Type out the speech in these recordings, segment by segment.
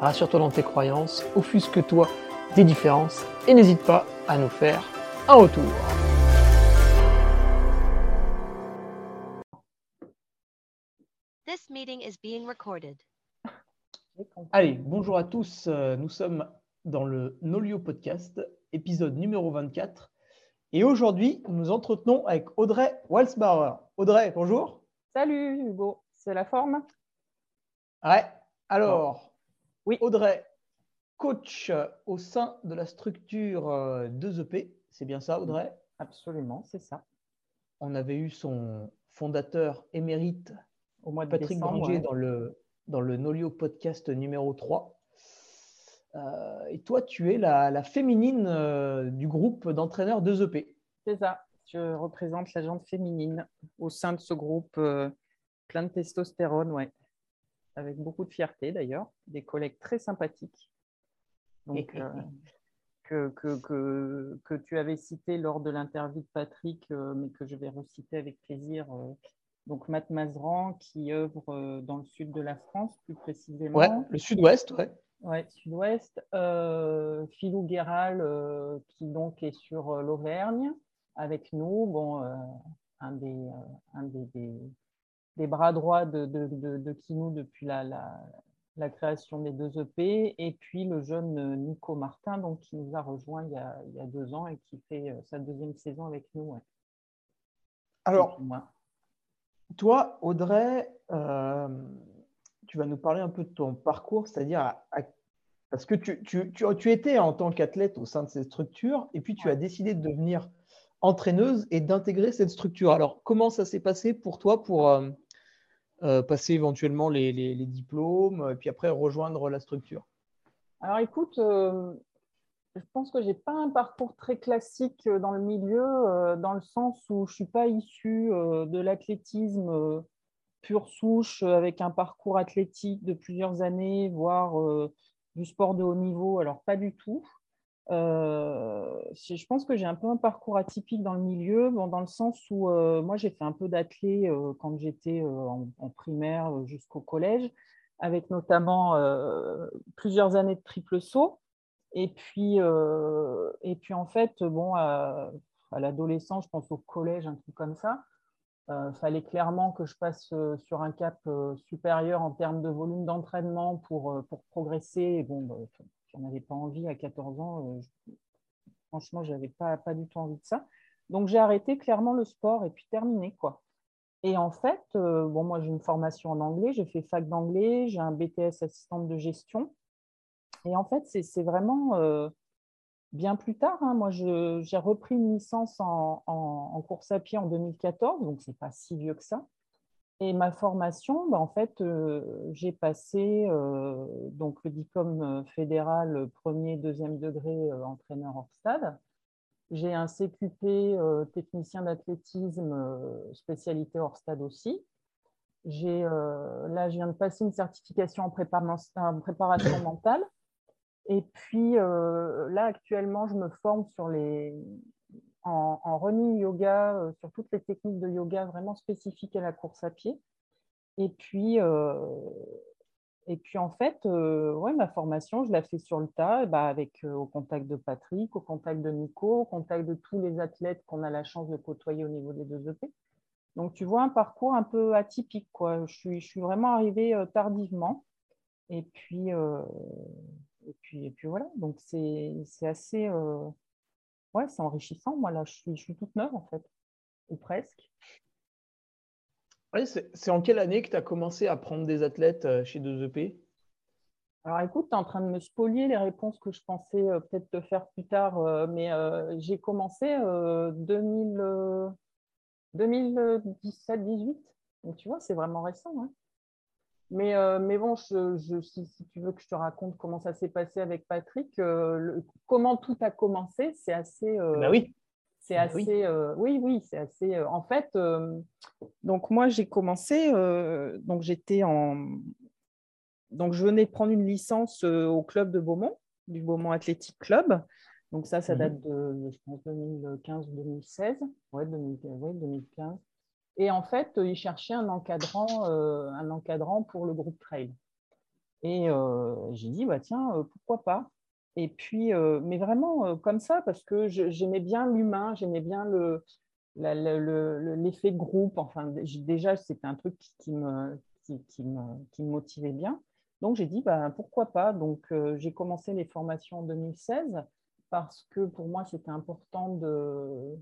rassure-toi dans tes croyances, offusque-toi des différences et n'hésite pas à nous faire un retour. This meeting is being recorded. Allez, bonjour à tous. Euh, nous sommes dans le Nolio Podcast, épisode numéro 24. Et aujourd'hui, nous entretenons avec Audrey Walsbauer. Audrey, bonjour. Salut Hugo, c'est la forme? Ouais. Alors, oui. Audrey, coach au sein de la structure 2EP, euh, c'est bien ça Audrey? Absolument, c'est ça. On avait eu son fondateur émérite au mois de Patrick Granger dans, le, dans le Nolio podcast numéro 3. Euh, et toi, tu es la, féminine euh, du groupe d'entraîneurs 2EP. C'est ça. Je représente la gente féminine au sein de ce groupe plein de testostérone, ouais avec beaucoup de fierté d'ailleurs, des collègues très sympathiques. Donc, euh, que, que, que, tu avais cité lors de l'interview de Patrick, euh, mais que je vais reciter avec plaisir. Euh, donc, Matt Mazeran, qui œuvre dans le sud de la France, plus précisément. Ouais, le sud-ouest, ouais. Ouais, sud-ouest. Philou Guéral, qui donc est sur l'Auvergne, avec nous. Bon, un des, un des des bras droits de, de, de, Kinou depuis la, la, création des deux EP, et puis le jeune Nico Martin, donc, qui nous a rejoint il y a, il y a deux ans et qui fait euh, sa deuxième saison avec nous. Alors, toi, Audrey, euh, tu vas nous parler un peu de ton parcours, c'est-à-dire parce que tu, tu, tu, tu, étais en tant qu'athlète au sein de cette structure, et puis tu as décidé de devenir entraîneuse et d'intégrer cette structure. Alors, comment ça s'est passé pour toi pour, euh, euh, passer éventuellement les, diplômes, et puis après rejoindre la structure Alors écoute, euh, je pense que je n'ai pas un parcours très classique dans le milieu, euh, dans le sens où je ne suis pas issue de l'athlétisme pure souche, avec un parcours athlétique de plusieurs années, voire du sport de haut niveau. Alors pas du tout. Euh, je pense que j'ai un peu un parcours atypique dans le milieu, bon, dans le sens où euh, moi j'ai fait un peu d'athlé euh, quand j'étais en, primaire jusqu'au collège, avec notamment plusieurs années de triple saut. Et puis, et puis en fait, bon, à, l'adolescence, je pense au collège, un truc comme ça, il fallait clairement que je passe sur un cap supérieur en termes de volume d'entraînement pour, pour progresser. bon, bah, j'en avais pas envie à 14 ans. Euh, franchement, je n'avais pas, pas du tout envie de ça. Donc, j'ai arrêté clairement le sport et puis terminé. quoi. Et en fait, euh, bon, moi, j'ai une formation en anglais, j'ai fait fac d'anglais, j'ai un BTS assistante de gestion. Et en fait, c'est vraiment euh, bien plus tard. Hein. moi, j'ai repris une licence en, en, course à pied en 2014, donc c'est pas si vieux que ça. Et ma formation, bah, en fait, euh, j'ai passé euh, donc le diplôme euh, fédéral premier, deuxième degré entraîneur hors stade. J'ai un CQP technicien d'athlétisme spécialité hors stade aussi. là, je viens de passer une certification en, en préparation mentale. Et puis là, actuellement, je me forme sur les, en, running yoga, euh, sur toutes les techniques de yoga vraiment spécifiques à la course à pied. Et puis, euh, et puis en fait, euh, ouais, ma formation, je la fais sur le tas, bah, avec, au contact de Patrick, au contact de Nico, au contact de tous les athlètes qu'on a la chance de côtoyer au niveau des deux EP. Donc, tu vois un parcours un peu atypique. Quoi. Je, suis, je suis vraiment arrivée tardivement. Et puis, et, puis, et puis voilà, donc c'est assez, ouais, c'est enrichissant. Moi, là, je suis, je suis toute neuve, en fait, ou presque. c'est en quelle année que tu as commencé à prendre des athlètes euh, chez 2EP alors écoute, tu es en train de me spolier les réponses que je pensais euh, peut-être te faire plus tard, euh, mais j'ai commencé 2017-18. Donc tu vois, c'est vraiment récent. Hein. Mais, euh, mais bon, je, si, tu veux que je te raconte comment ça s'est passé avec Patrick, euh, comment tout a commencé, c'est assez. Euh, bah oui. C'est bah assez. Oui. oui, c'est assez. en fait, donc moi, j'ai commencé. donc j'étais en. Donc je venais de prendre une licence au club de Beaumont, du Beaumont Athletic Club. Donc ça, ça mhm. date de, je pense, 2015 ou 2016. Ouais, 2015. Et en fait, il cherchait un encadrant, euh, un encadrant pour le groupe trail. Et euh, j'ai dit, bah, tiens, euh, pourquoi pas? Et puis, mais vraiment comme ça, parce que j'aimais bien l'humain, j'aimais bien le, l'effet groupe. Enfin, déjà, c'était un truc qui, me, qui, me, qui, me, motivait bien. Donc, j'ai dit, bah, pourquoi pas? Donc, j'ai commencé les formations en 2016 parce que pour moi, c'était important de,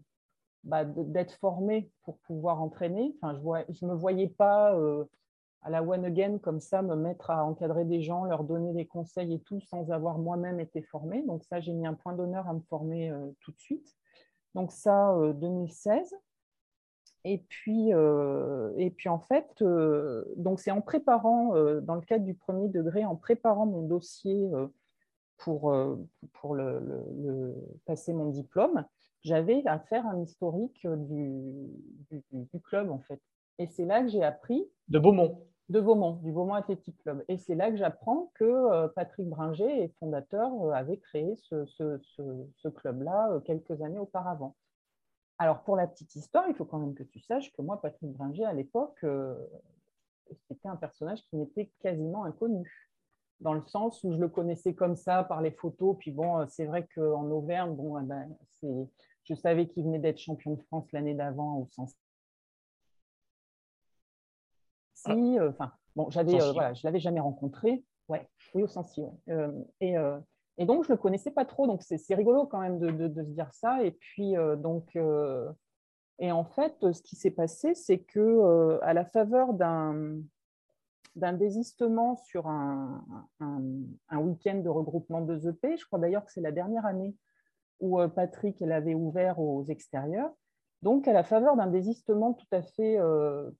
bah, d'être formé pour pouvoir entraîner. Enfin, je ne me voyais pas euh, à la one again comme ça, me mettre à encadrer des gens, leur donner des conseils et tout sans avoir moi-même été formé. Donc ça, j'ai mis un point d'honneur à me former euh, tout de suite. Donc ça, 2016. Euh, et puis, et puis en fait, c'est en préparant, dans le cadre du premier degré, en préparant mon dossier pour, pour le, passer mon diplôme, j'avais à faire un historique du, du, club, en fait. Et c'est là que j'ai appris. De Beaumont. De Beaumont, du Beaumont Athletic Club. Et c'est là que j'apprends que euh, Patrick Bringer, fondateur, euh, avait créé ce, ce, ce, club-là euh, quelques années auparavant. Alors, pour la petite histoire, il faut quand même que tu saches que moi, Patrick Bringer, à l'époque, c'était un personnage qui n'était quasiment inconnu dans le sens où je le connaissais comme ça par les photos. Puis bon, c'est vrai qu'en Auvergne, bon, eh ben, c'est je savais qu'il venait d'être champion de France l'année d'avant au sens. Si, ah. euh, enfin, bon, j'avais, euh, voilà, je l'avais jamais rencontré. Ouais, oui, au sens euh, et, et, donc, je le connaissais pas trop. Donc, c'est rigolo quand même de, de, se dire ça. Et puis, donc, et en fait, ce qui s'est passé, c'est que à la faveur d'un d'un désistement sur un, un, un week-end de regroupement de EP, je crois d'ailleurs que c'est la dernière année où euh, Patrick l'avait ouvert aux extérieurs. Donc, à la faveur d'un désistement tout à fait euh,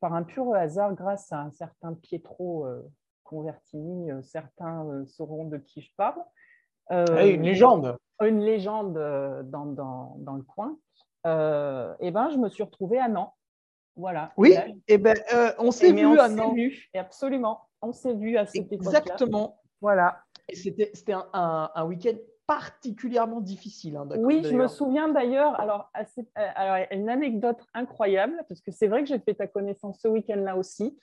par un pur hasard, grâce à un certain Pietro euh, Convertini, certains sauront de qui je parle. Une légende. Une légende dans, dans, dans le coin. et ben, je me suis retrouvée à Nantes. Voilà. Oui, et eh ben, on s'est vu à Nantes. absolument, on s'est vu à cette époque Exactement. Voilà. Et c'était un, un, un week-end particulièrement difficile. Hein, oui, je me souviens d'ailleurs, alors, euh, alors, une anecdote incroyable, parce que c'est vrai que j'ai fait ta connaissance ce week-end-là aussi.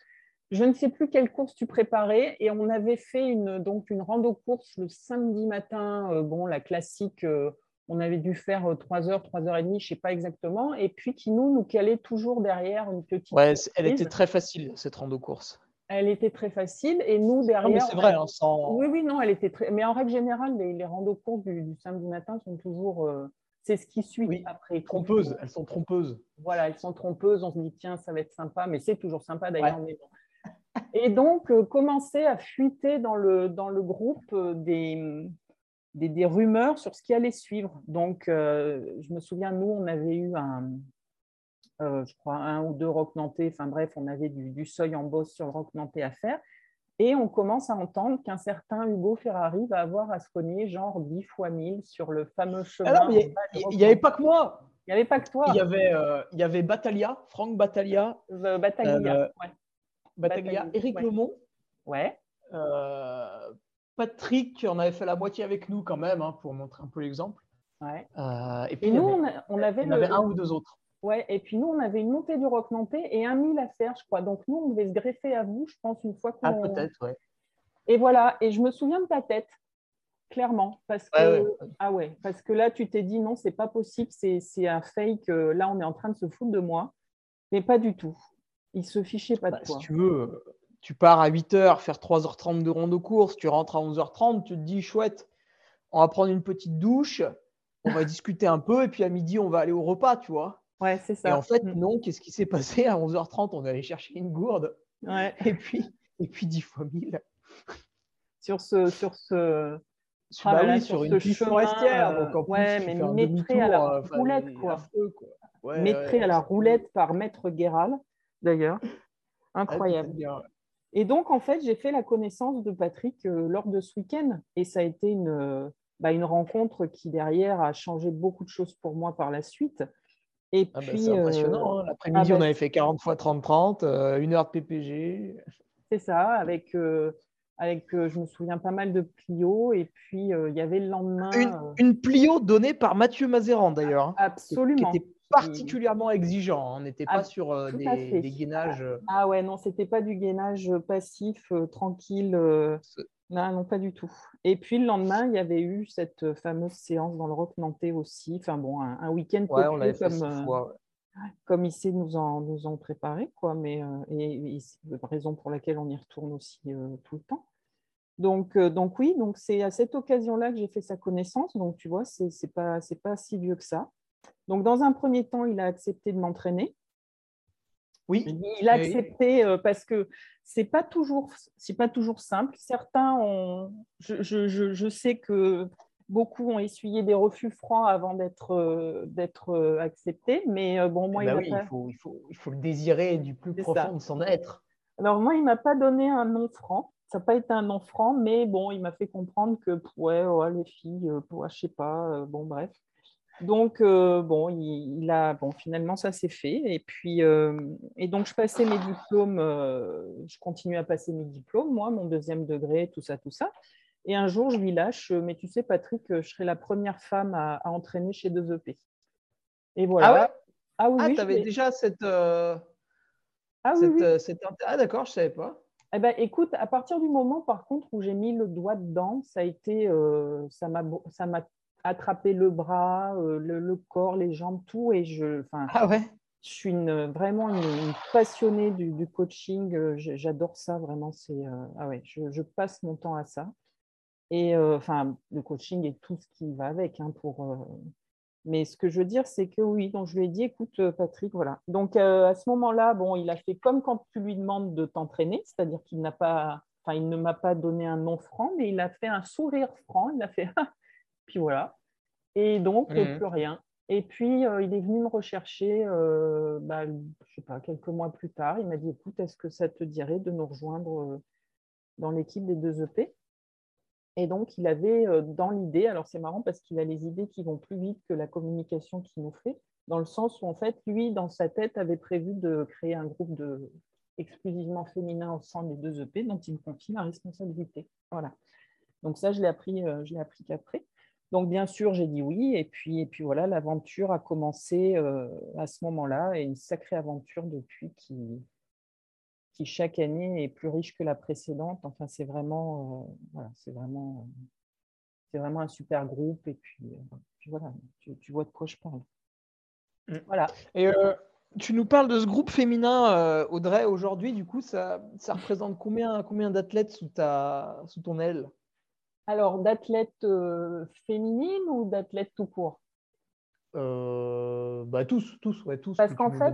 Je ne sais plus quelle course tu préparais et on avait fait une, donc une rando-course le samedi matin, euh, bon, la classique, euh, on avait dû faire 3 heures, 3 heures et demie, je ne sais pas exactement, et puis qui nous, nous calait toujours derrière une petite. Ouais, elle était très facile, cette rando-course elle était très facile. Et nous, derrière. c'est vrai, hein, sans... Oui, oui, non, elle était très. Mais en règle générale, les, les randos du, samedi matin sont toujours. Euh, c'est ce qui suit oui, après. Trompeuses, elles sont trompeuses. Voilà, elles sont trompeuses. On se dit, tiens, ça va être sympa, mais c'est toujours sympa d'ailleurs. Et donc, euh, commencer à fuiter dans le, dans le groupe euh, des, des, des, rumeurs sur ce qui allait suivre. Donc, je me souviens, nous, on avait eu un, euh, je crois, un ou deux rocs nantais. Enfin bref, on avait du, seuil en bosse sur le roc nantais à faire. Et on commence à entendre qu'un certain Hugo Ferrari va avoir à se cogner genre 10 fois 1000 sur le fameux ah chemin. il n'y avait pas que moi. Il n'y avait pas que toi. Il y avait, euh, il y avait Battaglia, Franck Battaglia. Euh, Battaglia, Battaglia, Eric Lemont. Ouais. Patrick, on avait fait la moitié avec nous quand même, hein, pour montrer un peu l'exemple. Ouais. et puis, nous, on, avait, avait un ou deux autres. Ouais, et puis nous, on avait une montée du roc nantais et un mille à faire, je crois. Donc nous, on devait se greffer à vous, je pense, une fois qu'on. Ah, peut-être, ouais. Et voilà, et je me souviens de ta tête, clairement. Parce que, Ah ouais, parce que là, tu t'es dit non, c'est pas possible, c'est un fake. Euh, là, on est en train de se foutre de moi. Mais pas du tout. Il se fichait pas de bah, toi. Si tu veux, tu pars à 8h, faire 3h30 de ronde de course, tu rentres à 11h30, tu te dis chouette, on va prendre une petite douche, on va discuter un peu, et puis à midi, on va aller au repas, tu vois. Ouais, c'est ça. Et en fait, mm. non, qu'est-ce qui s'est passé? À 11h30, on allait chercher une gourde. Ouais. Et puis, et puis 10 fois 1000. Sur ce. Sur ce... Sur, ah, bah sur, une piste forestière. Euh, donc en ouais, mais mettré à la roulette, quoi. quoi. à la roulette par Maître Guéral, d'ailleurs. Ah, Incroyable. Et donc, en fait, j'ai fait la connaissance de Patrick lors de ce week-end. Et ça a été une, bah, une rencontre qui, derrière, a changé beaucoup de choses pour moi par la suite. Et ah bah, puis, c'est impressionnant. Hein. L'après-midi, on avait fait 40 fois 30-30, une heure de PPG. C'est ça, avec avec, euh, je me souviens, pas mal de Plio. Et puis, euh, il y avait le lendemain. Une, euh, Plio donnée par Mathieu Mazéran, d'ailleurs. Hein, Absolument. Qui était particulièrement exigeant. Hein. On n'était pas sur des, des, gainages. Ah ouais, non, c'était pas du gainage passif, tranquille. Non, non, pas du tout. Et puis le lendemain, il y avait eu cette fameuse séance dans le Rock Nantais aussi. Enfin bon, un, week-end ouais, on fait comme, fois, comme ici nous en, nous en préparer, quoi. Mais et, c'est la raison pour laquelle on y retourne aussi tout le temps. Donc, euh, donc oui, donc c'est à cette occasion-là que j'ai fait sa connaissance. Donc tu vois, c'est n'est pas, pas si vieux que ça. Donc dans un premier temps, il a accepté de m'entraîner. Oui. Il a accepté euh, parce que c'est pas toujours c'est pas toujours simple. Certains ont, je, je, je, sais que beaucoup ont essuyé des refus froids avant d'être euh, d'être acceptés, mais bon moi eh ben il, faut, il, faut, il faut le désirer du plus profond de son être. Alors moi il m'a pas donné un nom franc ça n'a pas été un nom franc, mais bon, il m'a fait comprendre que, ouais, les filles, euh, ouais, je sais pas, euh, bon, bref. Donc, euh, bon, il, a, bon, finalement, ça s'est fait. Et puis, et donc, je passais mes diplômes, je continue à passer mes diplômes, moi, mon deuxième degré, tout ça, tout ça. Et un jour, je lui lâche, mais tu sais, Patrick, je serai la première femme à, entraîner chez 2EP. Et voilà. Ah, ouais? Ah oui, ah, tu avais déjà cette. Ah, oui, cette, ah d'accord, je ne savais pas. Eh ben, écoute, à partir du moment, par contre, où j'ai mis le doigt dedans, ça a été, euh, ça m'a, attrapé le bras, euh, le, corps, les jambes, tout, et je, ah ouais? je suis une, vraiment une, passionnée du, coaching. Euh, j'adore ça, vraiment. C'est, ah ouais, je, passe mon temps à ça. Et enfin, le coaching et tout ce qui va avec, hein, pour mais ce que je veux dire, c'est que oui, donc je lui ai dit, écoute, euh, Patrick, voilà. Donc euh, à ce moment-là, bon, il a fait comme quand tu lui demandes de t'entraîner, c'est-à-dire qu'il n'a pas, enfin, il ne m'a pas donné un nom franc, mais il a fait un sourire franc. Il a fait, puis voilà. Et donc mmh. plus rien. Et puis euh, il est venu me rechercher, bah, je sais pas, quelques mois plus tard. Il m'a dit, écoute, est-ce que ça te dirait de nous rejoindre dans l'équipe des deux EP et donc, il avait euh, dans l'idée, alors c'est marrant parce qu'il a les idées qui vont plus vite que la communication qu'il nous fait, dans le sens où, en fait, lui, dans sa tête, avait prévu de créer un groupe de, exclusivement féminin au sein des deux EP, dont il me confie la responsabilité. Voilà. Donc ça, je l'ai appris, euh, je l'ai appris qu'après. Donc bien sûr, j'ai dit oui, et puis, et puis voilà, l'aventure a commencé euh, à ce moment-là, et une sacrée aventure depuis qui, qui chaque année est plus riche que la précédente. Enfin, c'est vraiment, euh, voilà, c'est vraiment, c'est vraiment un super groupe. Et puis, euh, voilà, tu, vois de quoi je parle. Mm. Voilà. Et euh, tu nous parles de ce groupe féminin, Audrey. Aujourd'hui, du coup, ça, ça représente combien, combien d'athlètes sous ta, sous ton aile? Alors, d'athlètes féminines ou d'athlètes tout court? Bah, tous, tous, ouais, tous. Parce qu'en fait,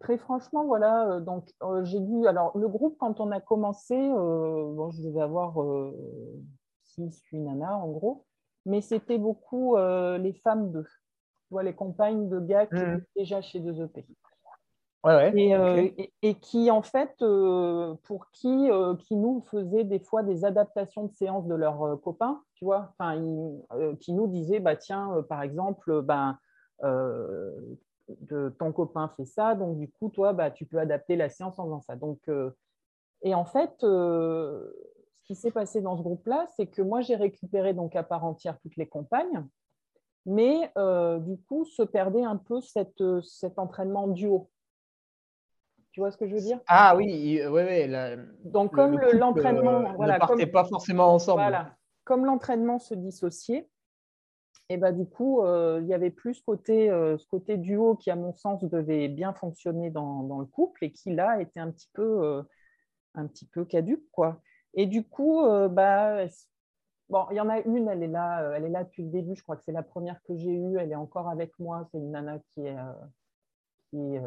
Très franchement, voilà. Euh, donc, euh, j'ai dû. Alors, le groupe, quand on a commencé, euh, bon, je devais avoir six, huit nanas, en gros. Mais c'était beaucoup les femmes d'eux. Les compagnes de gars qui mmh. étaient déjà chez 2EP. Ouais, ouais, et, et, qui, en fait, pour qui, qui nous faisaient des fois des adaptations de séances de leurs copains, tu vois, enfin, qui nous disaient, bah, tiens, par exemple, ben, de ton copain fait ça, donc du coup, toi, bah, tu peux adapter la séance en faisant ça. Donc, euh, et en fait, euh, ce qui s'est passé dans ce groupe-là, c'est que moi, j'ai récupéré donc à part entière toutes les compagnes, mais euh, du coup, se perdait un peu cette, cet entraînement duo. Tu vois ce que je veux dire? Ah oui, oui, oui. donc, comme l'entraînement. voilà, ne partait pas forcément ensemble. Voilà. Comme l'entraînement se dissociait, et bah, du coup, euh, il y avait plus côté, euh, ce côté duo qui, à mon sens, devait bien fonctionner dans, dans le couple et qui, là, était un petit peu, euh, un petit peu caduque. Quoi. Et du coup, bah, bon, il y en a une, elle est, là, elle est là depuis le début. Je crois que c'est la première que j'ai eue. Elle est encore avec moi. C'est une nana qui est, qui est,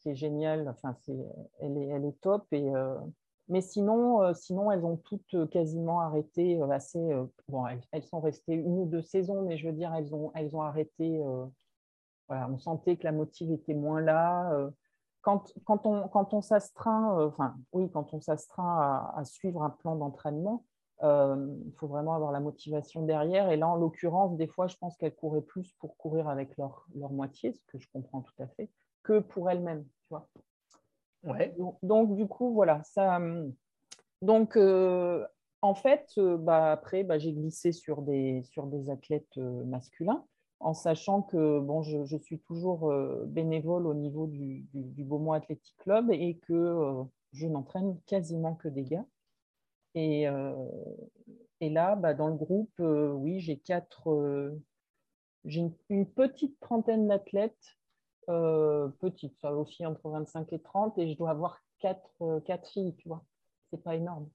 qui est géniale. Enfin, c'est, elle, est, elle est top. Et mais sinon, euh, sinon, elles ont toutes euh, quasiment arrêté euh, assez. bon, elles, sont restées une ou deux saisons, mais je veux dire, elles ont, elles ont arrêté. voilà, on sentait que la motive était moins là. quand, quand, on, quand on s'astreint, oui, quand on s'astreint à, à, suivre un plan d'entraînement, il faut vraiment avoir la motivation derrière. Et là, en l'occurrence, des fois, je pense qu'elles couraient plus pour courir avec leur, leur moitié, ce que je comprends tout à fait, que pour elles-mêmes. Tu vois ouais. donc, donc, du coup, voilà. Ça, donc, en fait, bah, après, bah, j'ai glissé sur des, sur des athlètes masculins en sachant que bon, je, je suis toujours bénévole au niveau du, du, du Beaumont Athletic Club et que je n'entraîne quasiment que des gars. Et, et là, bah, dans le groupe, oui, j'ai quatre, j'ai une, une, petite trentaine d'athlètes, petites, ça aussi entre 25 et 30, et je dois avoir quatre, quatre filles, tu vois. C'est pas énorme.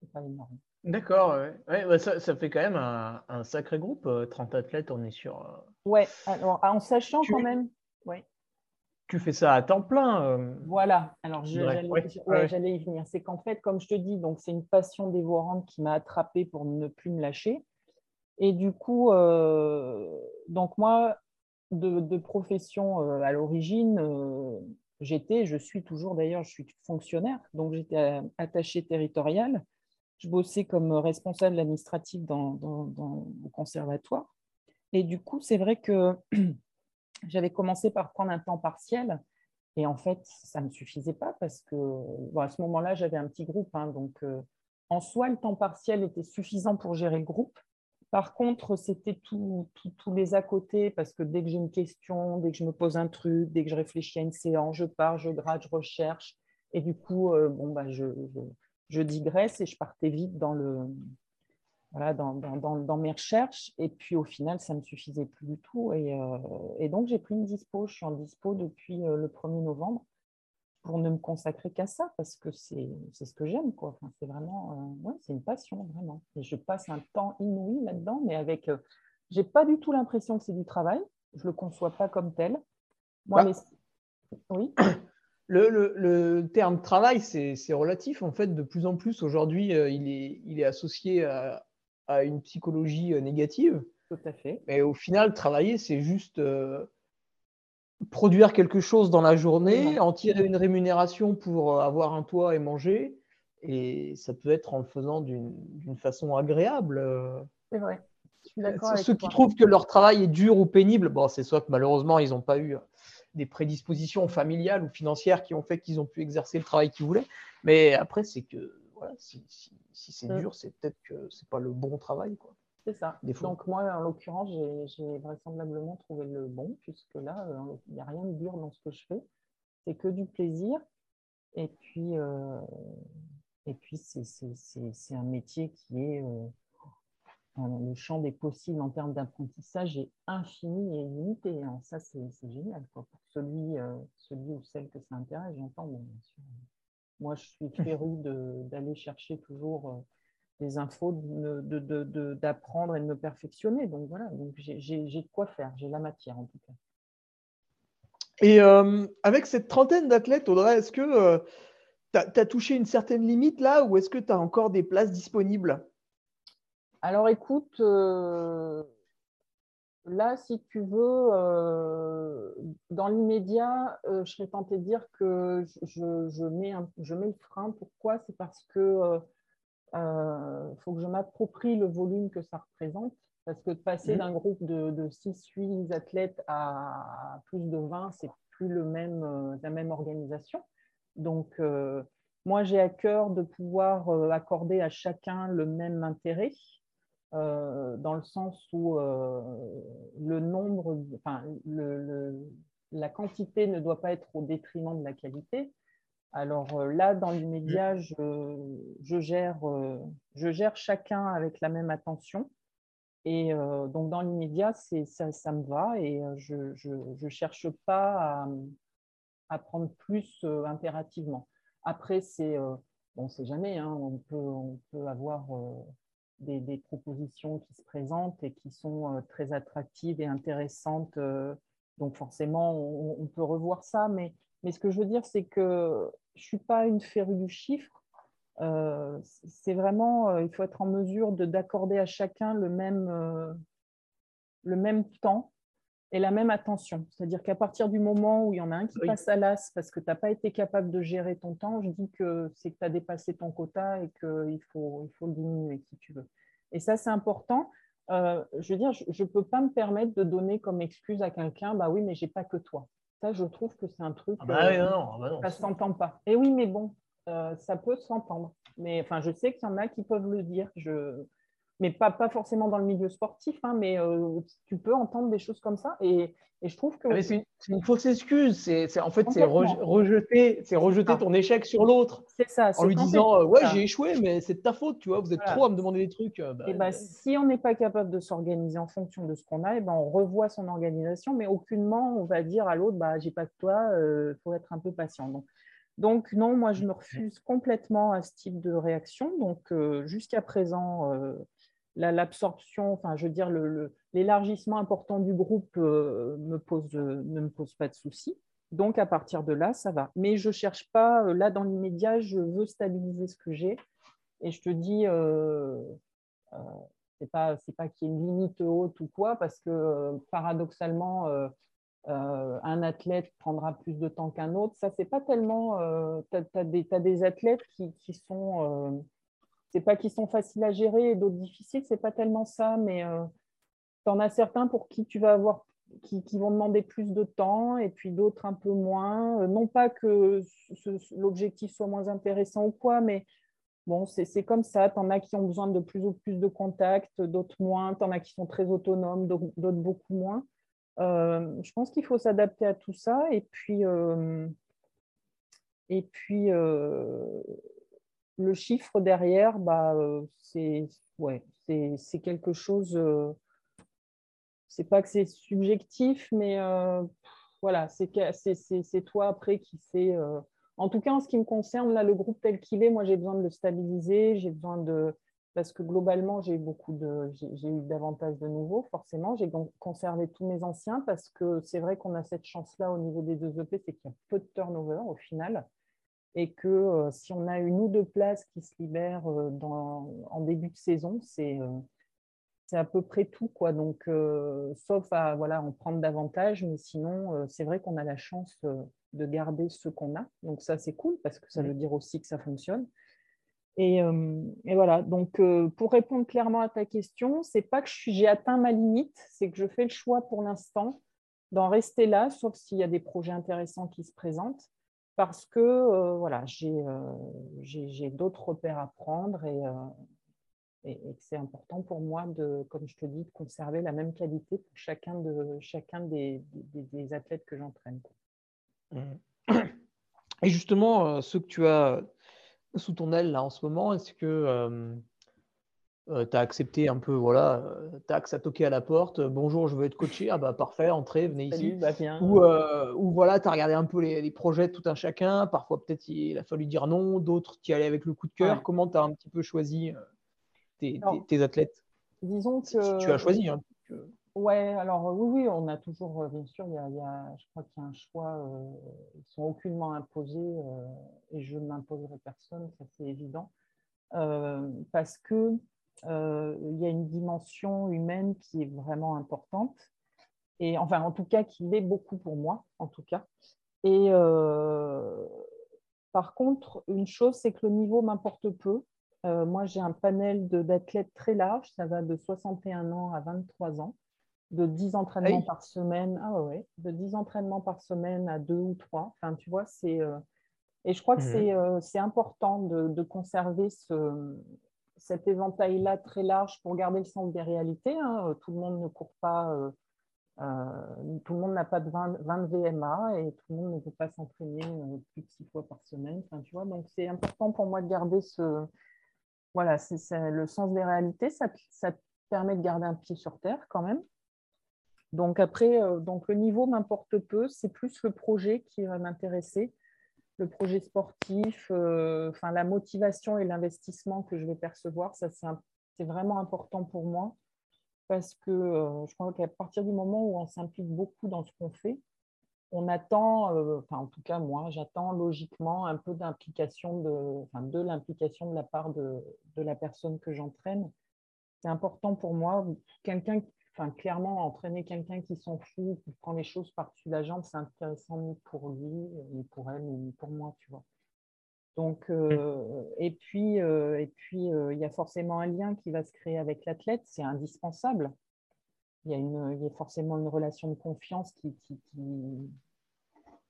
C'est pas énorme. D'accord, ouais. ouais ça, ça, fait quand même un, un, sacré groupe, 30 athlètes, on est sur. Euh... Ouais, alors en sachant tu, quand même. Ouais. Tu fais ça à temps plein. Euh... Voilà, alors j'allais ouais. y venir. C'est qu'en fait, comme je te dis, donc c'est une passion dévorante qui m'a attrapée pour ne plus me lâcher. Et du coup, euh, donc moi, de, profession euh, à l'origine, euh, j'étais, je suis toujours d'ailleurs, je suis fonctionnaire, donc j'étais attachée territoriale je bossais comme responsable administratif dans, dans, au conservatoire. Et du coup, c'est vrai que j'avais commencé par prendre un temps partiel. Et en fait, ça ne me suffisait pas parce que bon, à ce moment-là, j'avais un petit groupe. Hein, donc, euh, en soi, le temps partiel était suffisant pour gérer le groupe. Par contre, c'était tous les à côté parce que dès que j'ai une question, dès que je me pose un truc, dès que je réfléchis à une séance, je pars, je gratte, je recherche. Et du coup, euh, bah, je, digresse et je partais vite dans, mes recherches. Et puis au final, ça ne me suffisait plus du tout. Et, euh, donc j'ai pris une dispo. Je suis en dispo depuis euh, le 1er novembre pour ne me consacrer qu'à ça parce que c'est ce que j'aime. Quoi. Enfin, c'est vraiment, euh, ouais, c'est une passion vraiment. Et je passe un temps inouï là-dedans, mais avec, euh, j'ai pas du tout l'impression que c'est du travail. Je le conçois pas comme tel. Moi, bah. les... oui. Le, le, le, terme travail, c'est relatif. En fait, de plus en plus, aujourd'hui, euh, il, est, il est associé à, à, une psychologie euh, négative. Tout à fait. Mais au final, travailler, c'est juste produire quelque chose dans la journée, en tirer une rémunération pour euh, avoir un toit et manger. Et ça peut être en le faisant d'une façon agréable. C'est vrai. Ceux qui trouvent que leur travail est dur ou pénible, bon, c'est soit que malheureusement, ils n'ont pas eu des prédispositions familiales ou financières qui ont fait qu'ils ont pu exercer le travail qu'ils voulaient. Mais après, c'est que voilà, si, si, si c'est mmh. dur, c'est peut-être que c'est pas le bon travail. Quoi. C'est ça. Donc moi, en l'occurrence, j'ai vraisemblablement trouvé le bon, puisque là, euh, il n'y a rien de dur dans ce que je fais. C'est que du plaisir. Et puis, euh, et puis c'est un métier qui est... Euh, le champ des possibles en termes d'apprentissage est infini et illimité. Alors ça, c'est génial quoi. pour celui, euh, celui ou celle que ça intéresse, j'entends, bien sûr. Moi, je suis féru d'aller chercher toujours des infos, d'apprendre de, de, et de me perfectionner. Donc voilà, j'ai de quoi faire, j'ai la matière en tout cas. Et euh, avec cette trentaine d'athlètes, Audrey, est-ce que euh, tu as, as, touché une certaine limite là ou est-ce que tu as encore des places disponibles? Alors écoute, euh, là, si tu veux, dans l'immédiat, je serais tentée de dire que je, je, mets un, je, mets le frein. Pourquoi? C'est parce que euh, faut que je m'approprie le volume que ça représente. Parce que de passer mmh. d'un groupe de, de 6-8 athlètes à plus de 20, c'est plus le même, la même organisation. Donc, moi, j'ai à cœur de pouvoir accorder à chacun le même intérêt. Euh, dans le sens où euh, le nombre, enfin, le, le, la quantité ne doit pas être au détriment de la qualité. Alors euh, là, dans l'immédiat, je, je, gère, je gère chacun avec la même attention. Et donc, dans l'immédiat, ça, ça me va et je ne cherche pas à, à prendre plus impérativement. Après, c'est bon, c'est jamais, hein, on, peut, on peut avoir des, des, propositions qui se présentent et qui sont euh, très attractives et intéressantes. Euh, donc forcément, on, on, peut revoir ça. Mais, mais ce que je veux dire, c'est que je ne suis pas une férue du chiffre. Euh, c'est vraiment, euh, il faut être en mesure d'accorder à chacun le même, euh, le même temps et la même attention. C'est-à-dire qu'à partir du moment où il y en a un qui passe à l'as parce que tu n'as pas été capable de gérer ton temps, je dis que c'est que tu as dépassé ton quota et qu'il faut, il faut le diminuer si tu veux. Et ça, c'est important. Je veux dire, je ne peux pas me permettre de donner comme excuse à quelqu'un, bah oui, mais j'ai pas que toi. Ça, je trouve que c'est un truc. Ah bah euh, non, bah ça ne s'entend pas. Et oui, mais bon, euh, ça peut s'entendre. Mais enfin, je sais qu'il y en a qui peuvent le dire. Je mais pas, pas forcément dans le milieu sportif, hein, mais euh, tu peux entendre des choses comme ça. Et, et je trouve que. Ah, c'est une, fausse excuse. C'est, en fait, c'est rejeter, c'est rejeter ton échec sur l'autre. C'est ça. En lui disant euh, Ouais, j'ai échoué, mais c'est de ta faute, tu vois, vous êtes trop à me demander des trucs. Euh, bah, et bah, si on n'est pas capable de s'organiser en fonction de ce qu'on a, et ben, on revoit son organisation, mais aucunement on va dire à l'autre bah, J'ai pas que toi, il faut être un peu patient. Donc, donc, non, moi, je me refuse complètement à ce type de réaction. Donc, jusqu'à présent, l'absorption, enfin, je veux dire, l'élargissement important du groupe euh, me pose, ne me pose pas de soucis. Donc, à partir de là, ça va. Mais je ne cherche pas, euh, là, dans l'immédiat, je veux stabiliser ce que j'ai. Et je te dis, euh, euh c'est pas, pas qu'il y ait une limite haute ou quoi, parce que paradoxalement, un athlète prendra plus de temps qu'un autre. Ça, c'est pas tellement. tu as, des athlètes qui, qui sont c'est pas qu'ils sont faciles à gérer et d'autres difficiles, c'est pas tellement ça, mais euh, tu en as certains pour qui tu vas avoir qui, vont demander plus de temps et puis d'autres un peu moins. Euh, non pas que l'objectif soit moins intéressant ou quoi, mais bon, c'est comme ça. Tu en as qui ont besoin de plus ou plus de contacts, d'autres moins. Tu en as qui sont très autonomes, d'autres beaucoup moins. Euh, je pense qu'il faut s'adapter à tout ça et puis, et puis le chiffre derrière, bah, euh, c'est quelque chose. Euh, c'est pas que c'est subjectif, mais euh, voilà, c'est toi après qui sais. En tout cas, en ce qui me concerne, là, le groupe tel qu'il est, moi, j'ai besoin de le stabiliser. J'ai besoin de parce que globalement, j'ai beaucoup de, j'ai eu davantage de nouveaux, forcément. J'ai conservé tous mes anciens parce que c'est vrai qu'on a cette chance-là au niveau des deux EP, c'est qu'il y a peu de turnover au final et que euh, si on a une ou deux places qui se libèrent euh, en début de saison, c'est euh, c'est à peu près tout. Quoi. Donc, sauf à voilà, en prendre davantage, mais sinon, c'est vrai qu'on a la chance de garder ce qu'on a. Donc, ça, c'est cool parce que ça veut dire aussi que ça fonctionne. Et, et voilà, donc pour répondre clairement à ta question, c'est pas que j'ai atteint ma limite, c'est que je fais le choix pour l'instant d'en rester là, sauf s'il y a des projets intéressants qui se présentent parce que euh, voilà, euh, j'ai d'autres repères à prendre et, euh, et, c'est important pour moi, de, comme je te dis, de conserver la même qualité pour chacun, de, chacun des, des, athlètes que j'entraîne. Et justement, ceux que tu as sous ton aile là en ce moment, est-ce que euh, tu as accepté un peu, voilà, euh, tac, à toqué à la porte, euh, bonjour, je veux être coaché, ah bah parfait, entrez, venez ici. Bah, ou, voilà, tu as regardé un peu les, projets de tout un chacun, parfois peut-être il a fallu dire non, d'autres tu y allais avec le coup de cœur. Comment tu as un petit peu choisi tes, athlètes? Disons que. tu as choisi. Hein, Ouais, alors oui, oui, on a toujours, bien sûr, il y a, je crois qu'il y a un choix, ils ne sont aucunement imposés et je ne m'imposerai personne, ça c'est évident. parce que euh, il y a une dimension humaine qui est vraiment importante. Et enfin, en tout cas, qui l'est beaucoup pour moi, en tout cas. Et euh, par contre, une chose, c'est que le niveau m'importe peu. Euh, moi, j'ai un panel d'athlètes très large, ça va de 61 ans à 23 ans, de 10 entraînements par semaine. Ah ouais, de 10 entraînements par semaine à 2 ou 3. Enfin, tu vois, c'est. et je crois que mmh. c'est important de, de, conserver ce, cet éventail-là très large pour garder le sens des réalités. Hein. Euh, tout le monde ne court pas, euh, euh, tout le monde n'a pas de 20, VMA et tout le monde ne peut pas s'entraîner plus de six fois par semaine. Donc c'est important pour moi de garder ce, voilà, le sens des réalités. Ça, ça, permet de garder un pied sur terre quand même. Donc après, le niveau m'importe peu. C'est plus le projet qui va m'intéresser le projet sportif, euh, enfin, la motivation et l'investissement que je vais percevoir, ça c'est vraiment important pour moi parce que euh, je crois qu'à partir du moment où on s'implique beaucoup dans ce qu'on fait, on attend, euh, enfin en tout cas moi, j'attends logiquement un peu d'implication de, de l'implication de la part de, de la personne que j'entraîne. C'est important pour moi. Quelqu'un, enfin, clairement, entraîner quelqu'un qui s'en fout, qui prend les choses par-dessus la jambe, c'est intéressant ni pour lui, ni pour elle, ni pour moi, tu vois. Donc, euh, et puis, euh, et puis, euh, il y a forcément un lien qui va se créer avec l'athlète, c'est indispensable. Il y, y a forcément une relation de confiance qui, qui, qui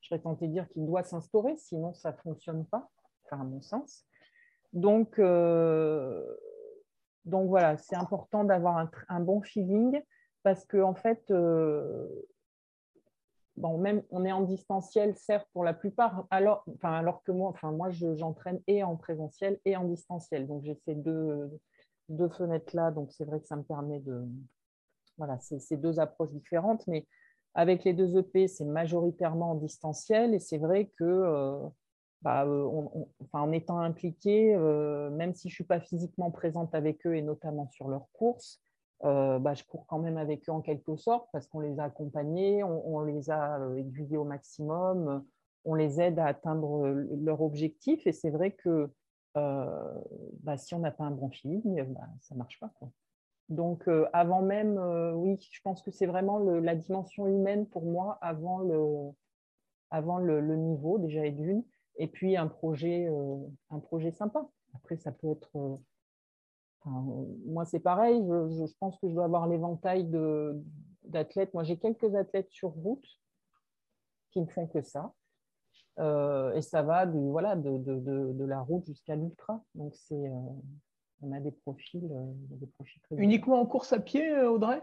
je serais tentée de dire, qu'il doit s'instaurer, sinon ça ne fonctionne pas, enfin, à mon sens. Donc, donc voilà, c'est important d'avoir un, un, bon feeling parce qu'en en fait, bon, même on est en distanciel, certes, pour la plupart, alors, enfin, alors que moi, enfin, moi j'entraîne et en présentiel et en distanciel. Donc, j'ai ces deux, deux fenêtres-là. Donc, c'est vrai que ça me permet de. Voilà, c'est ces deux approches différentes. Mais avec les deux EP, c'est majoritairement en distanciel. Et c'est vrai que. Euh, bah, euh, en étant impliqué, euh, même si je ne suis pas physiquement présente avec eux et notamment sur leurs courses, euh, bah, je cours quand même avec eux en quelque sorte parce qu'on les a accompagnés, on, les a euh, aiguillés au maximum, on les aide à atteindre euh, leur objectif. Et c'est vrai que bah, si on n'a pas un bon feeling, bah, ça ne marche pas. Donc, avant même, oui, je pense que c'est vraiment la dimension humaine pour moi avant le, niveau, déjà et d'une, et puis un projet, un projet sympa. Après, ça peut être moi, c'est pareil. Je, pense que je dois avoir l'éventail d'athlètes. Moi, j'ai quelques athlètes sur route qui ne font que ça. Euh, et ça va du, voilà, de, de, de la route jusqu'à l'ultra. Donc, c'est, euh, on a des profils, euh, des profils Uniquement en course à pied, Audrey?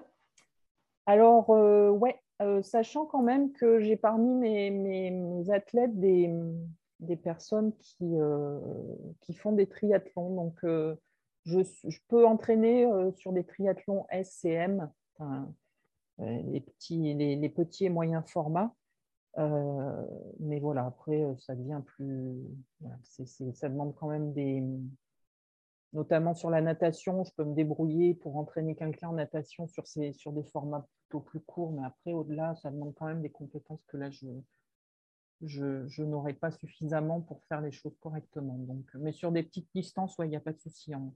Alors, ouais, sachant quand même que j'ai parmi mes, mes, athlètes des, des personnes qui, qui font des triathlons. Donc, je, peux entraîner euh, sur des triathlons SCM, euh, les, petits, les, petits et moyens formats. Euh, mais voilà, après, ça devient plus. ça demande quand même des. Notamment sur la natation, je peux me débrouiller pour entraîner quelqu'un en natation sur, sur des formats plutôt plus courts, mais après, au-delà, ça demande quand même des compétences que là, je, je, je n'aurai pas suffisamment pour faire les choses correctement. Donc, mais sur des petites distances, il n'y a pas de souci. Hein.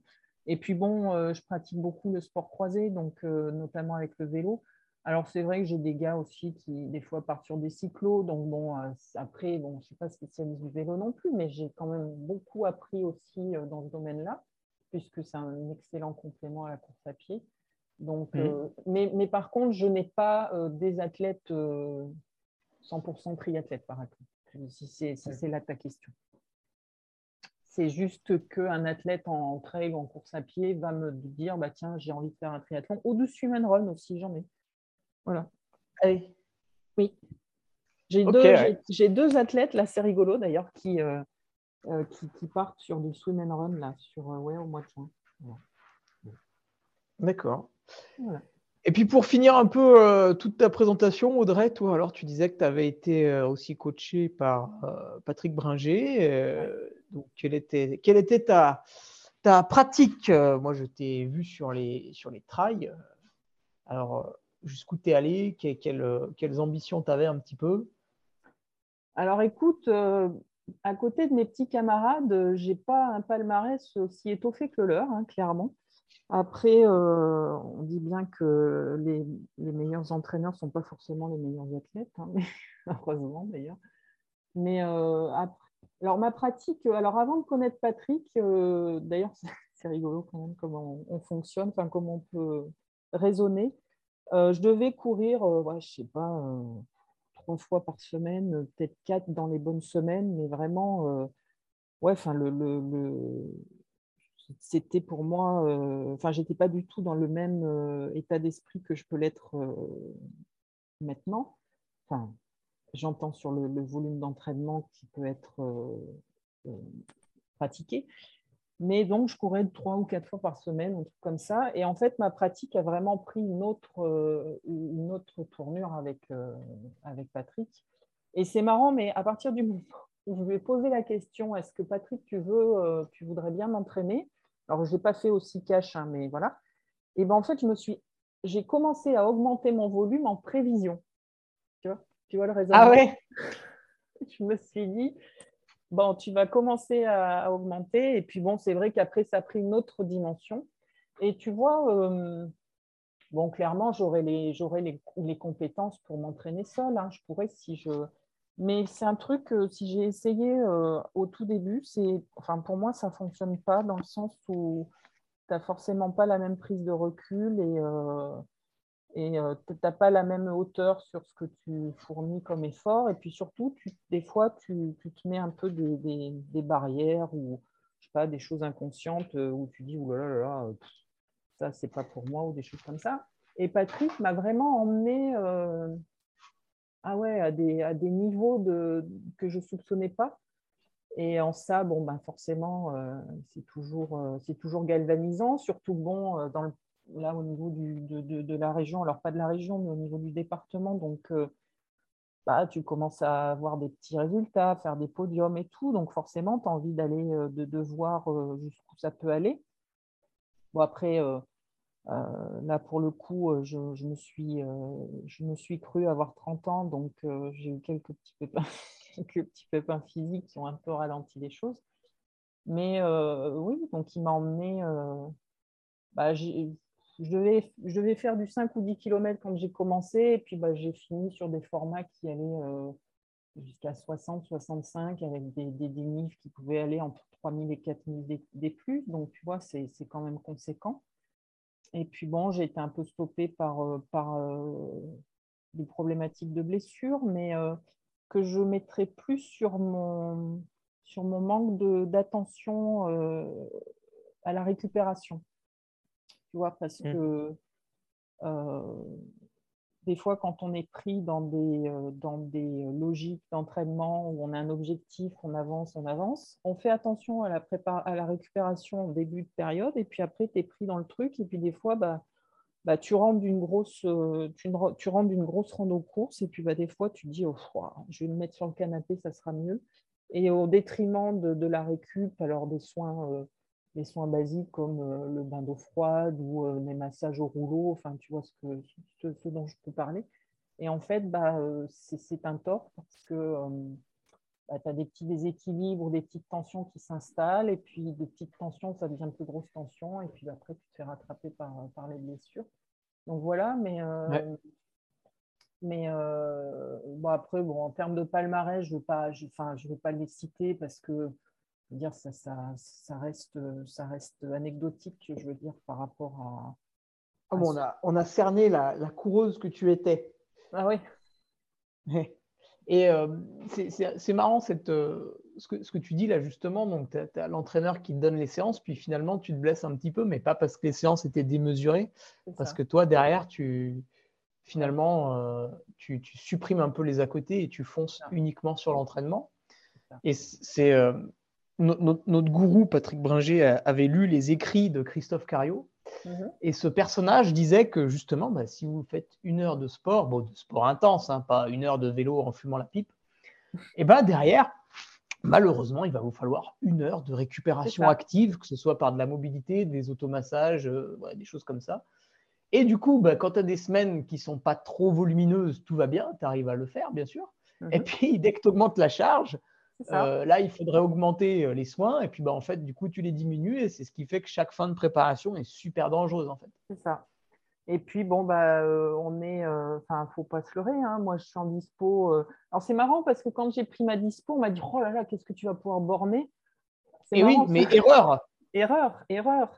Et puis bon, euh, je pratique beaucoup le sport croisé, donc euh, notamment avec le vélo. Alors c'est vrai que j'ai des gars aussi qui des fois partent sur des cyclos, donc bon, euh, après, bon, je ne suis pas spécialiste du vélo non plus, mais j'ai quand même beaucoup appris aussi dans ce domaine-là, puisque c'est un excellent complément à la course à pied. Donc, mmh. mais, mais, par contre, je n'ai pas des athlètes 100% triathlètes, par exemple, si c'est si là ta question. C'est juste qu'un athlète en trail ou en course à pied va me dire bah, tiens, j'ai envie de faire un triathlon. Ou du swim and run aussi, j'en ai. Voilà. Allez. Oui. J'ai deux, athlètes, là, c'est rigolo d'ailleurs, qui, euh, euh, qui, partent sur du swim and run là, sur, euh, ouais, au mois de juin. D'accord. Et puis pour finir un peu toute ta présentation, Audrey, toi, alors tu disais que tu avais été aussi coaché par Patrick Bringer. Donc, quelle était, ta, pratique euh, Moi, je t'ai vu sur les, trails. Alors, euh, jusqu'où tu es allé quelles, ambitions tu avais un petit peu? Alors, écoute, euh, à côté de mes petits camarades, je n'ai pas un palmarès aussi étoffé que le leur, hein, clairement. Après, on dit bien que les, les meilleurs entraîneurs ne sont pas forcément les meilleurs athlètes, hein, heureusement d'ailleurs. Mais après, alors, ma pratique, euh, alors avant de connaître Patrick, euh, d'ailleurs, c'est rigolo quand même comment on, fonctionne, enfin, comment on peut raisonner. Euh, je devais courir, je ne sais pas, trois fois par semaine, peut-être quatre dans les bonnes semaines, mais vraiment, ouais, enfin, le, le, c'était pour moi, enfin, j'étais pas du tout dans le même état d'esprit que je peux l'être maintenant. Enfin, j'entends sur le, volume d'entraînement qui peut être euh, euh, pratiqué. Mais donc, je courais trois ou quatre fois par semaine, un truc comme ça. Et en fait, ma pratique a vraiment pris une autre, euh, une autre tournure avec, avec Patrick. Et c'est marrant, mais à partir du moment où je lui ai posé la question, est-ce que Patrick, tu, veux, tu voudrais bien m'entraîner? Alors, je n'ai pas fait aussi cash, hein, mais voilà. Et ben en fait, je me suis, j'ai commencé à augmenter mon volume en prévision. Tu vois tu vois le raisonnement? Ah ouais? Je me suis dit, bon, tu vas commencer à, augmenter. Et puis bon, c'est vrai qu'après, ça a pris une autre dimension. Et tu vois, euh, Bon, clairement, j'aurais les, les, les, compétences pour m'entraîner seule. Hein. Je pourrais si je. Mais c'est un truc que si j'ai essayé euh, au tout début, enfin, pour moi, ça ne fonctionne pas dans le sens où tu n'as forcément pas la même prise de recul et, euh, et euh, tu n'as pas la même hauteur sur ce que tu fournis comme effort. Et puis surtout, tu, des fois, tu, tu, te mets un peu des, barrières ou je sais pas, des choses inconscientes où tu dis, oulala, là, là, là, ça, c'est pas pour moi ou des choses comme ça. Et Patrick m'a vraiment emmené euh, ah ouais, à, des, à des niveaux de, que je ne soupçonnais pas. Et en ça, bon, ben forcément, euh, c'est toujours, euh, toujours galvanisant, surtout bon, dans le, là au niveau du, de, de, la région, alors pas de la région, mais au niveau du département. Donc, bah, tu commences à avoir des petits résultats, faire des podiums et tout. Donc, forcément, tu as envie d'aller, de, de, voir jusqu'où ça peut aller. Bon, après, euh, là, pour le coup, euh, je, me suis, euh, je me suis cru avoir 30 ans, donc j'ai eu quelques petits, pépins, quelques petits pépins physiques qui ont un peu ralenti les choses. Mais oui, donc il m'a emmené. Bah, je, devais, je devais faire du 5 ou 10 km quand j'ai commencé, et puis bah, j'ai fini sur des formats qui allaient jusqu'à 60, 65, avec des, des qui pouvaient aller entre 3000 et 4000 des, des plus. Donc, tu vois, c'est quand même conséquent. Et puis bon, j'ai été un peu stoppée par, euh, par euh, des problématiques de blessure, mais euh, que je mettrais plus sur mon, sur mon manque d'attention à la récupération. Tu vois, parce mmh. que des fois, quand on est pris dans des, euh, dans des logiques d'entraînement où on a un objectif, on avance, on avance, on fait attention à la, à la récupération au début de période, et puis après, tu es pris dans le truc, et puis des fois, bah, bah, tu rentres d'une grosse, euh, tu, tu rentres d'une grosse rando course, et puis bah, des fois, tu dis, oh, je vais me mettre sur le canapé, ça sera mieux. Et au détriment de, de la récup, alors des soins euh, les soins basiques comme euh, le bain d'eau froide ou euh, les massages au rouleau, enfin, tu vois ce, que, ce, dont je peux parler. Et en fait, bah, euh, c'est un tort parce que bah, tu as des petits déséquilibres, des petites tensions qui s'installent, et puis des petites tensions, ça devient de plus grosses tensions, et puis après, tu te fais rattraper par, par les blessures. Donc voilà, mais, mais bon, après, bon, en termes de palmarès, je ne vais, pas, je, je vais pas les citer parce que dire, ça, ça, ça, reste, ça reste anecdotique, je veux dire, par rapport à. Ah bon, on, a, on a cerné la, la, coureuse que tu étais. Ah oui. Et euh, c'est marrant cette, euh, ce, que, ce, que, tu dis là justement. Donc, tu as, l'entraîneur qui te donne les séances, puis finalement, tu te blesses un petit peu, mais pas parce que les séances étaient démesurées, parce que toi, derrière, tu finalement, euh, tu, tu, supprimes un peu les à côté et tu fonces uniquement sur l'entraînement. Et c'est notre, gourou Patrick Bringer avait lu les écrits de Christophe Cario. Mhm. Et ce personnage disait que justement, bah, si vous faites une heure de sport, bon, de sport intense, hein, pas une heure de vélo en fumant la pipe, et ben derrière, malheureusement, il va vous falloir une heure de récupération active, que ce soit par de la mobilité, des automassages, euh, des choses comme ça. Et du coup, bah, quand tu as des semaines qui sont pas trop volumineuses, tout va bien, tu arrives à le faire, bien sûr. Et mhm. puis, dès que tu augmentes la charge, euh, là, il faudrait augmenter euh, les soins et puis bah, en fait, du coup, tu les diminues et c'est ce qui fait que chaque fin de préparation est super dangereuse en fait. C'est ça. Et puis bon, bah, euh, on est, enfin, faut pas se leurrer. Hein. Moi, je suis en dispo. Alors c'est marrant parce que quand j'ai pris ma dispo, on m'a dit oh là là, qu'est-ce que tu vas pouvoir borner? Et eh oui, mais erreur. Erreur, erreur.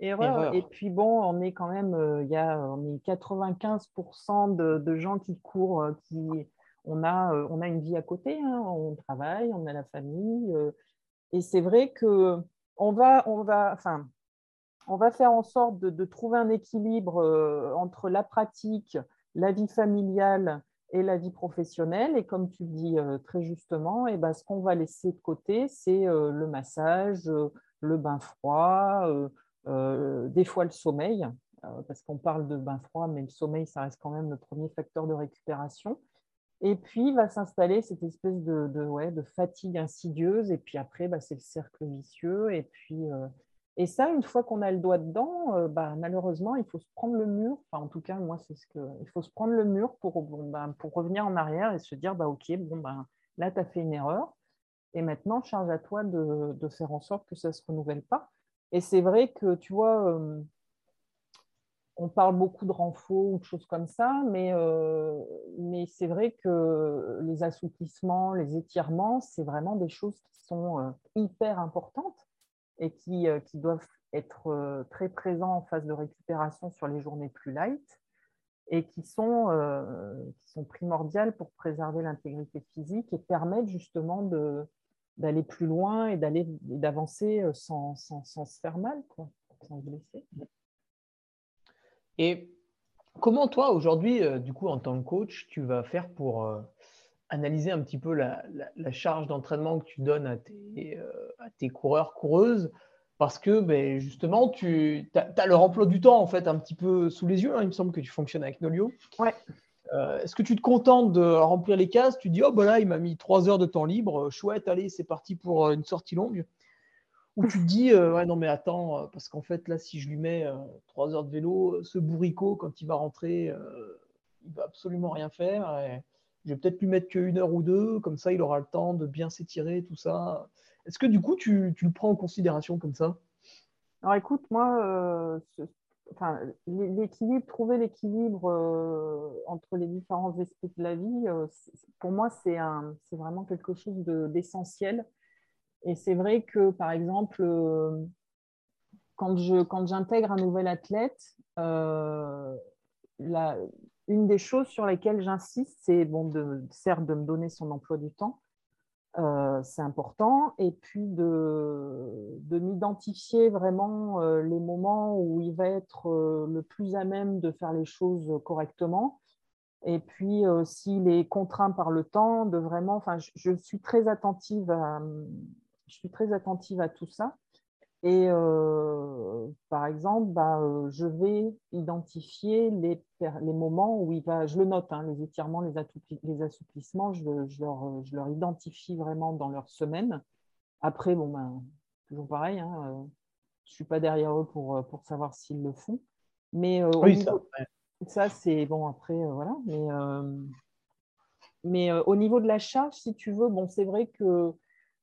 Erreur. Et puis bon, on est quand même, il y a on est 95% de, de, gens qui courent, qui, on a, euh, on a une vie à côté, hein. on travaille, on a la famille. Euh, et c'est vrai que on va, faire en sorte de, trouver un équilibre euh, entre la pratique, la vie familiale et la vie professionnelle. Et comme tu dis très justement, et eh ben, ce qu'on va laisser de côté, c'est le massage, le bain froid, des fois le sommeil, parce qu'on parle de bain froid, mais le sommeil, ça reste quand même le premier facteur de récupération. Et puis va s'installer cette espèce de, ouais, de, fatigue insidieuse. Et puis après, bah, c'est le cercle vicieux. Et puis, euh, et ça, une fois qu'on a le doigt dedans, euh, bah, malheureusement, il faut se prendre le mur. Enfin, en tout cas, moi, c'est ce que. Il faut se prendre le mur pour, bah, pour revenir en arrière et se dire bah, Ok, bon, bah, là, tu as fait une erreur. Et maintenant, charge à toi de, de, faire en sorte que ça ne se renouvelle pas. Et c'est vrai que, tu vois, euh, on parle beaucoup de renfort ou de choses comme ça, mais, mais c'est vrai que les assouplissements, les étirements, c'est vraiment des choses qui sont hyper importantes et qui, qui doivent être très présents en phase de récupération sur les journées plus light et qui sont, qui sont primordiales pour préserver l'intégrité physique et permettre justement de, d'aller plus loin et d'aller d'avancer sans, sans, sans, se faire mal, quoi, sans se blesser. Et comment toi, aujourd'hui, euh, du coup, en tant que coach, tu vas faire pour euh, analyser un petit peu la, charge d'entraînement que tu donnes à tes, euh, à tes coureurs, coureuses? Parce que ben, justement, tu as, leur emploi du temps en fait un petit peu sous les yeux. Hein. Il me semble que tu fonctionnes avec Nolio. Ouais. Est-ce que tu te contentes de remplir les cases? Tu dis, oh, ben là, il m'a mis trois heures de temps libre. Chouette, allez, c'est parti pour une sortie longue. Ou tu te dis, euh, ouais, non, mais attends, euh, parce qu'en fait, là, si je lui mets euh, trois heures de vélo, ce bourricot, quand il va rentrer, il va absolument rien faire. je vais peut-être lui mettre qu'une heure ou deux, comme ça, il aura le temps de bien s'étirer, tout ça. Est-ce que du coup, tu, le prends en considération comme ça? Alors écoute, moi, enfin, l'équilibre, trouver l'équilibre entre les différents aspects de la vie, pour moi, c'est vraiment quelque chose d'essentiel. Et c'est vrai que, par exemple, euh, quand, je, quand j'intègre un nouvel athlète, euh, une des choses sur lesquelles j'insiste, c'est bon, de, certes de me donner son emploi du temps, euh, c'est important, et puis de, de m'identifier vraiment les moments où il va être le plus à même de faire les choses correctement. Et puis, s'il est contraint par le temps, de vraiment, enfin, je suis très attentive à, je suis très attentive à tout ça. Et euh, par exemple, bah, euh, je vais identifier les, les, moments où il va, je le note, hein, les étirements, les, les assouplissements, je, je, leur, je, leur, identifie vraiment dans leur semaine. Après, bon, ben, toujours pareil, hein, euh, je ne suis pas derrière eux pour, pour savoir s'ils le font. Mais oui, ça, ça c'est bon, après, voilà. Mais, mais au niveau de la charge, si tu veux, bon, c'est vrai que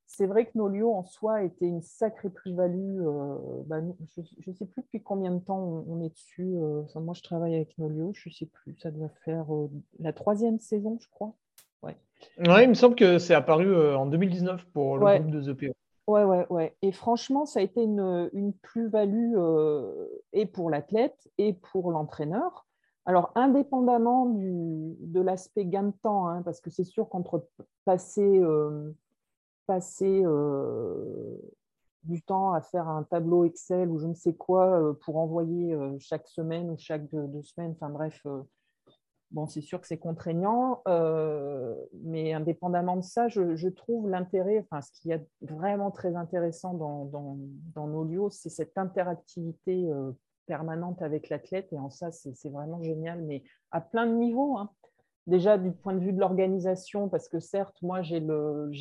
c'est vrai que Nolio en soi était une sacrée plus-value. Euh, bah, je ne sais plus depuis combien de temps on, est dessus. Euh, moi, je travaille avec Nolio, je ne sais plus. Ça doit faire euh, la troisième saison, je crois. Ouais. ouais. il me semble que c'est apparu en 2019 pour le groupe de The PO. Ouais, ouais, ouais. Et franchement, ça a été une, une plus-value et pour l'athlète et pour l'entraîneur. Alors, indépendamment du, de l'aspect gain de temps, hein, parce que c'est sûr qu'entre passer passer euh, du temps à faire un tableau Excel ou je ne sais quoi euh, pour envoyer euh, chaque semaine ou chaque deux, semaines. Enfin bref, bon, c'est sûr que c'est contraignant, mais indépendamment de ça, je, trouve l'intérêt, enfin, ce qui est vraiment très intéressant dans, dans, dans nos lieux, c'est cette interactivité permanente avec l'athlète. Et en ça, c'est vraiment génial, mais à plein de niveaux. Hein déjà du point de vue de l'organisation, parce que certes, moi, j'ai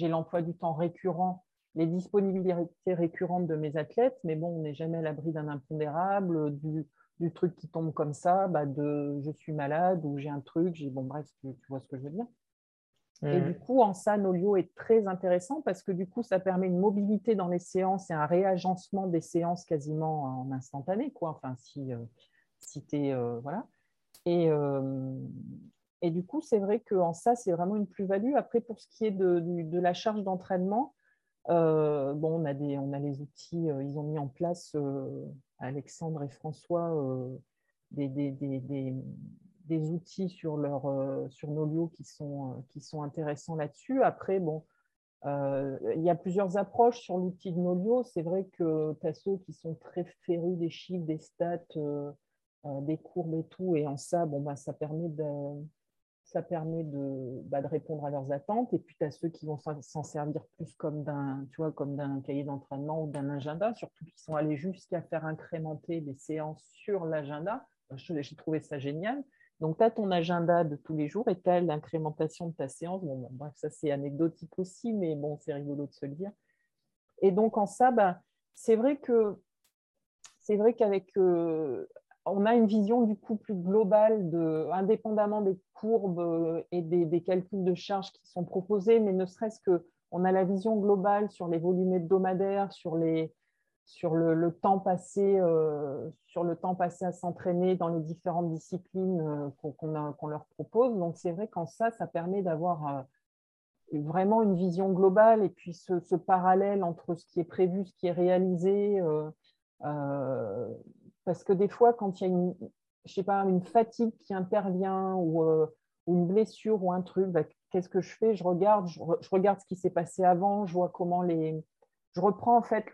l'emploi du temps récurrent, les disponibilités récurrentes de mes athlètes, mais bon, on n'est jamais à l'abri d'un impondérable, du, truc qui tombe comme ça, bah de je suis malade ou j'ai un truc, j'ai bon, bref, tu, vois ce que je veux dire. Et mmh. du coup, en ça, Nolio est très intéressant parce que du coup, ça permet une mobilité dans les séances et un réagencement des séances quasiment en instantané, quoi. Enfin, si, euh, si tu es. Euh, voilà. Et, euh, et du coup, c'est vrai qu'en ça, c'est vraiment une plus-value. Après, pour ce qui est de, la charge d'entraînement, euh, bon, on a, des, on a les outils, euh, ils ont mis en place, euh, Alexandre et François, des, des, outils sur, leur, sur qui sont, qui sont intéressants là-dessus. Après, bon, il y a plusieurs approches sur l'outil de Nolio. C'est vrai que tu as ceux qui sont très férus des chiffres, des stats, des courbes et tout. Et en ça, bon, bah, ça permet de, ça permet de, bah, de, répondre à leurs attentes. Et puis, tu as ceux qui vont s'en servir plus comme d'un, cahier d'entraînement ou d'un agenda, surtout qui sont allés jusqu'à faire incrémenter des séances sur l'agenda. J'ai trouvé ça génial. Donc, tu as ton agenda de tous les jours et tu as l'incrémentation de ta séance. Bon, bref, ça, c'est anecdotique aussi, mais bon, c'est rigolo de se le dire. Et donc, en ça, bah, c'est vrai que c'est vrai qu'avec euh, on a une vision du coup plus globale, de, indépendamment des courbes euh, et des, calculs de charges qui sont proposés, mais ne serait-ce que on a la vision globale sur les volumes hebdomadaires, sur les, sur le, temps passé, sur le temps passé à s'entraîner dans les différentes disciplines qu'on leur propose. Donc c'est vrai qu'en ça, ça permet d'avoir vraiment une vision globale et puis ce, parallèle entre ce qui est prévu, ce qui est réalisé. Parce que des fois, quand il y a une, je sais pas, une fatigue qui intervient ou, une blessure ou un truc, bah, qu'est-ce que je fais? Je regarde, je, regarde ce qui s'est passé avant, je vois comment les, je reprends en fait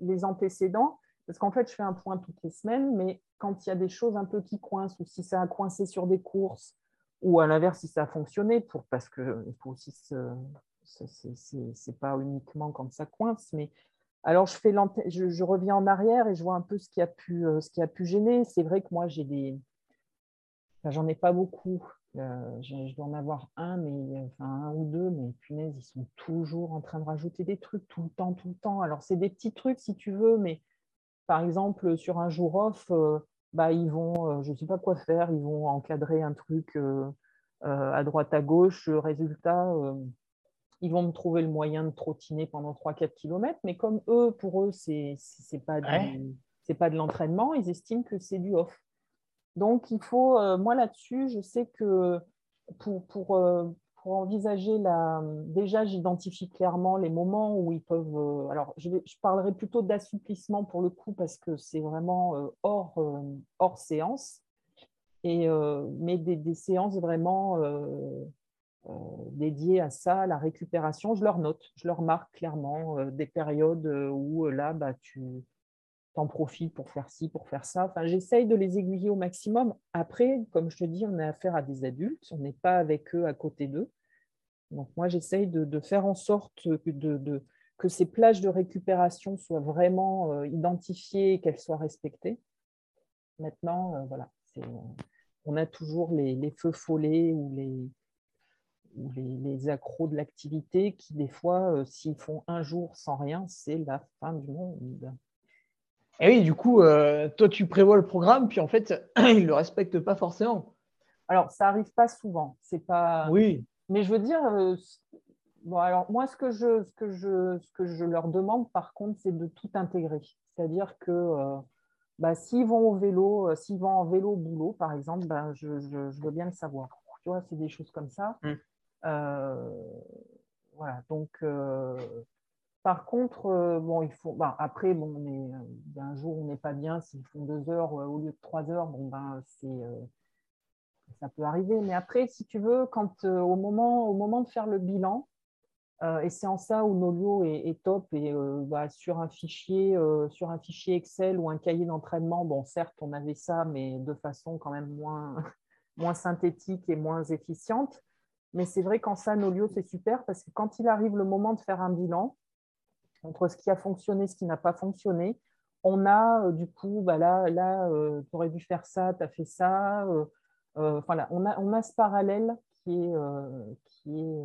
les antécédents, parce qu'en fait, je fais un point toutes les semaines, mais quand il y a des choses un peu qui coincent, ou si ça a coincé sur des courses, ou à l'inverse, si ça a fonctionné, pour, parce que faut aussi c'est pas uniquement quand ça coince, mais alors je, reviens en arrière et je vois un peu ce qui a pu, euh, gêner. C'est vrai que moi, j'ai des. J'en ai pas beaucoup, euh, je, dois en avoir un, mais enfin un ou deux, mais punaise, ils sont toujours en train de rajouter des trucs tout le temps, tout le temps. Alors c'est des petits trucs si tu veux, mais par exemple sur un jour off, euh, bah ils vont, je ne sais pas quoi faire, ils vont encadrer un truc à droite à gauche. Résultat, ils vont me trouver le moyen de trottiner pendant 3-4 km, mais comme eux, pour eux, c'est n'est pas, pas de l'entraînement, ils estiment que c'est du off. Donc, il faut, euh, moi là-dessus, je sais que pour, pour, euh, pour envisager la. Déjà, j'identifie clairement les moments où ils peuvent. Euh, alors, je, je, parlerai plutôt d'assouplissement pour le coup, parce que c'est vraiment hors, hors séance. Et, mais des, des, séances vraiment dédiées à ça, à la récupération, je leur note, je leur marque clairement des périodes où là, bah, tu t'en profites pour faire ci, pour faire ça. Enfin, j'essaye de les aiguiller au maximum. Après, comme je te dis, on a affaire à des adultes, on n'est pas avec eux à côté d'eux. Donc moi, j'essaye de, faire en sorte que ces plages de récupération soient vraiment euh, identifiées et qu'elles soient respectées. Maintenant, euh, voilà, on a toujours les, feux follets ou les, les, accros de l'activité qui, des fois, euh, s'ils font un jour sans rien, c'est la fin du monde. Et oui, du coup, euh, toi, tu prévois le programme, puis en fait, ils ne le respectent pas forcément. Alors, ça n'arrive pas souvent. C'est pas. Oui. Mais je veux dire, euh, bon, alors moi, ce que, je, ce, que je, ce que je leur demande, par contre, c'est de tout intégrer. C'est-à-dire que bah, s'ils vont au vélo, s'ils vont en vélo au boulot, par exemple, bah, je, je, je, veux bien le savoir. Tu vois, c'est des choses comme ça. Mmh. Voilà. Donc, par contre, euh, bon, il faut. Ben, après, bon, on est, euh, un jour, on n'est pas bien. S'ils font deux heures euh, au lieu de trois heures, bon, ben, c'est, ça peut arriver. Mais après, si tu veux, quand au, moment, au moment de faire le bilan, et c'est en ça où Nolio est, est top, et bah, sur, un fichier, sur un fichier Excel ou un cahier d'entraînement, bon, certes, on avait ça, mais de façon quand même moins, moins synthétique et moins efficiente. Mais c'est vrai qu'en ça, Nolio, c'est super parce que quand il arrive le moment de faire un bilan, entre ce qui a fonctionné, ce qui n'a pas fonctionné. On a euh, du coup, bah là, là euh, tu aurais dû faire ça, tu as fait ça. Euh, voilà, on a, on a ce parallèle qui, est, qui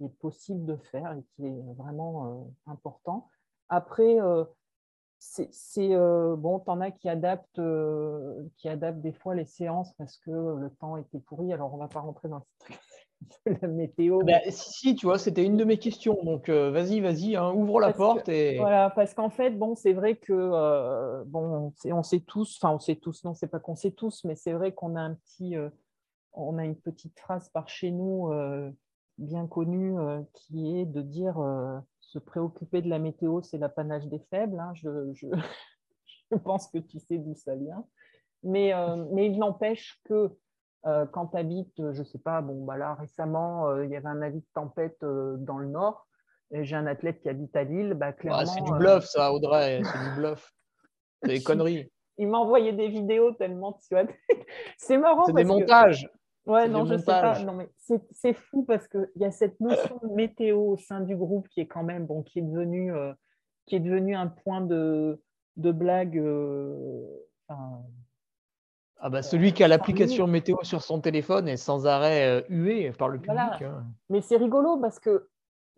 est possible de faire et qui est vraiment important. Après, c'est bon, tu en as qui adaptent, qui adaptent des fois les séances parce que le temps était pourri. Alors, on ne va pas rentrer dans truc la météo. Bah, si, si, tu vois, c'était une de mes questions. Donc, euh, vas-y, vas-y, hein, ouvre la porte. et... Voilà, parce qu'en fait, bon, c'est vrai que, euh, bon, on sait tous, enfin, on sait tous, non, c'est pas qu'on sait tous, mais c'est vrai qu'on a un petit, euh, on a une petite phrase par chez nous bien connue qui est de dire se préoccuper de la météo, c'est l'apanage des faibles. Hein. Je, je, je, pense que tu sais d'où ça vient. Mais, mais il n'empêche que euh, quand tu habites, je ne sais pas, bon, bah là récemment, euh, il y avait un avis de tempête euh, dans le nord. Et j'ai un athlète qui habite à Lille. Bah, clairement, c'est du bluff, ça, Audrey. C'est du bluff. C'est des conneries. Il m'a envoyé des vidéos tellement tu vois. c'est marrant. C'est des montages. Ouais, non, je sais pas. Non, mais c'est fou parce qu'il y a cette notion de météo au sein du groupe qui est quand même, bon, qui est devenu, qui est devenu un point de, de blague. Enfin, ah bah, celui qui a l'application météo sur son téléphone est sans arrêt euh, hué par le public. Hein. Mais c'est rigolo parce que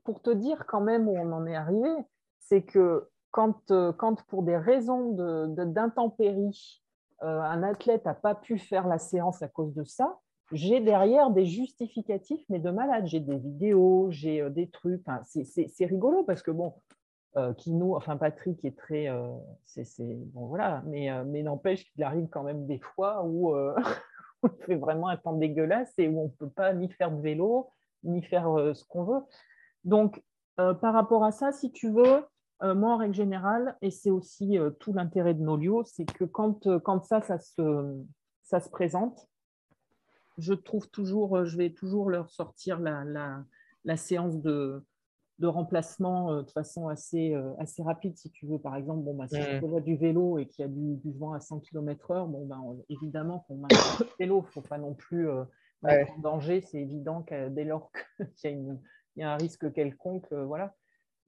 pour te dire quand même où on en est arrivé, c'est que quand, euh, quand pour des raisons d'intempérie, de, euh, un athlète n'a pas pu faire la séance à cause de ça, j'ai derrière des justificatifs, mais de malade. J'ai des vidéos, j'ai des trucs. c'est rigolo parce que bon, qui nous, enfin Patrick est très, c'est, bon voilà, mais, mais n'empêche qu'il arrive quand même des fois où on fait vraiment un temps dégueulasse et où on ne peut pas ni faire de vélo, ni faire ce qu'on veut. Donc, par rapport à ça, si tu veux, moi, en règle générale, et c'est aussi tout l'intérêt de nos lieux, c'est que quand, quand ça, ça se, ça se présente, je trouve toujours, je vais toujours leur sortir la, la, la séance de, de remplacement euh, de façon assez, euh, assez rapide, si tu veux. Par exemple, bon, bah, si je vois du vélo et qu'il y a du, du, vent à 100 km/h, bon, bah, évidemment qu'on maintient le vélo. Il ne faut pas non plus euh, mettre en danger. C'est évident que dès lors qu'il y, y, a un risque quelconque, voilà.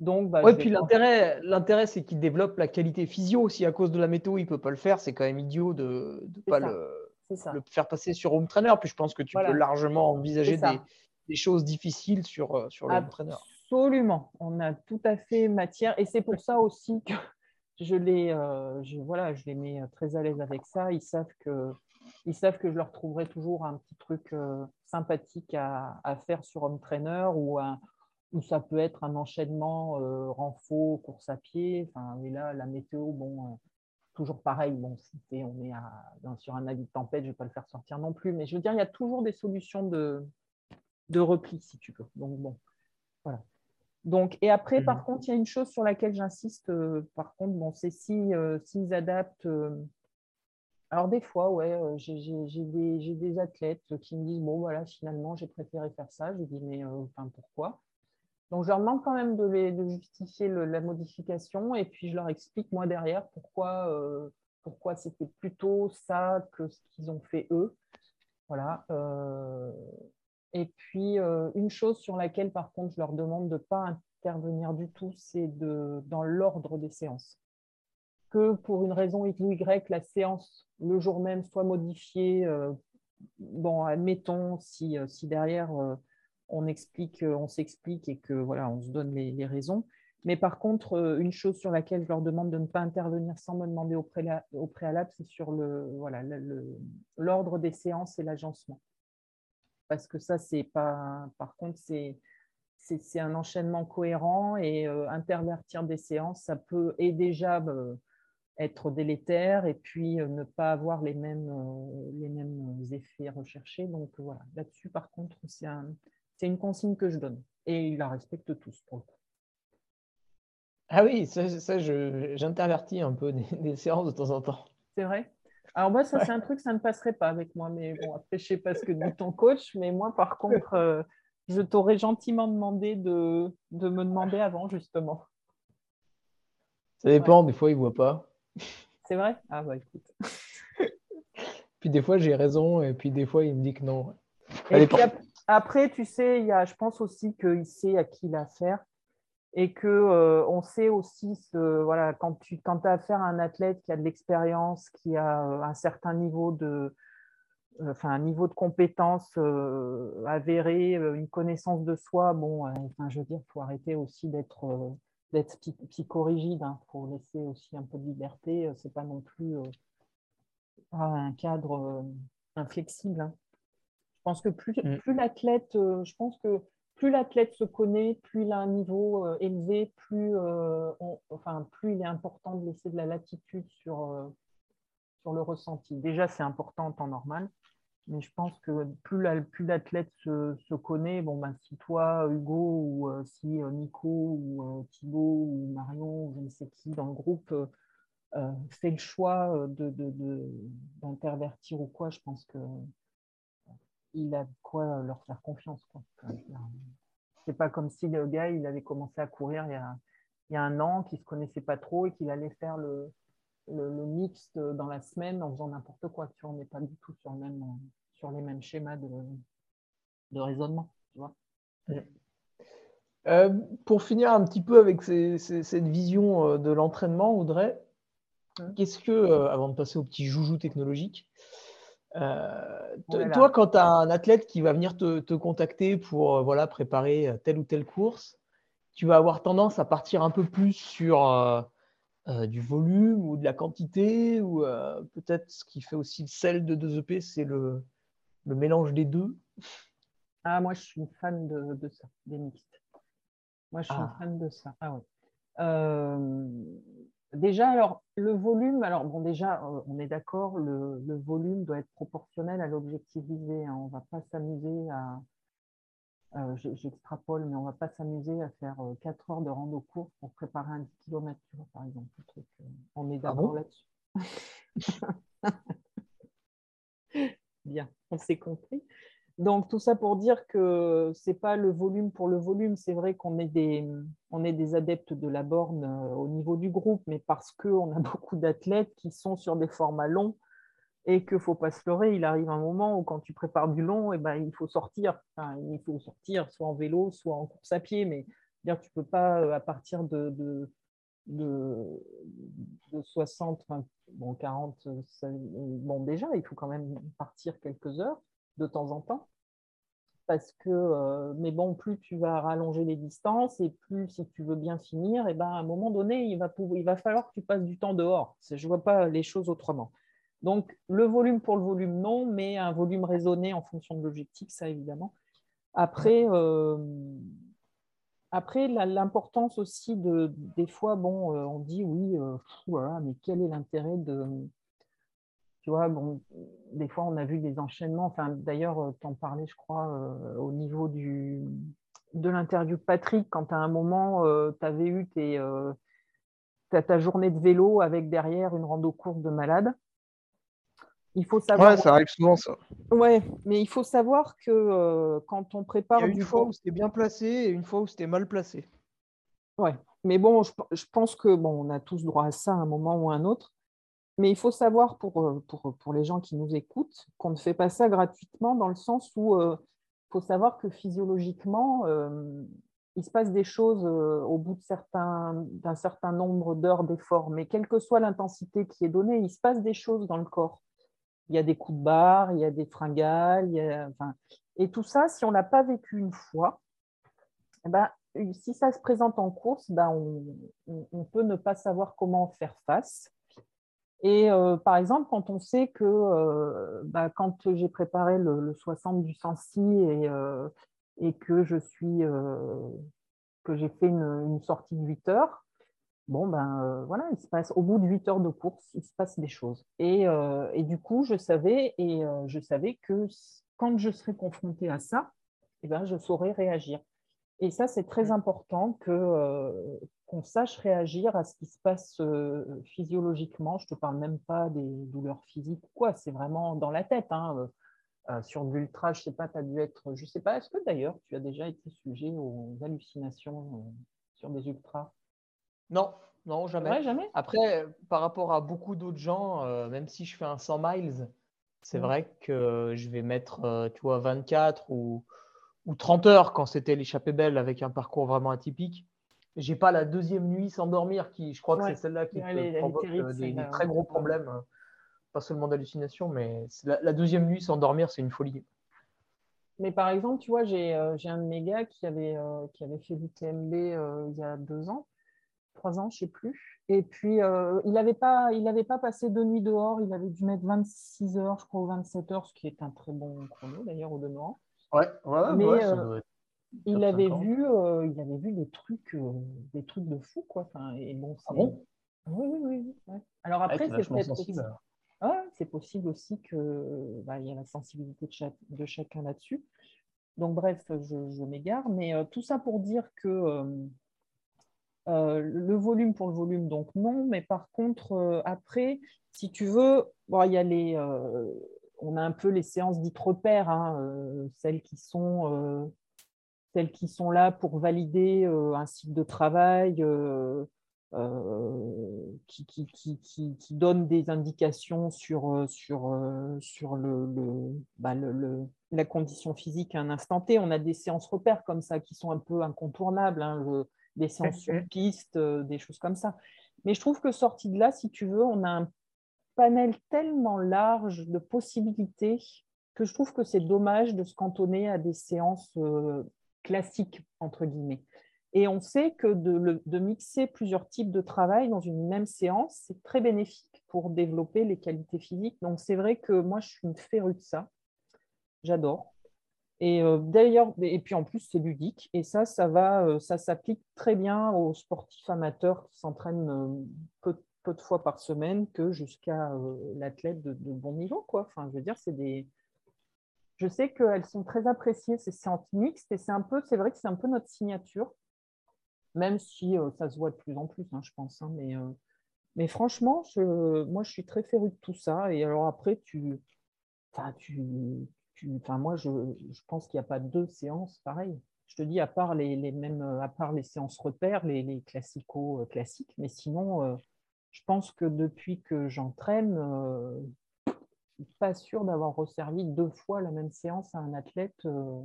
Donc, bah, puis l'intérêt, l'intérêt, c'est qu'il développe la qualité physio. Si à cause de la météo, il ne peut pas le faire, c'est quand même idiot de ne pas le, le, faire passer sur Home Trainer. Puis je pense que tu peux largement envisager des, des, choses difficiles sur, sur le Home Trainer. Absolument, on a tout à fait matière et c'est pour ça aussi que je les, euh, voilà, je les mets très à l'aise avec ça. Ils savent que, ils savent que je leur trouverai toujours un petit truc euh, sympathique à, faire sur Home Trainer ou, ou ça peut être un enchaînement euh, renfort, course à pied. Enfin, et là, la météo, bon, euh, toujours pareil. Bon, si on est sur un avis de tempête, je ne vais pas le faire sortir non plus. Mais je veux dire, il y a toujours des solutions de, de repli, si tu veux. Donc, bon, voilà. Donc, et après, par mmh. contre, il y a une chose sur laquelle j'insiste, euh, par contre, bon, c'est s'ils euh, adaptent. Euh, alors, des fois, ouais, j'ai des, des, athlètes qui me disent Bon, voilà, finalement, j'ai préféré faire ça. Je dis Mais enfin, pourquoi? Donc, je leur demande quand même de, justifier la modification et puis je leur explique, moi, derrière, pourquoi, pourquoi c'était plutôt ça que ce qu'ils ont fait eux. Voilà. Et puis, euh, une chose sur laquelle, par contre, je leur demande de ne pas intervenir du tout, c'est dans l'ordre des séances. Que pour une raison X ou Y, la séance, le jour même, soit modifiée. Euh, bon, admettons, si, euh, si derrière, on explique, on s'explique et que voilà, on se donne les, raisons. Mais par contre, une chose sur laquelle je leur demande de ne pas intervenir sans me demander au, préalable, c'est sur l'ordre voilà, des séances et l'agencement parce que ça, c'est pas. Par contre, c'est c'est un enchaînement cohérent et euh, intervertir des séances, ça peut et déjà euh, être délétère et puis euh, ne pas avoir les mêmes, les mêmes effets recherchés. Donc voilà, là-dessus, par contre, c'est un, une consigne que je donne et ils la respectent tous pour le coup. Ah oui, ça, ça j'intervertis un peu des, des séances de temps en temps. C'est vrai alors moi, ça c'est un truc, ça ne passerait pas avec moi. Mais bon, après, je sais pas ce que dit ton coach, mais moi, par contre, euh, je t'aurais gentiment demandé de, de, me demander avant, justement. Ça dépend, des fois, il ne voit pas. C'est vrai? Ah bah écoute. puis des fois, j'ai raison, et puis des fois, il me dit que non. Et puis après, tu sais, y a, je pense aussi qu'il sait à qui il a affaire et que euh, on sait aussi ce, voilà quand tu quand as affaire à un athlète qui a de l'expérience, qui a euh, un certain niveau de euh, enfin un niveau de compétence avéré, une connaissance de soi, bon, enfin je veux dire, faut arrêter aussi d'être d'être psychorigide, il hein. faut laisser aussi un peu de liberté, c'est pas non plus un cadre inflexible. Hein. Je pense que plus, mm. plus l'athlète, je pense que plus l'athlète se connaît, plus il a un niveau euh, élevé, plus, euh, enfin, plus il est important de laisser de la latitude sur, euh, sur le ressenti. Déjà, c'est important en temps normal, mais je pense que plus l'athlète se, se, connaît, bon, ben, si toi, Hugo, ou si Nico, ou Thibaut, ou Marion, ou je ne sais qui dans le groupe fait le choix d'intervertir de, de, ou quoi, je pense que il a quoi leur faire confiance. C'est pas comme si le gars il avait commencé à courir il y a, il y a un an, qu'il ne se connaissait pas trop et qu'il allait faire le, le, mix dans la semaine en faisant n'importe quoi. Tu vois, on n'est pas du tout sur, le même, sur les mêmes schémas de, de raisonnement. Tu vois euh, pour finir un petit peu avec cette vision euh, de l'entraînement, Audrey, hum. qu'est-ce que, euh, avant de passer au petit joujou technologique, euh, toi, quand tu as un athlète qui va venir te, contacter pour euh, voilà, préparer euh, telle ou telle course, tu vas avoir tendance à partir un peu plus sur du volume ou de la quantité, ou peut-être ce qui fait aussi le sel de 2EP, c'est le, mélange des deux? Ah, moi, je suis fan de, ça, des mixtes. Moi, je suis ah. fan de ça. Ah, déjà, alors, le volume, alors bon, déjà, on est d'accord, le, volume doit être proportionnel à l'objectif visé. Hein. On ne va pas s'amuser à, j'extrapole, mais on ne va pas s'amuser à faire 4 heures de rando course pour préparer un 10 km, par exemple. on est ah d'accord là-dessus. Bien, on s'est compris. Donc, tout ça pour dire que ce n'est pas le volume pour le volume. C'est vrai qu'on est, des, on est des adeptes de la borne euh, au niveau du groupe, mais parce qu'on a beaucoup d'athlètes qui sont sur des formats longs et qu'il ne faut pas se leurrer. Il arrive un moment où, quand tu prépares du long, et eh ben, il faut sortir. il faut sortir soit en vélo, soit en course à pied. Mais dire, tu ne peux pas, euh, à partir de, de, de, 60, bon, 40, bon, déjà, il faut quand même partir quelques heures de temps en temps. Parce que, euh, mais bon, plus tu vas rallonger les distances et plus, si tu veux bien finir, et eh ben, à un moment donné, il va, il va falloir que tu passes du temps dehors. Je ne vois pas les choses autrement. Donc, le volume pour le volume, non, mais un volume raisonné en fonction de l'objectif, ça évidemment. Après, euh, après l'importance aussi de, des fois, bon, euh, on dit oui, mais quel est l'intérêt de, tu vois, bon, des fois, on a vu des enchaînements. Enfin, d'ailleurs, euh, tu en parlais, je crois, euh, au niveau du, de l'interview de Patrick, quand à un moment, euh, tu avais eu tes, ta journée de vélo avec derrière une rando courte de malade. Il faut savoir. Ouais, ça arrive souvent, ça. Ouais, mais il faut savoir que quand on prépare. Il y a une fois où c'était bien placé et une fois où c'était mal placé. Ouais, mais bon, je, je, pense que bon, on a tous droit à ça à un moment ou à un autre. Mais il faut savoir pour, euh, pour, pour, les gens qui nous écoutent qu'on ne fait pas ça gratuitement dans le sens où il euh, faut savoir que physiologiquement, euh, il se passe des choses au bout d'un certain, nombre d'heures d'effort. Mais quelle que soit l'intensité qui est donnée, il se passe des choses dans le corps. Il y a des coups de barre, il y a des fringales. Enfin, et tout ça, si on n'a pas vécu une fois, eh ben, si ça se présente en course, ben on, on, peut ne pas savoir comment faire face. Et euh, par exemple, quand on sait que euh, bah, quand j'ai préparé le, 60 du et, euh, et que je suis que j'ai fait une, sortie de 8 heures, bon ben voilà, il se passe au bout de 8 heures de course, il se passe des choses. Et, et du coup, je savais et je savais que quand je serais confrontée à ça, eh ben, je saurais réagir. Et ça, c'est très important que, qu'on sache réagir à ce qui se passe euh, physiologiquement. Je ne te parle même pas des douleurs physiques ou quoi, c'est vraiment dans la tête. Hein. Euh, euh, sur l'ultra, je ne sais pas, tu as dû être, je ne sais pas, est-ce que d'ailleurs tu as déjà été sujet aux hallucinations sur des ultras? Non, non, jamais. jamais? Après, par rapport à beaucoup d'autres gens, même si je fais un 100 miles, c'est mmh. vrai que je vais mettre, tu vois, 24 ou, ou 30 heures quand c'était l'échappée belle avec un parcours vraiment atypique j'ai pas la deuxième nuit sans dormir qui, je crois que c'est celle-là qui provoque euh, des, très gros problèmes, hein. pas seulement d'hallucination, mais la, deuxième nuit sans dormir, c'est une folie. Mais par exemple, tu vois, j'ai euh, un de mes gars qui avait, euh, qui avait fait du TMB il y a deux ans, trois ans, je sais plus. Et puis, il n'avait pas, il pas passé deux nuits dehors, il avait dû mettre 26 heures, je crois, ou 27 heures, ce qui est un très bon chrono d'ailleurs au demeurant. Ouais, ouais, mais, ouais, il avait vu, euh, il avait vu des trucs, euh, des trucs de fou, quoi. Enfin, et bon, ah bon? Oui, oui, oui. Alors après, c'est possible. c'est possible aussi que bah, il y a la sensibilité de, chacun là-dessus. Donc bref, je, m'égare, mais euh, tout ça pour dire que le volume pour le volume, donc non, mais par contre, après, si tu veux, bon, il y a les, on a un peu les séances dites repères, hein, celles qui sont celles qui sont là pour valider euh, un cycle de travail, euh, euh, qui, qui, qui, qui, donnent des indications sur, sur, sur le, bah, le, le, la condition physique à un instant T. On a des séances repères comme ça qui sont un peu incontournables, hein, des séances sur piste, des choses comme ça. Mais je trouve que sorti de là, si tu veux, on a un panel tellement large de possibilités que je trouve que c'est dommage de se cantonner à des séances classique, entre guillemets. Et on sait que de, mixer plusieurs types de travail dans une même séance, c'est très bénéfique pour développer les qualités physiques. Donc c'est vrai que moi, je suis une férue de ça. J'adore. Et d'ailleurs, et puis en plus, c'est ludique. Et ça, ça va, ça s'applique très bien aux sportifs amateurs qui s'entraînent peu, de fois par semaine que jusqu'à l'athlète de, de, bon niveau. Quoi. Enfin, je veux dire, c'est des, je sais qu'elles sont très appréciées, ces séances mixtes, et c'est un peu, c'est vrai que c'est un peu notre signature, même si euh, ça se voit de plus en plus, hein, je pense. Hein, mais, euh, mais franchement, moi, je suis très féru de tout ça. Et alors après, tu, tu, enfin, moi, je, pense qu'il n'y a pas deux séances pareilles. Je te dis, à part les, mêmes, à part les séances repères, les, classico euh, classiques, mais sinon, je pense que depuis que j'entraîne, pas sûr d'avoir resservi deux fois la même séance à un athlète euh,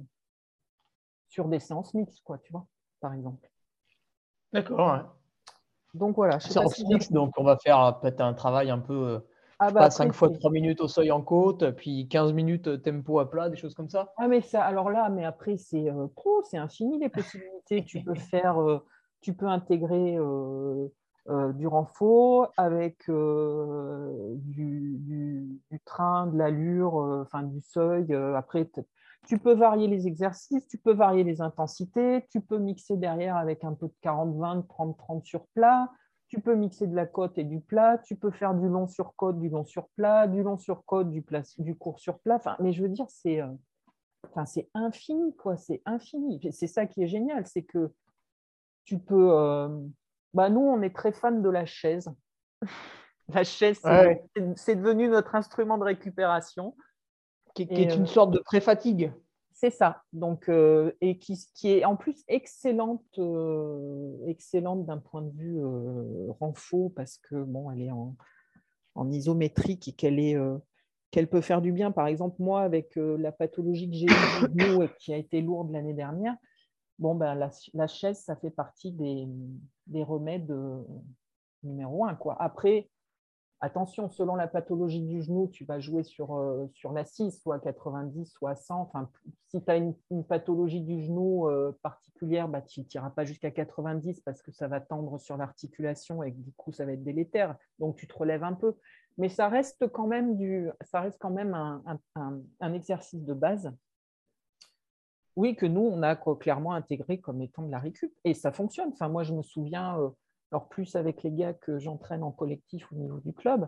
sur des séances mixtes, quoi, tu vois, par exemple. D'accord. Donc voilà. Séance mixte, donc on va faire euh, peut-être un travail un peu. Euh, ah bah, pas 5 fois 3 minutes au seuil en côte, puis 15 minutes tempo à plat, des choses comme ça Ah, mais ça, alors là, mais après, c'est pro, c'est infini les possibilités. tu peux faire, tu peux intégrer euh, du renfort, avec euh, du, train, de l'allure, euh, enfin du seuil. après, tu peux varier les exercices, tu peux varier les intensités, tu peux mixer derrière avec un peu de 40-20, 30-30 sur plat, tu peux mixer de la côte et du plat, tu peux faire du long sur côte, du long sur plat, du long sur côte, du, du court sur plat. Enfin, mais je veux dire, c'est infini, quoi, c'est infini. C'est ça qui est génial, c'est que tu peux, bah, nous, on est très fans de la chaise. la chaise, c'est devenu notre instrument de récupération. Qui, est une euh, sorte de pré-fatigue. C'est ça. Donc, euh, et qui, est en plus excellente, euh, excellente d'un point de vue renfort parce que bon, elle est en, isométrique et qu'elle est qu'elle peut faire du bien. Par exemple, moi, avec la pathologie que j'ai eue et qui a été lourde l'année dernière, bon, ben, la, chaise, ça fait partie des, remèdes euh, numéro un. Quoi. Après, attention, selon la pathologie du genou, tu vas jouer sur, euh, sur soit à 90, soit à 100. Enfin, si tu as une, pathologie du genou euh, particulière, bah, tu n'iras pas jusqu'à 90 parce que ça va tendre sur l'articulation et du coup, ça va être délétère. Donc, tu te relèves un peu. Mais ça reste quand même, du, ça reste quand même un exercice de base oui, que nous, on a clairement intégré comme étant de la récup. Et ça fonctionne. Enfin, moi, je me souviens, euh, alors plus avec les gars que j'entraîne en collectif au niveau du club,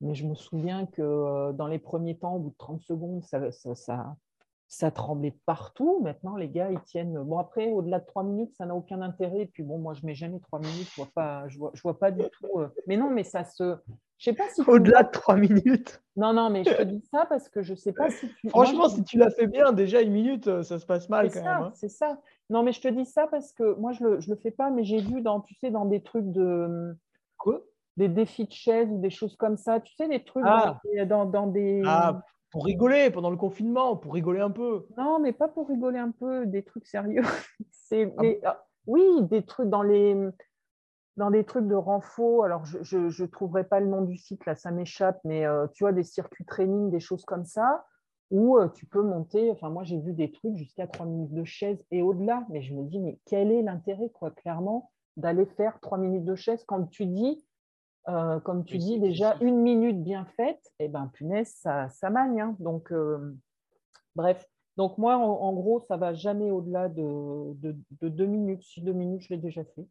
mais je me souviens que euh, dans les premiers temps, au bout de 30 secondes, ça, tremblait partout. Maintenant, les gars, ils tiennent. Bon, après, au-delà de trois minutes, ça n'a aucun intérêt. puis, bon, moi, je mets jamais trois minutes. Je vois, je vois pas du tout. Euh. Mais non, mais ça se. Je sais pas si. Au-delà de trois minutes. Non, non, mais je te dis ça parce que je sais pas si tu. Franchement, si tu l'as fait bien, déjà une minute, euh, ça se passe mal quand même. Hein. C'est ça. Non, mais je te dis ça parce que moi, je le, je le fais pas, mais j'ai vu dans, tu sais, dans des trucs de. Quoi? Des défis de chaise ou des choses comme ça. Tu sais, des trucs ah. dans, dans, des. Ah pour rigoler pendant le confinement, pour rigoler un peu. Non, mais pas pour rigoler un peu, des trucs sérieux. C'est, ah ah, oui, des trucs dans les dans des trucs de renfort. Alors, je ne trouverai pas le nom du site, là, ça m'échappe, mais euh, tu vois, des circuits training, des choses comme ça, où euh, tu peux monter. Enfin, moi, j'ai vu des trucs jusqu'à 3 minutes de chaise et au-delà. Mais je me dis, mais quel est l'intérêt, quoi, clairement, d'aller faire 3 minutes de chaise quand tu dis euh, comme tu dis, déjà une minute bien faite, et eh ben punaise, ça, ça magne. Hein. Donc, bref. Donc, moi, en, gros, ça va jamais au-delà de, de, deux minutes. Si deux minutes, je l'ai déjà fait.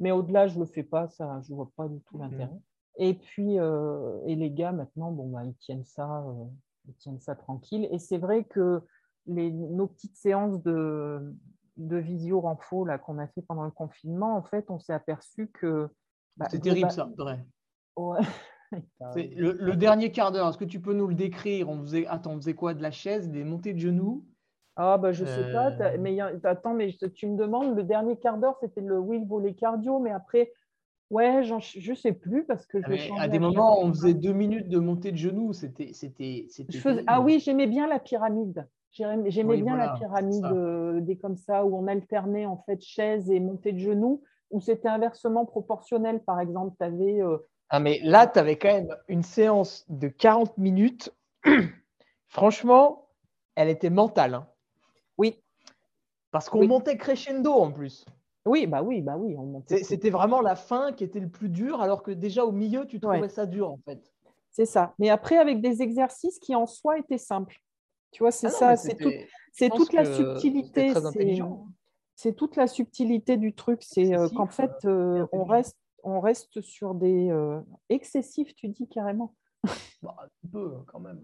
Mais au-delà, je ne le fais pas, ça, je ne vois pas du tout l'intérêt. Et puis, euh, et les gars, maintenant, bon, bah, ils, tiennent ça, ils tiennent ça tranquille. Et c'est vrai que les, nos petites séances de, de visio renfo qu'on a fait pendant le confinement, en fait, on s'est aperçu que bah, c'est terrible ça, vrai. Le, dernier quart d'heure, est-ce que tu peux nous le décrire? On faisait, Attends, on faisait quoi De la chaise, des montées de genoux? Ah, bah, je ne sais pas. Euh. Mais attends, mais tu me demandes, le dernier quart d'heure, c'était le wheel volley cardio, mais après, ouais, je ne sais plus parce que je ah, À des moments, on faisait deux minutes de montée de genoux. C'était. c'était, Ah oui, j'aimais bien la pyramide. J'aimais bien la pyramide euh, des comme ça, où on alternait en fait chaise et montée de genoux ou c'était inversement proportionnel Par exemple, tu avais. Euh, ah, mais là, tu avais quand même une séance de 40 minutes. Franchement, elle était mentale. Hein. Oui. Parce qu'on montait crescendo en plus. Oui, bah oui, bah oui. C'était vraiment la fin qui était le plus dur, alors que déjà au milieu, tu trouvais ça dur en fait. C'est ça. Mais après, avec des exercices qui en soi étaient simples. Tu vois, c'est ah ça. C'est tout, c'est toute la subtilité. C'est toute la subtilité du truc. C'est qu'en fait, on, reste, on reste sur des excessifs, tu dis carrément. Bah, un peu quand même.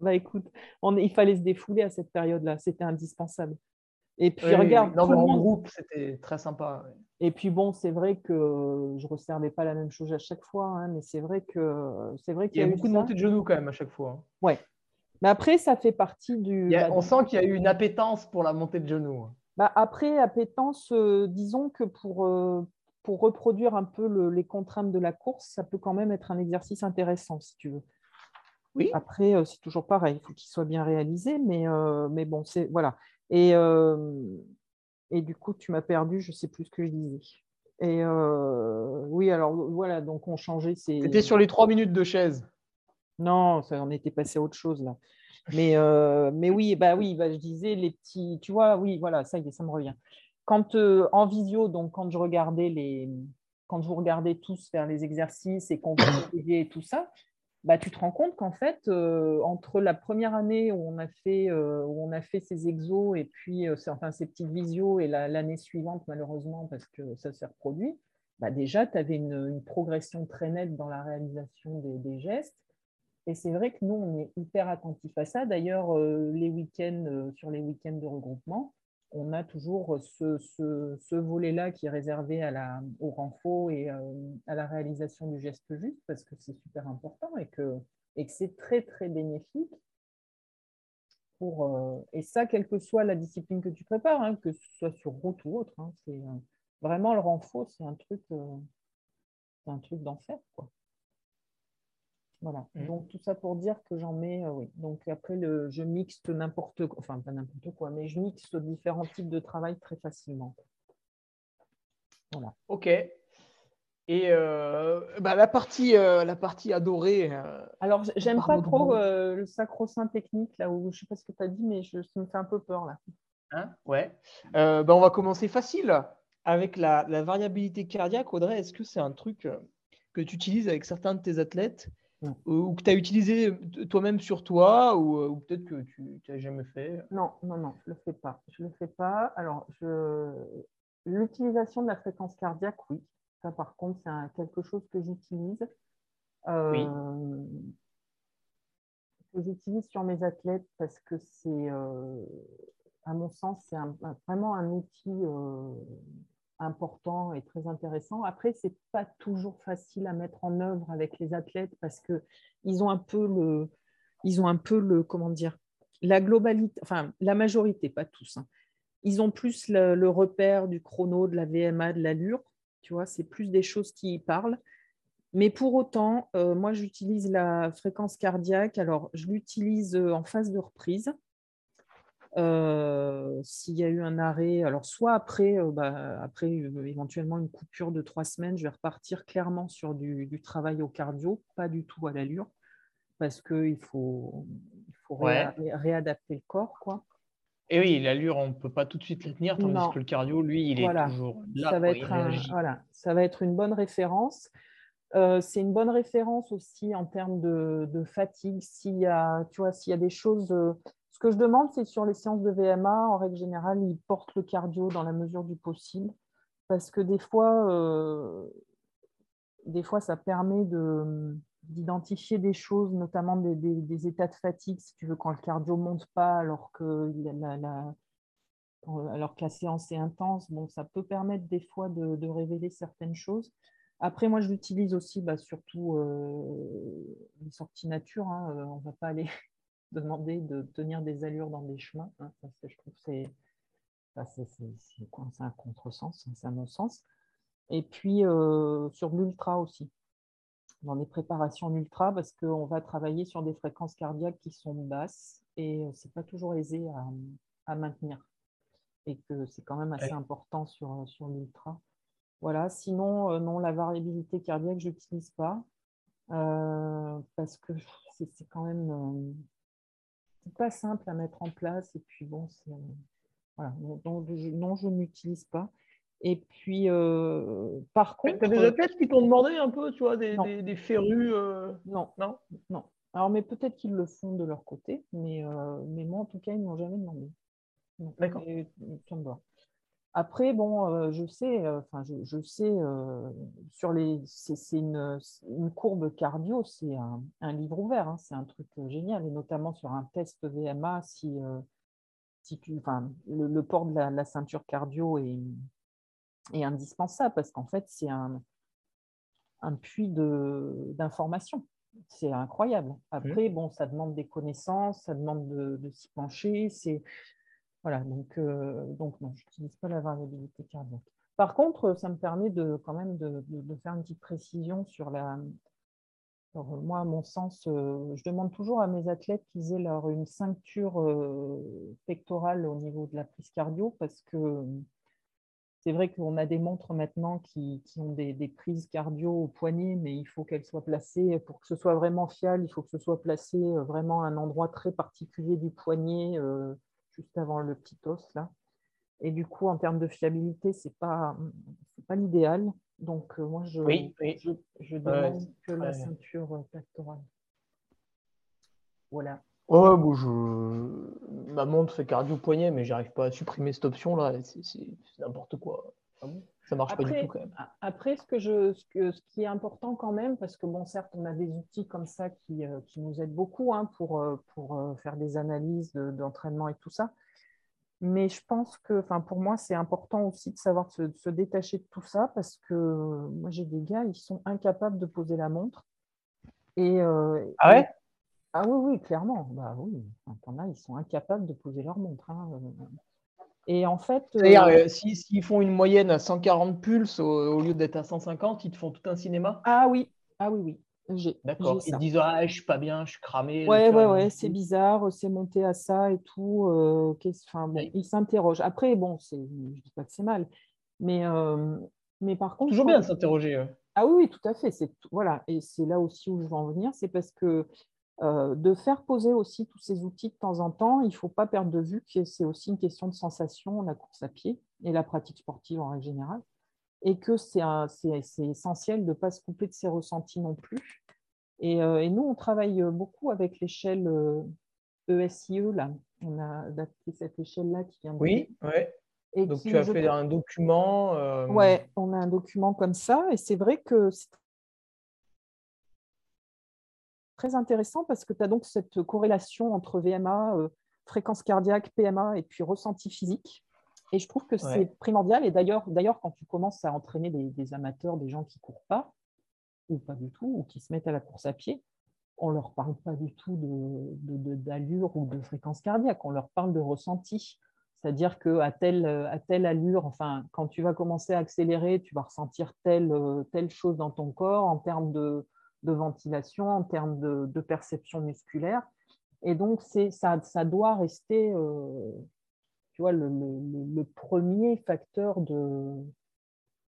Bah écoute, on, il fallait se défouler à cette période-là, c'était indispensable. Et puis regarde, non, en groupe, c'était très sympa. Et puis bon, c'est vrai que je ne resservais pas la même chose à chaque fois, hein, mais c'est vrai que c'est vrai qu'il y, a, beaucoup de montées de genoux quand même à chaque fois. Hein. Ouais. Mais après, ça fait partie du. Bah, on sent qu'il y a eu une appétence pour la montée de genoux. Hein. Bah, après, appétence, euh, disons que pour, euh, pour reproduire un peu les contraintes de la course, ça peut quand même être un exercice intéressant, si tu veux. Oui. Après, euh, c'est toujours pareil, il faut qu'il soit bien réalisé, mais, mais bon, c'est voilà. Et, et du coup, tu m'as perdu, je ne sais plus ce que je disais. Et oui, alors voilà, donc on changeait. C'était sur les trois minutes de chaise. Non, ça, on était passé à autre chose là. Mais, mais oui, bah oui, bah, je disais les petits, tu vois, oui, voilà, ça y est, ça me revient. Quand en visio, donc quand je regardais les, quand vous regardais tous faire les exercices et qu'on et tout ça, bah, tu te rends compte qu'en fait, euh, entre la première année où on a fait, euh, où on a fait ces exos et puis euh, enfin, ces petites visios et l'année suivante, malheureusement, parce que ça s'est reproduit, bah, déjà, tu avais une, progression très nette dans la réalisation des, gestes. Et c'est vrai que nous, on est hyper attentifs à ça. D'ailleurs, les week-ends, sur les week-ends de regroupement, on a toujours ce, volet-là qui est réservé au renfort et euh, à la réalisation du geste juste parce que c'est super important et que, c'est très très bénéfique. Pour, euh, et ça, quelle que soit la discipline que tu prépares, hein, que ce soit sur route ou autre, hein, c'est euh, vraiment le renfort, c'est un truc, truc d'enfer. Quoi. Voilà. Mmh. Donc tout ça pour dire que j'en mets, euh, oui. Donc après, le, je mixte n'importe quoi, enfin pas n'importe quoi, mais je mixe différents types de travail très facilement. Voilà. Ok. Et euh, bah, la, partie, euh, la partie adorée. Alors, j'aime pas trop le sacro-saint technique, là où je sais pas ce que tu as dit, mais je, ça me fait un peu peur là. Hein? Ouais. Bah, on va commencer facile avec la, la variabilité cardiaque. Audrey, est-ce que c'est un truc que tu utilises avec certains de tes athlètes? Ou que tu as utilisé toi-même sur toi, ou, euh, peut-être que tu n'as jamais fait Non, non, non, je ne le fais pas. Je le fais pas. Alors, l'utilisation de la fréquence cardiaque, oui. Ça, par contre, c'est quelque chose que j'utilise. Euh, oui. Que j'utilise sur mes athlètes parce que c'est, euh, à mon sens, c'est vraiment un outil important et très intéressant. Après, c'est pas toujours facile à mettre en œuvre avec les athlètes parce que ils ont un peu le, ils ont un peu le, comment dire, la globalité, enfin la majorité, pas tous. Hein. Ils ont plus le, repère du chrono, de la VMA, de l'allure. Tu vois, c'est plus des choses qui parlent. Mais pour autant, euh, moi, j'utilise la fréquence cardiaque. Alors, je l'utilise euh, en phase de reprise. Euh, s'il y a eu un arrêt, alors soit après, euh, bah, après euh, éventuellement une coupure de trois semaines, je vais repartir clairement sur du, travail au cardio, pas du tout à l'allure, parce qu'il faut, il faut réadapter le corps. Quoi. Et oui, l'allure, on ne peut pas tout de suite la tenir, tandis que le cardio, lui, il est toujours là. Ça va, être voilà, ça va être une bonne référence. c'est une bonne référence aussi en termes de, de fatigue. S'il y, a, tu vois, s'il y a des choses ce que je demande, c'est sur les séances de VMA, en règle générale, ils portent le cardio dans la mesure du possible. Parce que des fois, euh, des fois ça permet d'identifier des choses, notamment des, états de fatigue, si tu veux, quand le cardio ne monte pas alors que la, alors que la séance est intense, bon, ça peut permettre des fois de, révéler certaines choses. Après, moi, je l'utilise aussi, bah, surtout euh, les sorties nature. Hein, euh, on ne va pas aller demander de tenir des allures dans des chemins. Hein, je trouve que c'est un contresens, hein, c'est un non-sens. Et puis euh, sur l'ultra aussi, dans les préparations ultra, parce qu'on va travailler sur des fréquences cardiaques qui sont basses et euh, c'est pas toujours aisé à, maintenir. Et que c'est quand même assez important sur, sur l'ultra. Voilà, sinon, euh, non, la variabilité cardiaque, je n'utilise pas. parce que c'est quand même pas simple à mettre en place. Et puis bon, c'est. Voilà. Donc, je, non, je n'utilise pas. Et puis, euh, par contre. Tu as des athlètes qui t'ont demandé un peu, tu vois, des, des, férus euh, Non, non, non. Alors, mais peut-être qu'ils le font de leur côté, mais, euh, mais moi, en tout cas, ils ne m'ont jamais demandé. D'accord. Après, bon, je sais, enfin, je, sais, sur les, c'est une, une, courbe cardio, c'est un, livre ouvert, hein, c'est un truc génial, et notamment sur un test VMA, si, si tu, enfin, le, port de la, ceinture cardio est, est indispensable parce qu'en fait, c'est un, un puits d'informations. C'est incroyable. Après, bon, ça demande des connaissances, ça demande de, s'y pencher. C'est voilà, donc, euh, donc non, je n'utilise pas la variabilité cardiaque. Par contre, ça me permet de quand même de, faire une petite précision sur la. moi, à mon sens, euh, je demande toujours à mes athlètes qu'ils aient leur, une ceinture euh, pectorale au niveau de la prise cardio parce que c'est vrai qu'on a des montres maintenant qui, ont des, prises cardio au poignet, mais il faut qu'elles soient placées, pour que ce soit vraiment fiable, il faut que ce soit placé euh, vraiment à un endroit très particulier du poignet, euh, juste avant le petit os. Là. Et du coup, en termes de fiabilité, ce n'est pas, pas l'idéal. Donc, euh, moi, je, je, demande que la ceinture pectorale. Voilà. Ouais, bon, je... ma montre fait cardio poignet, mais j'arrive pas à supprimer cette option-là. C'est n'importe quoi. Ah ça marche pas du tout quand même. Après, ce, que je, ce, que, ce qui est important quand même, parce que bon, certes, on a des outils comme ça qui, euh, qui nous aident beaucoup hein, pour, euh, pour euh, faire des analyses d'entraînement et tout ça. Mais je pense que, enfin, pour moi, c'est important aussi de savoir se, se, détacher de tout ça parce que moi, j'ai des gars, ils sont incapables de poser la montre. Et, ah ouais? ah oui, oui, clairement. Bah oui, ils sont incapables de poser leur montre. Hein. Et en fait. C'est-à-dire, euh, euh, s'ils font une moyenne à 140 pulses au, lieu d'être à 150, ils te font tout un cinéma? Ah oui, ah oui, oui. D'accord. Ils disent ah, je suis pas bien, je suis cramé. Ouais, ouais, ouais, c'est bizarre, c'est monté à ça et tout. enfin, Ils s'interrogent. Après, bon, je ne dis pas que c'est mal, mais, mais par contre. Toujours bien de s'interroger. Ah oui, oui, tout à fait. Voilà, et c'est là aussi où je veux en venir, c'est parce que euh, de faire poser aussi tous ces outils de temps en temps. Il ne faut pas perdre de vue que c'est aussi une question de sensation, la course à pied et la pratique sportive en règle générale, et que c'est essentiel de ne pas se couper de ses ressentis non plus. Et, euh, nous, on travaille beaucoup avec l'échelle ESIE, e, là. On a adapté cette échelle-là qui vient de... Oui, oui. Donc tu as fait un document. Euh, Oui, on a un document comme ça, et c'est vrai que c'est très intéressant parce que tu as donc cette corrélation entre VMA, euh, fréquence cardiaque, PMA et puis ressenti physique. Et je trouve que c'est primordial. Et d'ailleurs, quand tu commences à entraîner des, amateurs, des gens qui ne courent pas, ou pas du tout, ou qui se mettent à la course à pied, on ne leur parle pas du tout d'allure de, ou de fréquence cardiaque, on leur parle de ressenti. C'est-à-dire qu'à telle, à telle allure, enfin, quand tu vas commencer à accélérer, tu vas ressentir telle, telle chose dans ton corps en termes de, de ventilation, en termes de, perception musculaire. Et donc, ça, ça doit rester euh, tu vois, le, premier facteur de,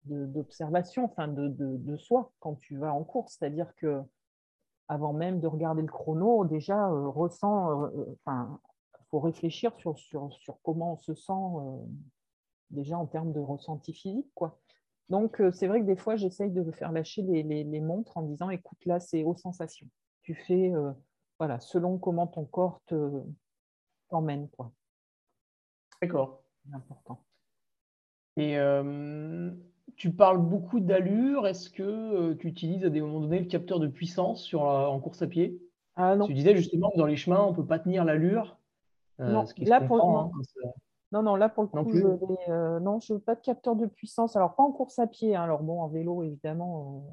d'observation, enfin de, de, soi quand tu vas en course. C'est-à-dire que avant même de regarder le chrono, déjà, euh, ressent, euh, enfin, faut réfléchir sur, sur, sur, comment on se sent déjà en termes de ressenti physique. Quoi. Donc, euh, c'est vrai que des fois, j'essaye de faire lâcher les, montres en disant, écoute, là, c'est aux sensations. Tu fais, euh, voilà, selon comment ton corps t'emmène. quoi. D'accord. C'est important. Et euh, tu parles beaucoup d'allure. Est-ce que tu utilises à des moments donnés le capteur de puissance sur en course à pied? Ah, non. Tu disais justement que dans les chemins, on ne peut pas tenir l'allure. non, là, pour, hein, non, non, là pour le coup, je n'ai euh, non, je veux pas de capteur de puissance. Alors pas en course à pied. Hein. Alors bon, en vélo évidemment,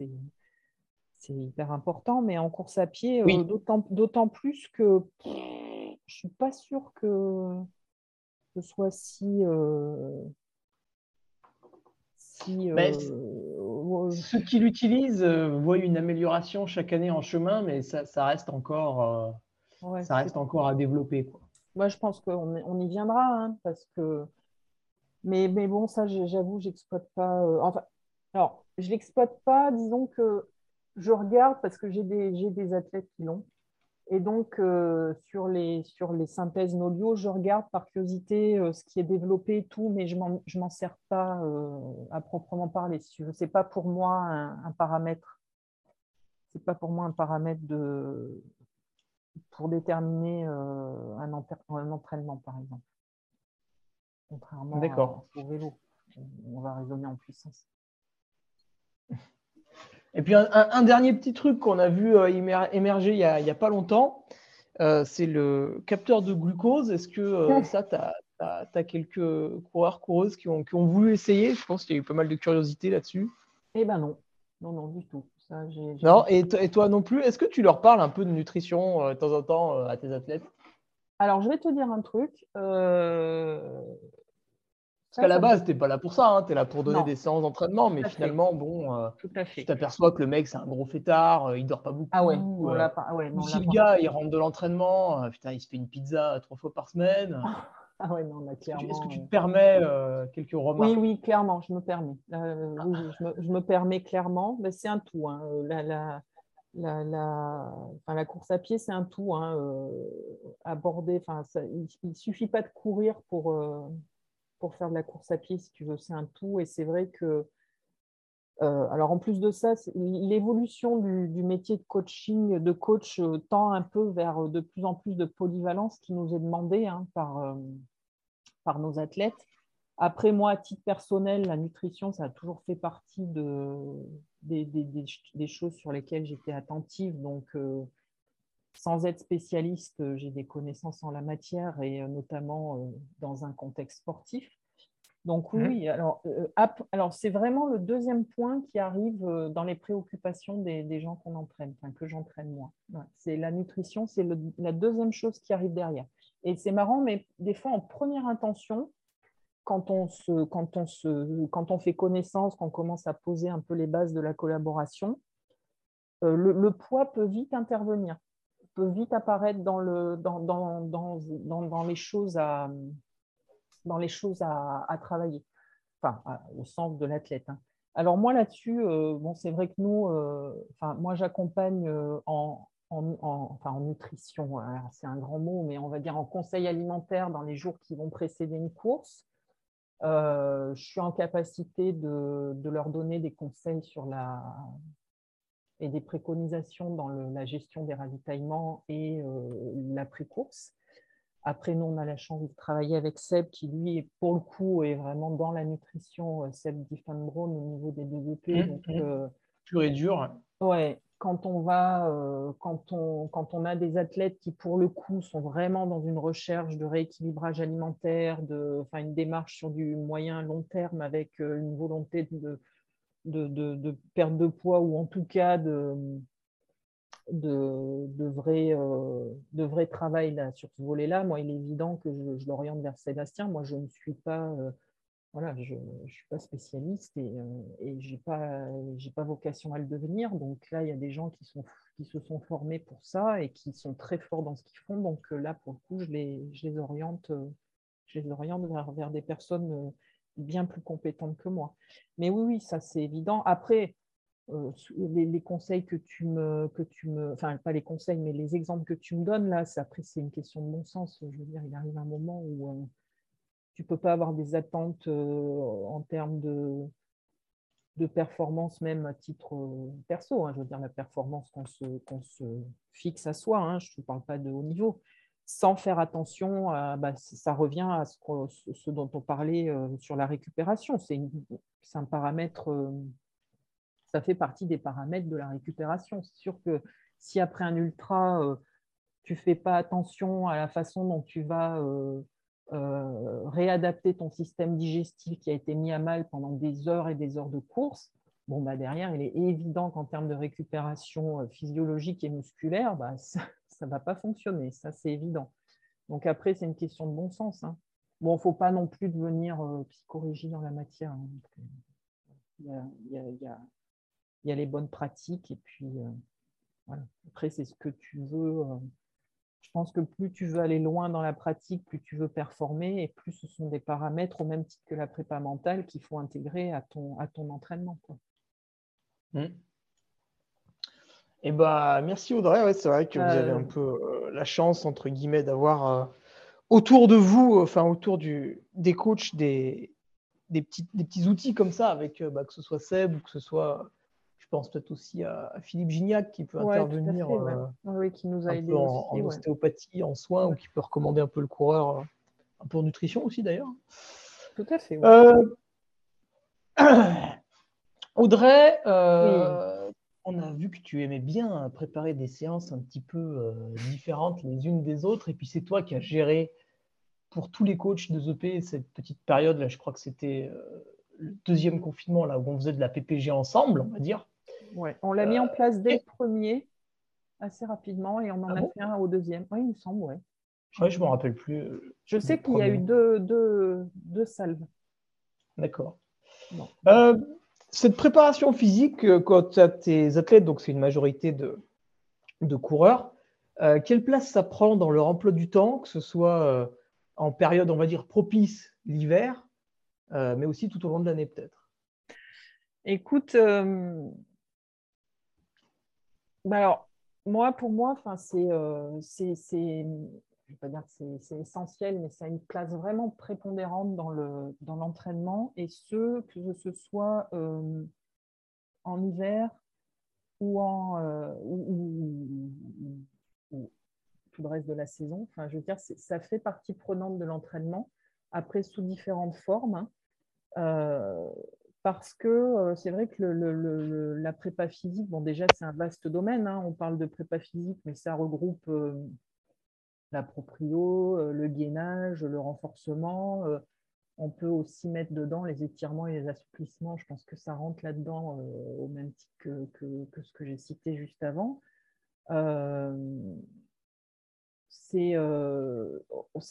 euh, c'est hyper important, mais en course à pied, euh, d'autant plus que je je suis pas sûre que ce soit si. si ben, ceux qui l'utilisent voient une amélioration chaque année en chemin, mais ça, ça reste encore, ça reste encore à développer. Quoi. Moi, je pense qu'on on y viendra, hein, parce que. Mais, bon, ça, j'avoue, j'exploite pas. Euh, enfin, alors, je l'exploite pas. Disons que je regarde parce que j'ai des, des athlètes qui l'ont. Et donc, euh, sur, les, sur les synthèses Nolio, je regarde par curiosité euh, ce qui est développé et tout, mais je ne m'en sers pas à proprement parler. Ce n'est pas pour moi un, un paramètre. C'est pas pour moi un paramètre de, pour déterminer euh, un, entraînement, par exemple. contrairement au vélo. On va raisonner en puissance. Et puis un, dernier petit truc qu'on a vu euh, émerger il n'y a, pas longtemps, euh, c'est le capteur de glucose. Est-ce que euh, ça, tu as, quelques coureurs, coureuses qui ont, voulu essayer? Je pense qu'il y a eu pas mal de curiosité là-dessus. Eh ben non, non, non, du tout. Non, et, toi non plus. Est-ce que tu leur parles un peu de nutrition de temps en temps à tes athlètes? Alors, je vais te dire un truc. Parce qu'à la base, tu n'es pas là pour ça, hein. tu es là pour donner des séances d'entraînement, mais finalement, bon, euh, tu t'aperçois que le mec, c'est un gros fêtard, euh, il dort pas beaucoup. Ah ouais, euh, ah ouais si le gars, il rentre de l'entraînement, putain, il se fait une pizza trois fois par semaine. Ah ouais, non, là, clairement. Est-ce que tu te permets quelques remarques? Oui, oui, clairement, je me permets. oui, je, me, permets clairement. Mais c'est un tout. Hein. La, la, la, la, course à pied, c'est un tout. Hein. aborder, il ne suffit pas de courir pour pour faire de la course à pied, si tu veux, c'est un tout. Et c'est vrai que, euh, alors en plus de ça, l'évolution du, métier de coaching, de coach, euh, tend un peu vers euh, de plus en plus de polyvalence qui nous est demandé hein, par, par nos athlètes. Après, moi, à titre personnel, la nutrition, ça a toujours fait partie de, des, des, choses sur lesquelles j'étais attentive. Donc, sans être spécialiste, euh, j'ai des connaissances en la matière et euh, notamment euh, dans un contexte sportif. Donc mmh. oui, alors, alors c'est vraiment le deuxième point qui arrive dans les préoccupations des, gens qu'on entraîne, enfin que j'entraîne moi. c'est la nutrition, c'est la deuxième chose qui arrive derrière. Et c'est marrant, mais des fois en première intention, quand on, se, quand, on se, quand on fait connaissance, qu'on commence à poser un peu les bases de la collaboration, le poids peut vite intervenir peut vite apparaître dans, le, dans, dans, dans, les choses à, dans les choses à, à travailler, enfin, au sens de l'athlète. Hein. Alors moi là-dessus, euh, bon, c'est vrai que nous, euh, moi j'accompagne euh, en, en, enfin, en nutrition, c'est un grand mot, mais on va dire en conseil alimentaire dans les jours qui vont précéder une course. je suis en capacité de, de, leur donner des conseils sur la, et des préconisations dans la gestion des ravitaillements et euh, la pré-course. Après, nous, on a la chance de travailler avec Seb, qui lui, pour le coup, est vraiment dans la nutrition, euh, Seb Diffenbron, au niveau des DVP. Mmh, donc, mmh. Euh, Pur et dur. Ouais, quand on va, quand, on, quand on a des athlètes qui, pour le coup, sont vraiment dans une recherche de rééquilibrage alimentaire, de, une démarche sur du moyen long terme avec une volonté de, de, perte de poids ou en tout cas de, de, vrai, euh, de vrai travail là, sur ce volet-là, moi, il est évident que je, l'oriente vers Sébastien. Moi, je ne suis pas, euh, voilà, je, je suis pas spécialiste et, euh, et je n'ai pas, pas vocation à le devenir. Donc là, il y a des gens qui, sont, qui se sont formés pour ça et qui sont très forts dans ce qu'ils font. Donc là, pour le coup, je les, je les oriente, je les oriente vers, vers des personnes bien plus compétente que moi. Mais oui, oui, ça c'est évident. Après, euh, les, conseils que tu me, que tu me, enfin pas les conseils, mais les exemples que tu me donnes là, après c'est une question de bon sens. Je veux dire, il arrive un moment où euh, tu peux pas avoir des attentes euh, en termes de, de performance même à titre perso. Hein. je veux dire la performance qu'on se, se fixe à soi. Hein. je ne parle pas de haut niveau sans faire attention, bah, ça revient à ce, dont on parlait euh, sur la récupération. C'est un paramètre, euh, ça fait partie des paramètres de la récupération. C'est sûr que si après un ultra, euh, tu ne fais pas attention à la façon dont tu vas réadapter ton système digestif qui a été mis à mal pendant des heures et des heures de course, bon, bah derrière, il est évident qu'en termes de récupération physiologique et musculaire, bah, ça ne va pas fonctionner, ça c'est évident. Donc après, c'est une question de bon sens. Hein. Bon, il ne faut pas non plus devenir euh, psychorigide en la matière. Il, y a, les bonnes pratiques et puis euh, voilà. après, c'est ce que tu veux. Euh, je pense que plus tu veux aller loin dans la pratique, plus tu veux performer et plus ce sont des paramètres au même titre que la prépa mentale qu'il faut intégrer à ton, à ton entraînement. Mmh. Eh bah, merci Audrey. c'est vrai que vous avez un peu euh, la chance, entre guillemets, d'avoir euh, autour de vous, enfin autour du, des coachs, des, des, petits, des petits outils comme ça, avec euh, bah, que ce soit Seb ou que ce soit, pense peut-être aussi à, Philippe Gignac qui peut intervenir oui, qui nous a en, en, ostéopathie, en soins, ou qui peut recommander un peu le coureur, un peu en nutrition aussi d'ailleurs. Tout à fait. Audrey, on a vu que tu aimais bien préparer des séances un petit peu différentes les unes des autres, et puis c'est toi qui as géré pour tous les coachs de ZP cette petite période là. Je crois que c'était le deuxième confinement là où on faisait de la PPG ensemble, on va dire. Ouais, on l'a mis en place dès le premier assez rapidement et on en ah a fait un au deuxième. Oui, il me semble, ouais. je ne me rappelle plus. Euh, je sais qu'il y a eu deux, deux, deux salves. D'accord. Euh, cette préparation physique, euh, quand tu as tes athlètes, donc c'est une majorité de, de coureurs, quelle place ça prend dans leur emploi du temps, que ce soit en période, on va dire, propice l'hiver, mais aussi tout au long de l'année peut-être? Écoute, bah alors, moi, pour moi, c'est, euh, c'est, je vais pas dire que c'est essentiel, mais ça a une place vraiment prépondérante dans, le, dans l'entraînement, et ce, que ce soit euh, en hiver ou, en, euh, tout le reste de la saison. Enfin, je veux dire, ça fait partie prenante de l'entraînement, après sous différentes formes. Hein parce que euh, c'est vrai que la prépa physique, bon déjà c'est un vaste domaine, hein. on parle de prépa physique, mais ça regroupe euh, euh, le gainage, le renforcement. on peut aussi mettre dedans les étirements et les assouplissements, je pense que ça rentre là-dedans au même titre que ce que j'ai cité juste avant. Euh,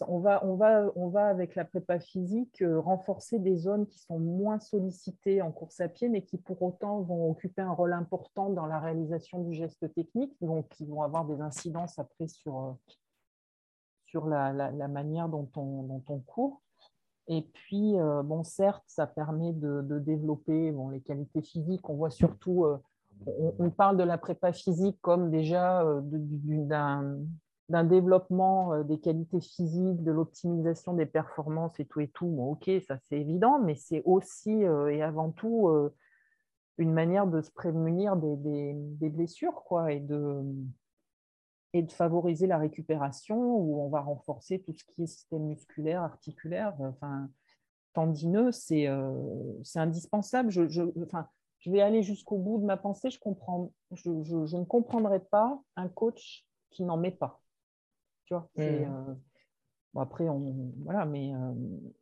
on, va, on, va, on va avec la prépa physique euh, renforcer des zones qui sont moins sollicitées en course à pied, mais qui pour autant vont occuper un rôle important dans la réalisation du geste technique, donc qui vont avoir des incidences après sur, euh, sur la, manière dont on, dont on court. Et puis, bon, certes, ça permet de, développer bon, les qualités physiques. On voit surtout, on, on, parle de la prépa physique comme déjà d'un d'un développement euh, des qualités physiques, de l'optimisation des performances et tout et tout, bon, ok, ça c'est évident, mais c'est aussi euh, et avant tout euh, une manière de se prémunir des, blessures quoi, et, de, favoriser la récupération où on va renforcer tout ce qui est système musculaire, articulaire, enfin, tendineux, c'est indispensable. Je, vais aller jusqu'au bout de ma pensée, je ne comprendrai pas un coach qui n'en met pas. Mmh. Euh, après, on, voilà, mais euh,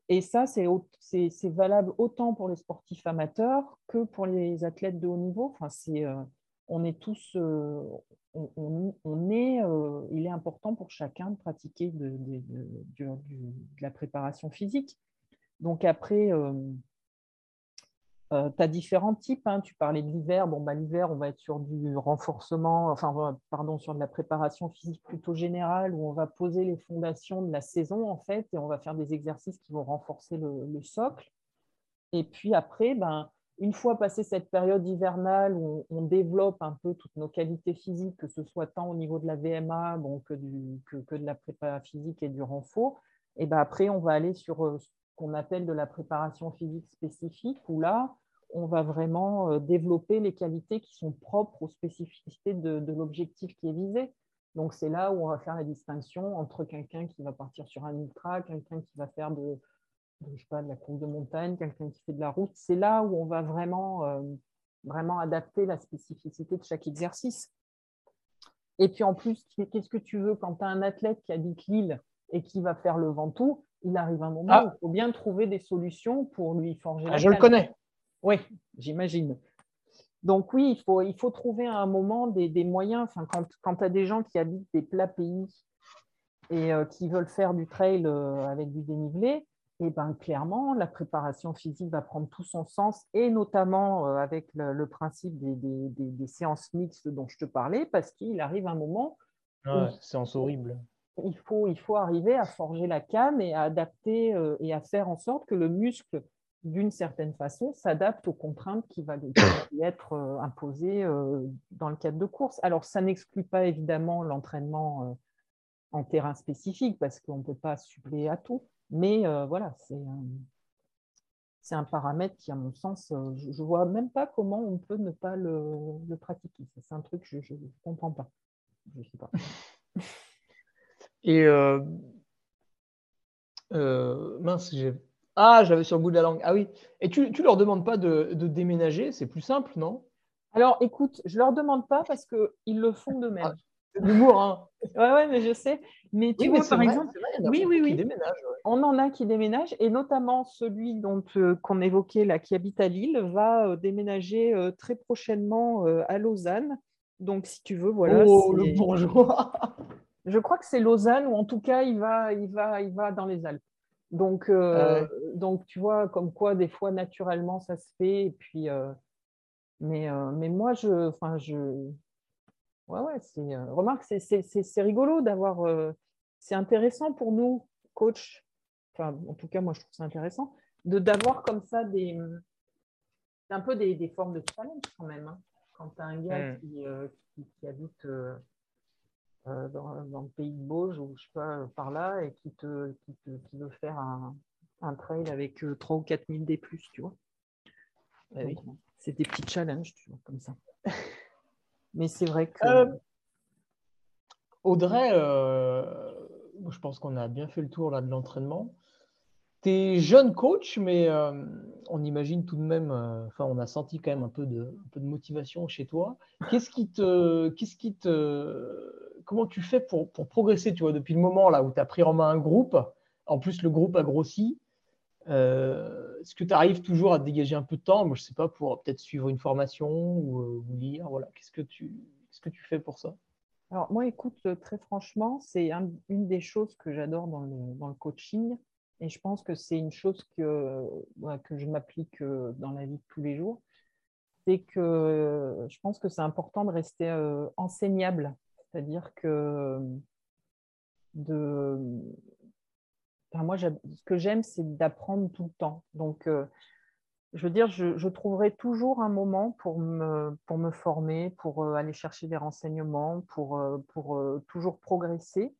et ça, c'est valable autant pour les sportifs amateurs que pour les athlètes de haut niveau. Enfin, c'est euh, on est tous, on, est, il est important pour chacun de pratiquer de, de la préparation physique. Donc après, euh, tu as différents types. Hein. Tu parlais de l'hiver. Bon, bah, l'hiver, on va être sur du renforcement, enfin, pardon, sur de la préparation physique plutôt générale, où on va poser les fondations de la saison, en fait, et on va faire des exercices qui vont renforcer le, socle. Et puis après, ben, une fois passé cette période hivernale où on, développe un peu toutes nos qualités physiques, que ce soit tant au niveau de la VMA bon, que, du, que, de la prépa physique et du renfort, et ben après, on va aller sur euh, qu'on appelle de la préparation physique spécifique, où là, on va vraiment euh, développer les qualités qui sont propres aux spécificités de, l'objectif qui est visé. Donc, c'est là où on va faire la distinction entre quelqu'un qui va partir sur un ultra, quelqu'un qui va faire de, je sais pas, de la course de montagne, quelqu'un qui fait de la route. C'est là où on va vraiment, euh, vraiment adapter la spécificité de chaque exercice. Et puis en plus, qu'est-ce que tu veux quand tu as un athlète qui habite Lille et qui va faire le Ventoux il arrive un moment ah. où il faut bien trouver des solutions pour lui forger ah, Je le connais. Oui, j'imagine. Donc oui, il faut, il faut trouver à un moment des, moyens. Enfin, quand, quand tu as des gens qui habitent des plats pays et euh, qui veulent faire du trail euh, avec du dénivelé, et eh ben, clairement, la préparation physique va prendre tout son sens, et notamment euh, avec le, principe des, des, séances mixtes dont je te parlais, parce qu'il arrive un moment... Ah, séance horrible il faut, il faut arriver à forger la canne et à adapter euh, et à faire en sorte que le muscle, d'une certaine façon, s'adapte aux contraintes qui vont lui être euh, imposées euh, dans le cadre de course. Alors, ça n'exclut pas évidemment l'entraînement en terrain spécifique parce qu'on ne peut pas suppléer à tout. Mais voilà, c'est c'est un paramètre qui, à mon sens, je ne vois même pas comment on peut ne pas le, pratiquer. C'est un truc que je ne comprends pas. Je sais pas. Et euh, euh, mince, j'ai Ah, j'avais sur le bout de la langue. Ah oui. Et tu ne leur demandes pas de, déménager, c'est plus simple, non? Alors, écoute, je ne leur demande pas parce qu'ils le font. Ah, c'est de l'humour, hein Ouais, ouais, mais je sais. Mais tu vois, par exemple, oui, oui, oui. On en a qui déménagent, et notamment celui dont euh, qu'on évoquait là, qui habite à Lille, va euh, déménager euh, très prochainement à Lausanne. Donc, si tu veux, voilà. Oh, le bourgeois Je crois que c'est Lausanne, ou en tout cas, il va, il va, il va dans les Alpes. Donc, ah donc, tu vois, comme quoi, des fois, naturellement, ça se fait. Et puis, mais, mais moi, je, enfin, je, ouais, ouais, c'est, remarque, c'est rigolo d'avoir, c'est intéressant pour nous, coach. Enfin, en tout cas, moi, je trouve ça intéressant de d'avoir comme ça des, un peu des, des, formes de challenge quand même. Hein. Quand tu as un gars mmh. qui, qui, habite euh, dans, le pays de Bauge ou je sais pas, par là, et qui, te, qui, te, qui veut faire un, un trail avec 3 euh, ou 4 000 D, tu vois. Eh c'est des petits challenges, tu vois, comme ça. Mais c'est vrai que. Euh, Audrey, je pense qu'on a bien fait le tour là, de l'entraînement. Tu es jeune coach, mais on imagine tout de même, enfin, on a senti quand même un peu de, un peu de motivation chez toi. Qu'est-ce qui te, qu'est-ce qui te, comment tu fais pour, progresser, tu vois, depuis le moment où tu as pris en main un groupe, en plus le groupe a grossi, euh, est-ce que tu arrives toujours à dégager un peu de temps, moi je sais pas, pour peut-être suivre une formation ou, euh, lire, voilà, qu'est-ce que tu, fais pour ça? Alors moi, écoute, très franchement, c'est une des choses que j'adore dans le, coaching, et je pense que c'est une chose que, je m'applique euh, dans la vie de tous les jours, c'est que je pense que c'est important de rester enseignable c'est-à-dire que de... moi, ce que j'aime, c'est d'apprendre tout le temps. Donc, euh, je veux dire, je, trouverai toujours un moment pour me, pour me former, pour euh, aller chercher des renseignements, pour, euh, pour toujours progresser,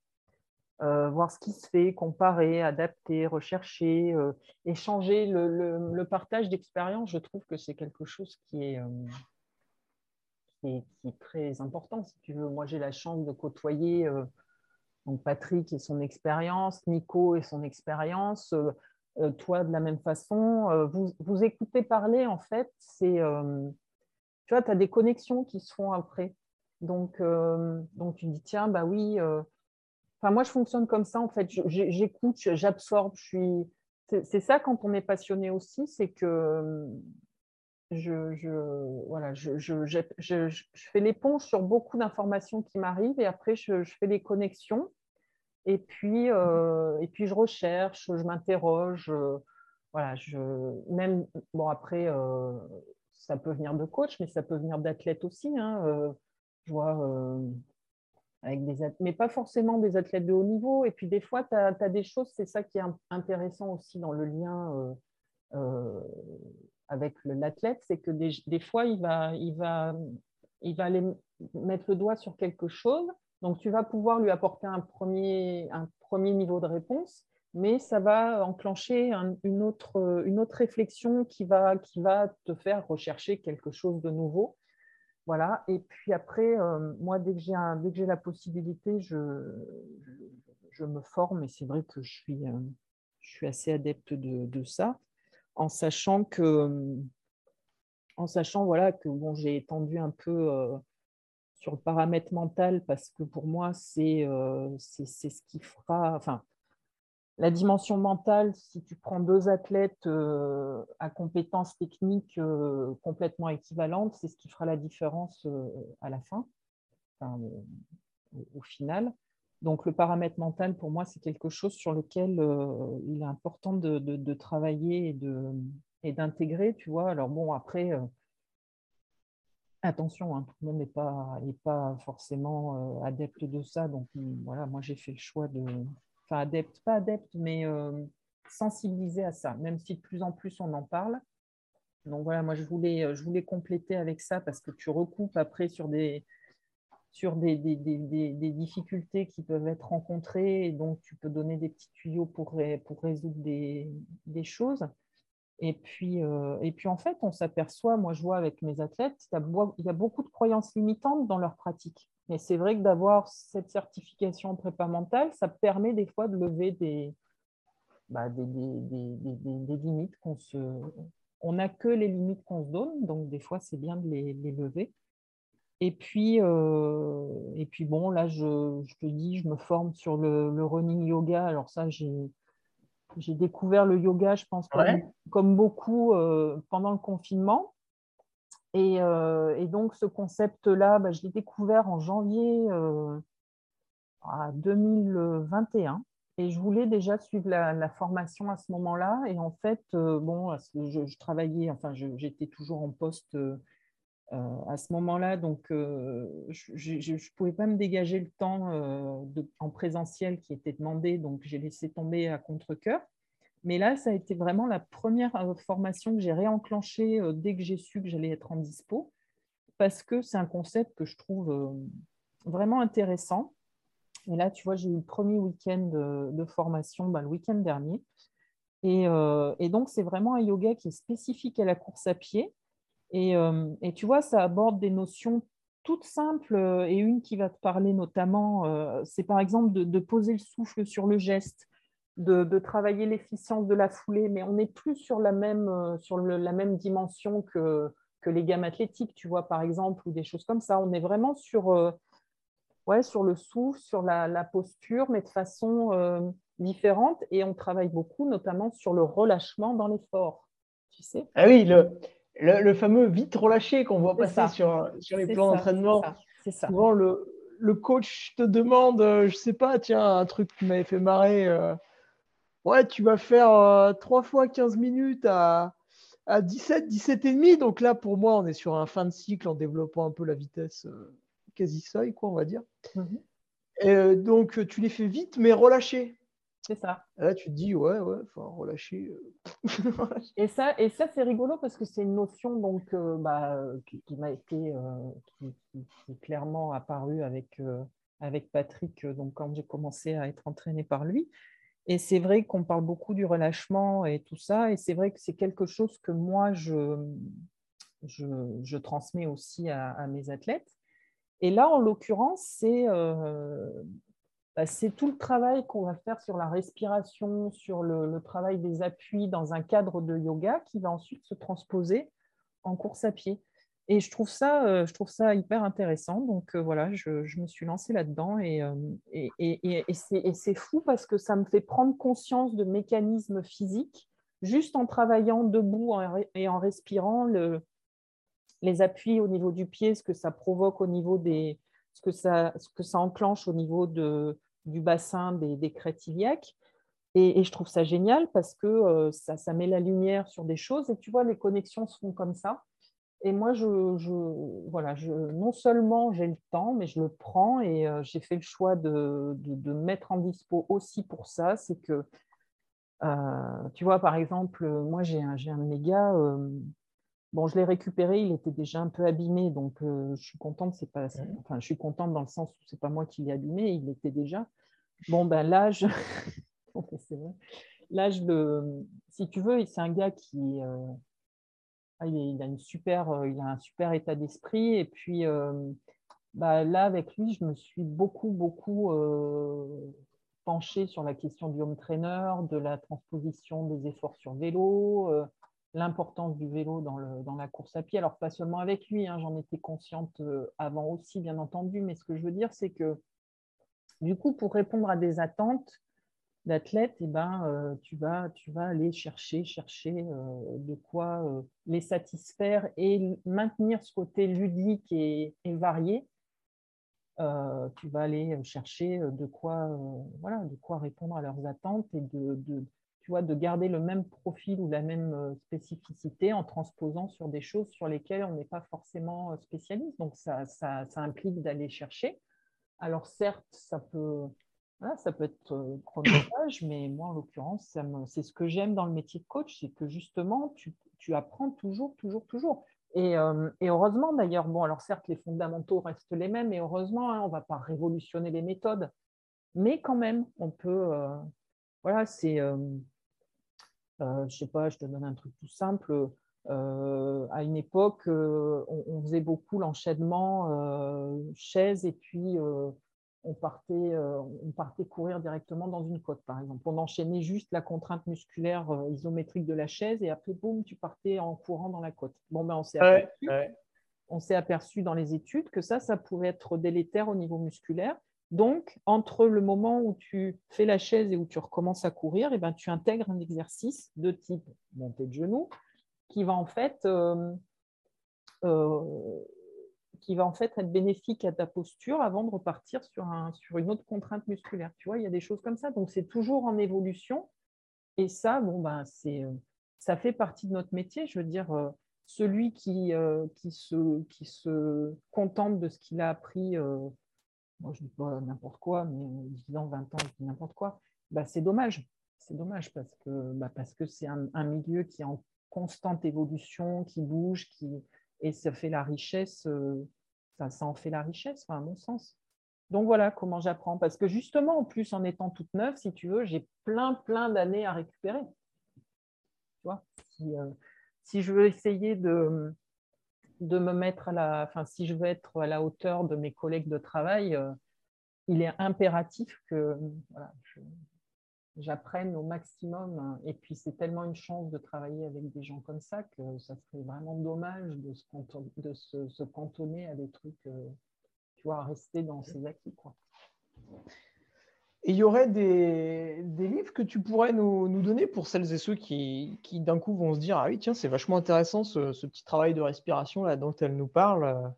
voir ce qui se fait, comparer, adapter, rechercher, échanger. Le, le partage d'expérience, je trouve que c'est quelque chose qui est, qui est, très important, si tu veux. Moi, j'ai la chance de côtoyer euh, donc Patrick et son expérience, Nico et son expérience, euh, euh, toi de la même façon. Vous, vous, écoutez parler, en fait, c'est. tu vois, tu as des connexions qui se font après. Donc, donc tu dis, tiens, bah oui. Enfin, moi, je fonctionne comme ça, en fait. J'écoute, j'absorbe, je suis. C'est ça quand on est passionné aussi, c'est que je, voilà, je, je, fais l'éponge sur beaucoup d'informations qui m'arrivent et après je, fais des connexions et puis, euh, et puis je recherche, je m'interroge. Euh, voilà, je, même, bon, après, euh, ça peut venir de coach, mais ça peut venir d'athlètes aussi. Hein, je avec des mais pas forcément des athlètes de haut niveau. Et puis des fois, tu as, des choses, c'est ça qui est intéressant aussi dans le lien avec l'athlète, c'est que des, fois, il va, aller mettre le doigt sur quelque chose. Donc, tu vas pouvoir lui apporter un premier, niveau de réponse, mais ça va enclencher une, autre, réflexion qui va, te faire rechercher quelque chose de nouveau. Voilà. Et puis après, euh, moi, dès que j'ai la possibilité, je, me forme et c'est vrai que je suis, euh, assez adepte de, de ça en sachant que, en sachant voilà, que bon, j'ai étendu un peu euh, sur le paramètre mental parce que pour moi, c'est euh, c'est ce qui fera. Enfin, la dimension mentale, si tu prends deux athlètes euh, à compétences techniques complètement équivalentes, c'est ce qui fera la différence à la fin, au, final. Donc le paramètre mental, pour moi, c'est quelque chose sur lequel euh, il est important de, travailler et d'intégrer, tu vois. Alors bon, après, euh, attention, hein, tout le monde n'est pas, forcément euh, adepte de ça. Donc voilà, moi j'ai fait le choix de, enfin adepte, pas adepte, mais sensibiliser à ça, même si de plus en plus on en parle. Donc voilà, moi je voulais, je voulais compléter avec ça parce que tu recoupes après sur des, sur des, des, des, des, difficultés qui peuvent être rencontrées, et donc tu peux donner des petits tuyaux pour, pour résoudre des, choses. Et puis, euh, et puis en fait, on s'aperçoit, moi je vois avec mes athlètes, il y a beaucoup de croyances limitantes dans leur pratique. Et c'est vrai que d'avoir cette certification prépa mentale, ça permet des fois de lever des, bah, des, limites qu'on se. On n'a que les limites qu'on se donne, donc des fois, c'est bien de les, lever. Et puis, euh, et puis bon, là, je, te dis, je me forme sur le, running yoga. Alors ça, j'ai, découvert le yoga, je pense, comme, beaucoup euh, pendant le confinement. Et, euh, donc, ce concept-là, bah, je l'ai découvert en janvier 2021. Et je voulais déjà suivre la, formation à ce moment-là. Et en fait, bon, je, travaillais, enfin, j'étais toujours en poste à ce moment-là, donc euh, je ne pouvais pas me dégager le temps euh, en présentiel qui était demandé, donc j'ai laissé tomber à contre-coeur. Mais là, ça a été vraiment la première formation que j'ai réenclenchée dès que j'ai su que j'allais être en dispo, parce que c'est un concept que je trouve vraiment intéressant. Et là, tu vois, j'ai eu le premier week-end de, formation bah, le week-end dernier. Et donc, c'est vraiment un yoga qui est spécifique à la course à pied, euh, et, tu vois, ça aborde des notions toutes simples euh, et une qui va te parler notamment, euh, c'est par exemple de, poser le souffle sur le geste, de, travailler l'efficience de la foulée, mais on n'est plus sur la même, sur la même dimension que, que les gammes athlétiques, tu vois, par exemple, ou des choses comme ça. On est vraiment sur, ouais, sur le souffle, sur la, la posture, mais de façon différente. Et on travaille beaucoup, notamment sur le relâchement dans l'effort. Tu sais Ah oui, le, le, fameux vite relâché qu'on voit passer sur, sur les plans d'entraînement. C'est ça. Souvent, le, le, coach te demande, euh, je sais pas, tiens, un truc qui m'avait fait marrer. Euh, ouais, tu vas faire euh, 3 fois 15 minutes à, à 17, 17 et demi. Donc là, pour moi, on est sur un fin de cycle en développant un peu la vitesse euh, quasi seuil, quoi, on va dire. Mhm. Et, donc, tu les fais vite, mais relâchés. C'est ça. Là, tu te dis, ouais, ouais, faut relâcher. Euh. et ça, et ça c'est rigolo parce que c'est une notion donc, euh, bah, qui, m'a été euh, qui, est clairement apparue avec, avec Patrick donc, quand j'ai commencé à être entraîné par lui. Et c'est vrai qu'on parle beaucoup du relâchement et tout ça. Et c'est vrai que c'est quelque chose que moi, je, je, je transmets aussi à, à, mes athlètes. Et là, en l'occurrence, c'est c'est tout le travail qu'on va faire sur la respiration, sur le, travail des appuis dans un cadre de yoga qui va ensuite se transposer en course à pied. Et je trouve ça, euh, je trouve ça hyper intéressant. Donc euh, voilà, je, me suis lancée là-dedans euh, et, c'est fou parce que ça me fait prendre conscience de mécanismes physiques juste en travaillant debout et en respirant le, les appuis au niveau du pied, ce que ça provoque au niveau des, ce que ça, ce que ça enclenche au niveau de, du bassin des, des crêtes iliaques. Et, je trouve ça génial parce que euh, ça, ça, met la lumière sur des choses et tu vois, les connexions se font comme ça. Et moi, je, voilà, je, non seulement j'ai le temps, mais je le prends et euh, j'ai fait le choix de, de, mettre en dispo aussi pour ça. C'est que, euh, tu vois, par exemple, moi, j'ai un, un méga Bon, je l'ai récupéré, il était déjà un peu abîmé, donc euh, je suis contente. C'est pas, enfin, je suis contente dans le sens où c'est pas moi qui l'ai abîmé, il l'était déjà. Bon, ben là, je, là, je le, si tu veux, c'est un gars qui, euh, ah, il, a une super, euh, il a un super état d'esprit, et puis bah, là, avec lui, je me suis beaucoup, beaucoup penchée sur la question du home trainer, de la transposition des efforts sur vélo l'importance du vélo dans, le, dans, la course à pied. Alors, pas seulement avec lui, hein, j'en étais consciente euh, avant aussi, bien entendu, mais ce que je veux dire, c'est que du coup, pour répondre à des attentes d'athlètes, eh ben, euh, tu, vas, tu vas aller chercher, chercher euh, de quoi les satisfaire et maintenir ce côté ludique et, varié. tu vas aller chercher de quoi, voilà, de quoi répondre à leurs attentes et de de garder le même profil ou la même euh, spécificité en transposant sur des choses sur lesquelles on n'est pas forcément euh, spécialiste. Donc, ça, ça, implique d'aller chercher. Alors, certes, ça peut, ça peut être euh, chronophage, mais moi, en l'occurrence, c'est ce que j'aime dans le métier de coach, c'est que justement, tu, tu, apprends toujours, toujours, toujours. Et, et heureusement, d'ailleurs, bon, alors certes, les fondamentaux restent les mêmes, et heureusement, hein, on ne va pas révolutionner les méthodes, mais quand même, on peut, voilà, c'est je sais pas, je te donne un truc tout simple. Euh, à une époque, euh, on, faisait beaucoup l'enchaînement chaise et puis on partait, on partait courir directement dans une côte, par exemple. On enchaînait juste la contrainte musculaire isométrique de la chaise et après, boum, tu partais en courant dans la côte. Bon, ben, on s'est on s'est aperçu dans les études que ça, ça pouvait être délétère au niveau musculaire. Donc, entre le moment où tu fais la chaise et où tu recommences à courir, et eh ben, tu intègres un exercice de type montée de genoux qui va en fait, euh, euh, qui va en fait être bénéfique à ta posture avant de repartir sur, un, sur une autre contrainte musculaire. Tu vois, il y a des choses comme ça. Donc, c'est toujours en évolution. Et ça, bon, ben, c'est, ça fait partie de notre métier. Je veux dire, euh, celui qui, qui, se, qui se contente de ce qu'il a appris moi je dis pas n'importe quoi, mais 10 ans, 20 ans, je dis n'importe quoi, bah, c'est dommage. C'est dommage parce que bah, c'est un, milieu qui est en constante évolution, qui bouge, qui et ça fait la richesse, euh, ça, en fait la richesse, à mon sens. Donc voilà comment j'apprends. Parce que justement, en plus, en étant toute neuve, si tu veux, j'ai plein, plein d'années à récupérer. Tu vois si, euh, si, je veux essayer de, de me mettre à la, enfin, si je veux être à la hauteur de mes collègues de travail, euh, il est impératif que j'apprenne au maximum. Et puis, c'est tellement une chance de travailler avec des gens comme ça que ça serait vraiment dommage de se, cantonner, de se, cantonner à des trucs, euh, tu vois, à rester dans ses acquis. Quoi. Et il y aurait des, livres que tu pourrais nous, donner pour celles et ceux qui, d'un coup vont se dire Ah oui, tiens, c'est vachement intéressant ce, petit travail de respiration là dont elle nous parle.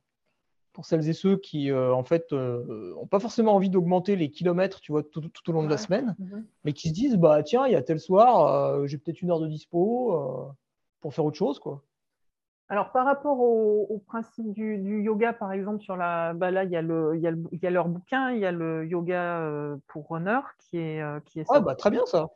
Pour celles et ceux qui, euh, en fait, n'ont euh, pas forcément envie d'augmenter les kilomètres, tu vois, tout, au long de la semaine, mhm. mais qui se disent Bah tiens, il y a tel soir, euh, j'ai peut-être une heure de dispo pour faire autre chose, quoi. Alors, par rapport au, principe du, yoga, par exemple, sur la, bah là, il y, a le, il, y a leur bouquin, il y a le yoga euh, pour runner qui est, euh, qui est Ah, bah, très bien ça.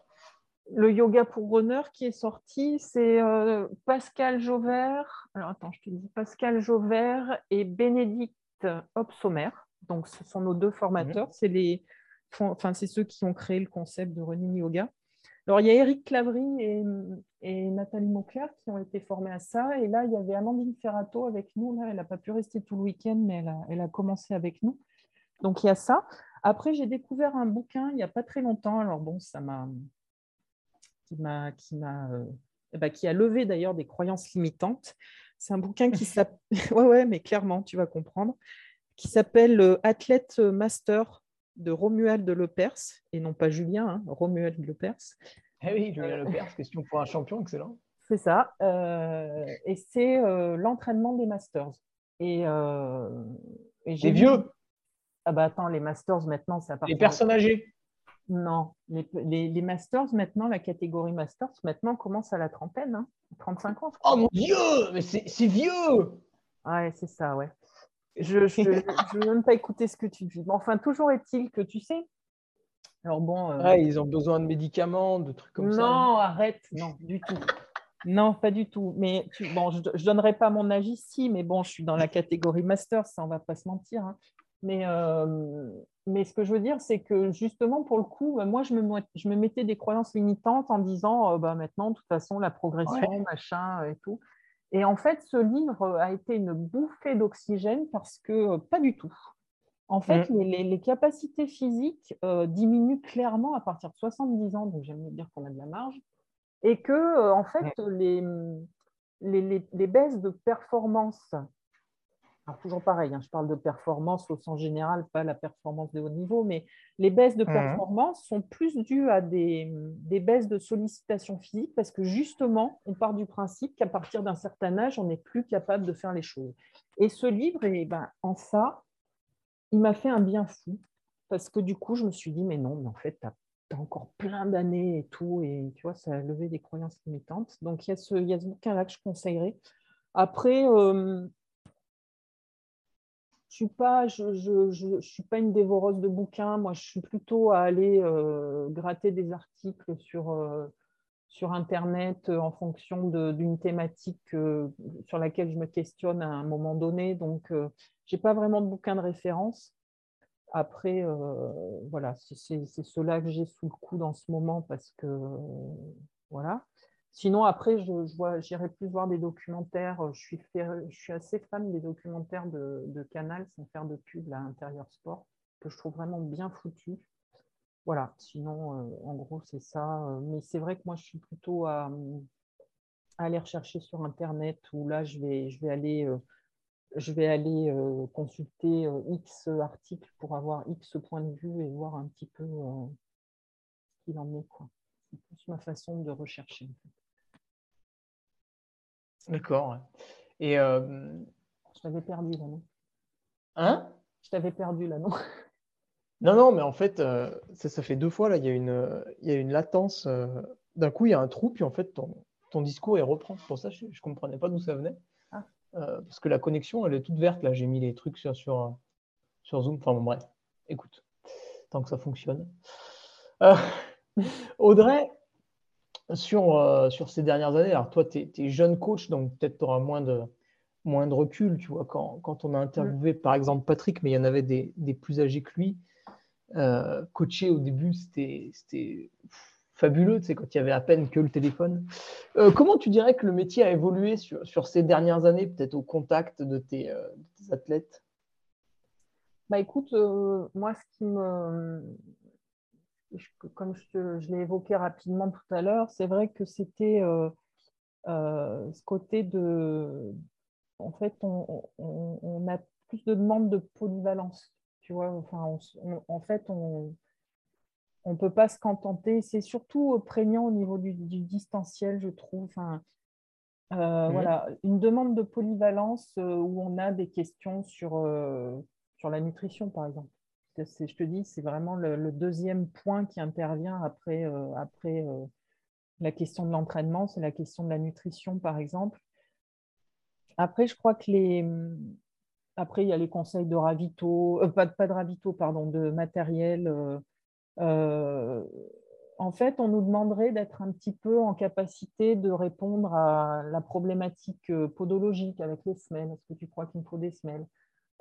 Le yoga pour runner qui est sorti, c'est euh, Pascal Jauvert. Alors, attends, je te dis Pascal Jauvert et Bénédicte Hopsomer. Donc, ce sont nos deux formateurs. Mhm. C'est les, enfin, c'est ceux qui ont créé le concept de running yoga. Alors, il y a Eric Clavry et, Nathalie Mauclair qui ont été formés à ça. Et là, il y avait Amandine Ferrato avec nous. Là, elle n'a pas pu rester tout le week-end, mais elle a, commencé avec nous. Donc, il y a ça. Après, j'ai découvert un bouquin il n'y a pas très longtemps. Alors, bon, ça m'a. qui m'a. qui m'a. Euh, eh ben, qui a levé d'ailleurs des croyances limitantes. C'est un bouquin qui s'appelle. ouais, ouais, mais clairement, tu vas comprendre. Qui s'appelle euh, Athlète Master de Romuald Lepers, et non pas Julien, hein, Romuald Lepers. Ah oui, Julien Lepers, question pour un champion, excellent. C'est ça. Euh, et c'est euh, l'entraînement des Masters. Et, euh, j'ai vieux Ah bah attends, les Masters maintenant, ça Les personnes âgées Non, les, les, Masters maintenant, la catégorie Masters maintenant commence à la trentaine, hein, 35 ans. Oh mon Dieu, mais c'est vieux Ouais, c'est ça, ouais. Je ne veux même pas écouter ce que tu dis. Mais enfin, toujours est-il que tu sais. Alors bon. Euh, ils ont besoin de médicaments, de trucs comme ça. Non, arrête. Non, du tout. Non, pas du tout. Mais bon, je ne donnerai pas mon âge ici, mais bon, je suis dans la catégorie master, ça, on va pas se mentir. Hein. Mais, euh, mais ce que je veux dire, c'est que justement, pour le coup, moi, je me, je me mettais des croyances limitantes en disant, euh, bah, maintenant, de toute façon, la progression, machin et tout. Et en fait, ce livre a été une bouffée d'oxygène parce que euh, pas du tout. En fait, mm. les, capacités physiques euh, diminuent clairement à partir de 70 ans, donc j'aime dire qu'on a de la marge, et que euh, en fait, les, les, les, baisses de performance alors toujours pareil, hein, je parle de performance au sens général, pas la performance de haut niveau, mais les baisses de mmh. performance sont plus dues à des, baisses de sollicitation physique parce que justement, on part du principe qu'à partir d'un certain âge, on n'est plus capable de faire les choses. Et ce livre, eh ben, en ça, il m'a fait un bien fou parce que du coup, je me suis dit, mais non, mais en fait, tu as, encore plein d'années et tout, et tu vois, ça a levé des croyances limitantes. Donc, il y a ce, il y a ce bouquin-là que je conseillerais. Après, euh, suis pas, je, je, je, suis pas une dévoreuse de bouquins. Moi, je suis plutôt à aller euh, gratter des articles sur, euh, sur Internet euh, en fonction d'une thématique sur laquelle je me questionne à un moment donné. Donc, je n'ai pas vraiment de bouquins de référence. Après, voilà, c'est cela que j'ai sous le coude en ce moment parce que, voilà. Sinon, après, je, j'irai plus voir des documentaires. Je suis, assez fan des documentaires de, Canal, sans faire de pub, à Intérieur Sport. que je trouve vraiment bien foutu. Voilà, sinon, en gros, c'est ça. Mais c'est vrai que moi, je suis plutôt à, aller rechercher sur Internet où là, je vais, je vais aller, je vais aller consulter X articles pour avoir X point de vue et voir un petit peu ce qu'il en est. C'est plus ma façon de rechercher. D'accord. Et je t'avais perdu là, non? Hein? Je t'avais perdu là, non? Non, non, mais en fait, ça, ça, fait deux fois là. Il y a une, il y a une latence. D'un coup, il y a un trou, puis en fait, ton, ton discours il reprend. Pour ça, je ne comprenais pas d'où ça venait. Ah. parce que la connexion, elle est toute verte. Là, j'ai mis les trucs sur, sur, sur Zoom. Enfin, bon, bref, écoute, tant que ça fonctionne. Audrey, sur, euh, sur ces dernières années, alors toi, tu es, jeune coach, donc peut-être tu auras moins de, moins de recul, tu vois, quand, quand on a interviewé mm. par exemple Patrick, mais il y en avait des, des plus âgés que lui. Euh, coacher au début, c'était fabuleux, tu sais, quand il y avait à peine que le téléphone. Euh, comment tu dirais que le métier a évolué sur, sur ces dernières années, peut-être au contact de tes, de tes athlètes? Bah écoute, moi, ce qui me, comme je, l'ai évoqué rapidement tout à l'heure, c'est vrai que c'était euh, euh, ce côté de. En fait, on, a plus de demandes de polyvalence. Tu vois, enfin, en fait, on ne peut pas se contenter. C'est surtout prégnant au niveau du, distanciel, je trouve. Enfin, euh, Voilà, une demande de polyvalence où on a des questions sur, sur la nutrition, par exemple je te dis, c'est vraiment le, deuxième point qui intervient après, euh, après euh, la question de l'entraînement, c'est la question de la nutrition, par exemple. Après, je crois que les. Après, il y a les conseils de ravito, euh, pas, pas, pardon, de matériel. en fait, on nous demanderait d'être un petit peu en capacité de répondre à la problématique podologique avec les semelles. Est-ce que tu crois qu'il me faut des semelles?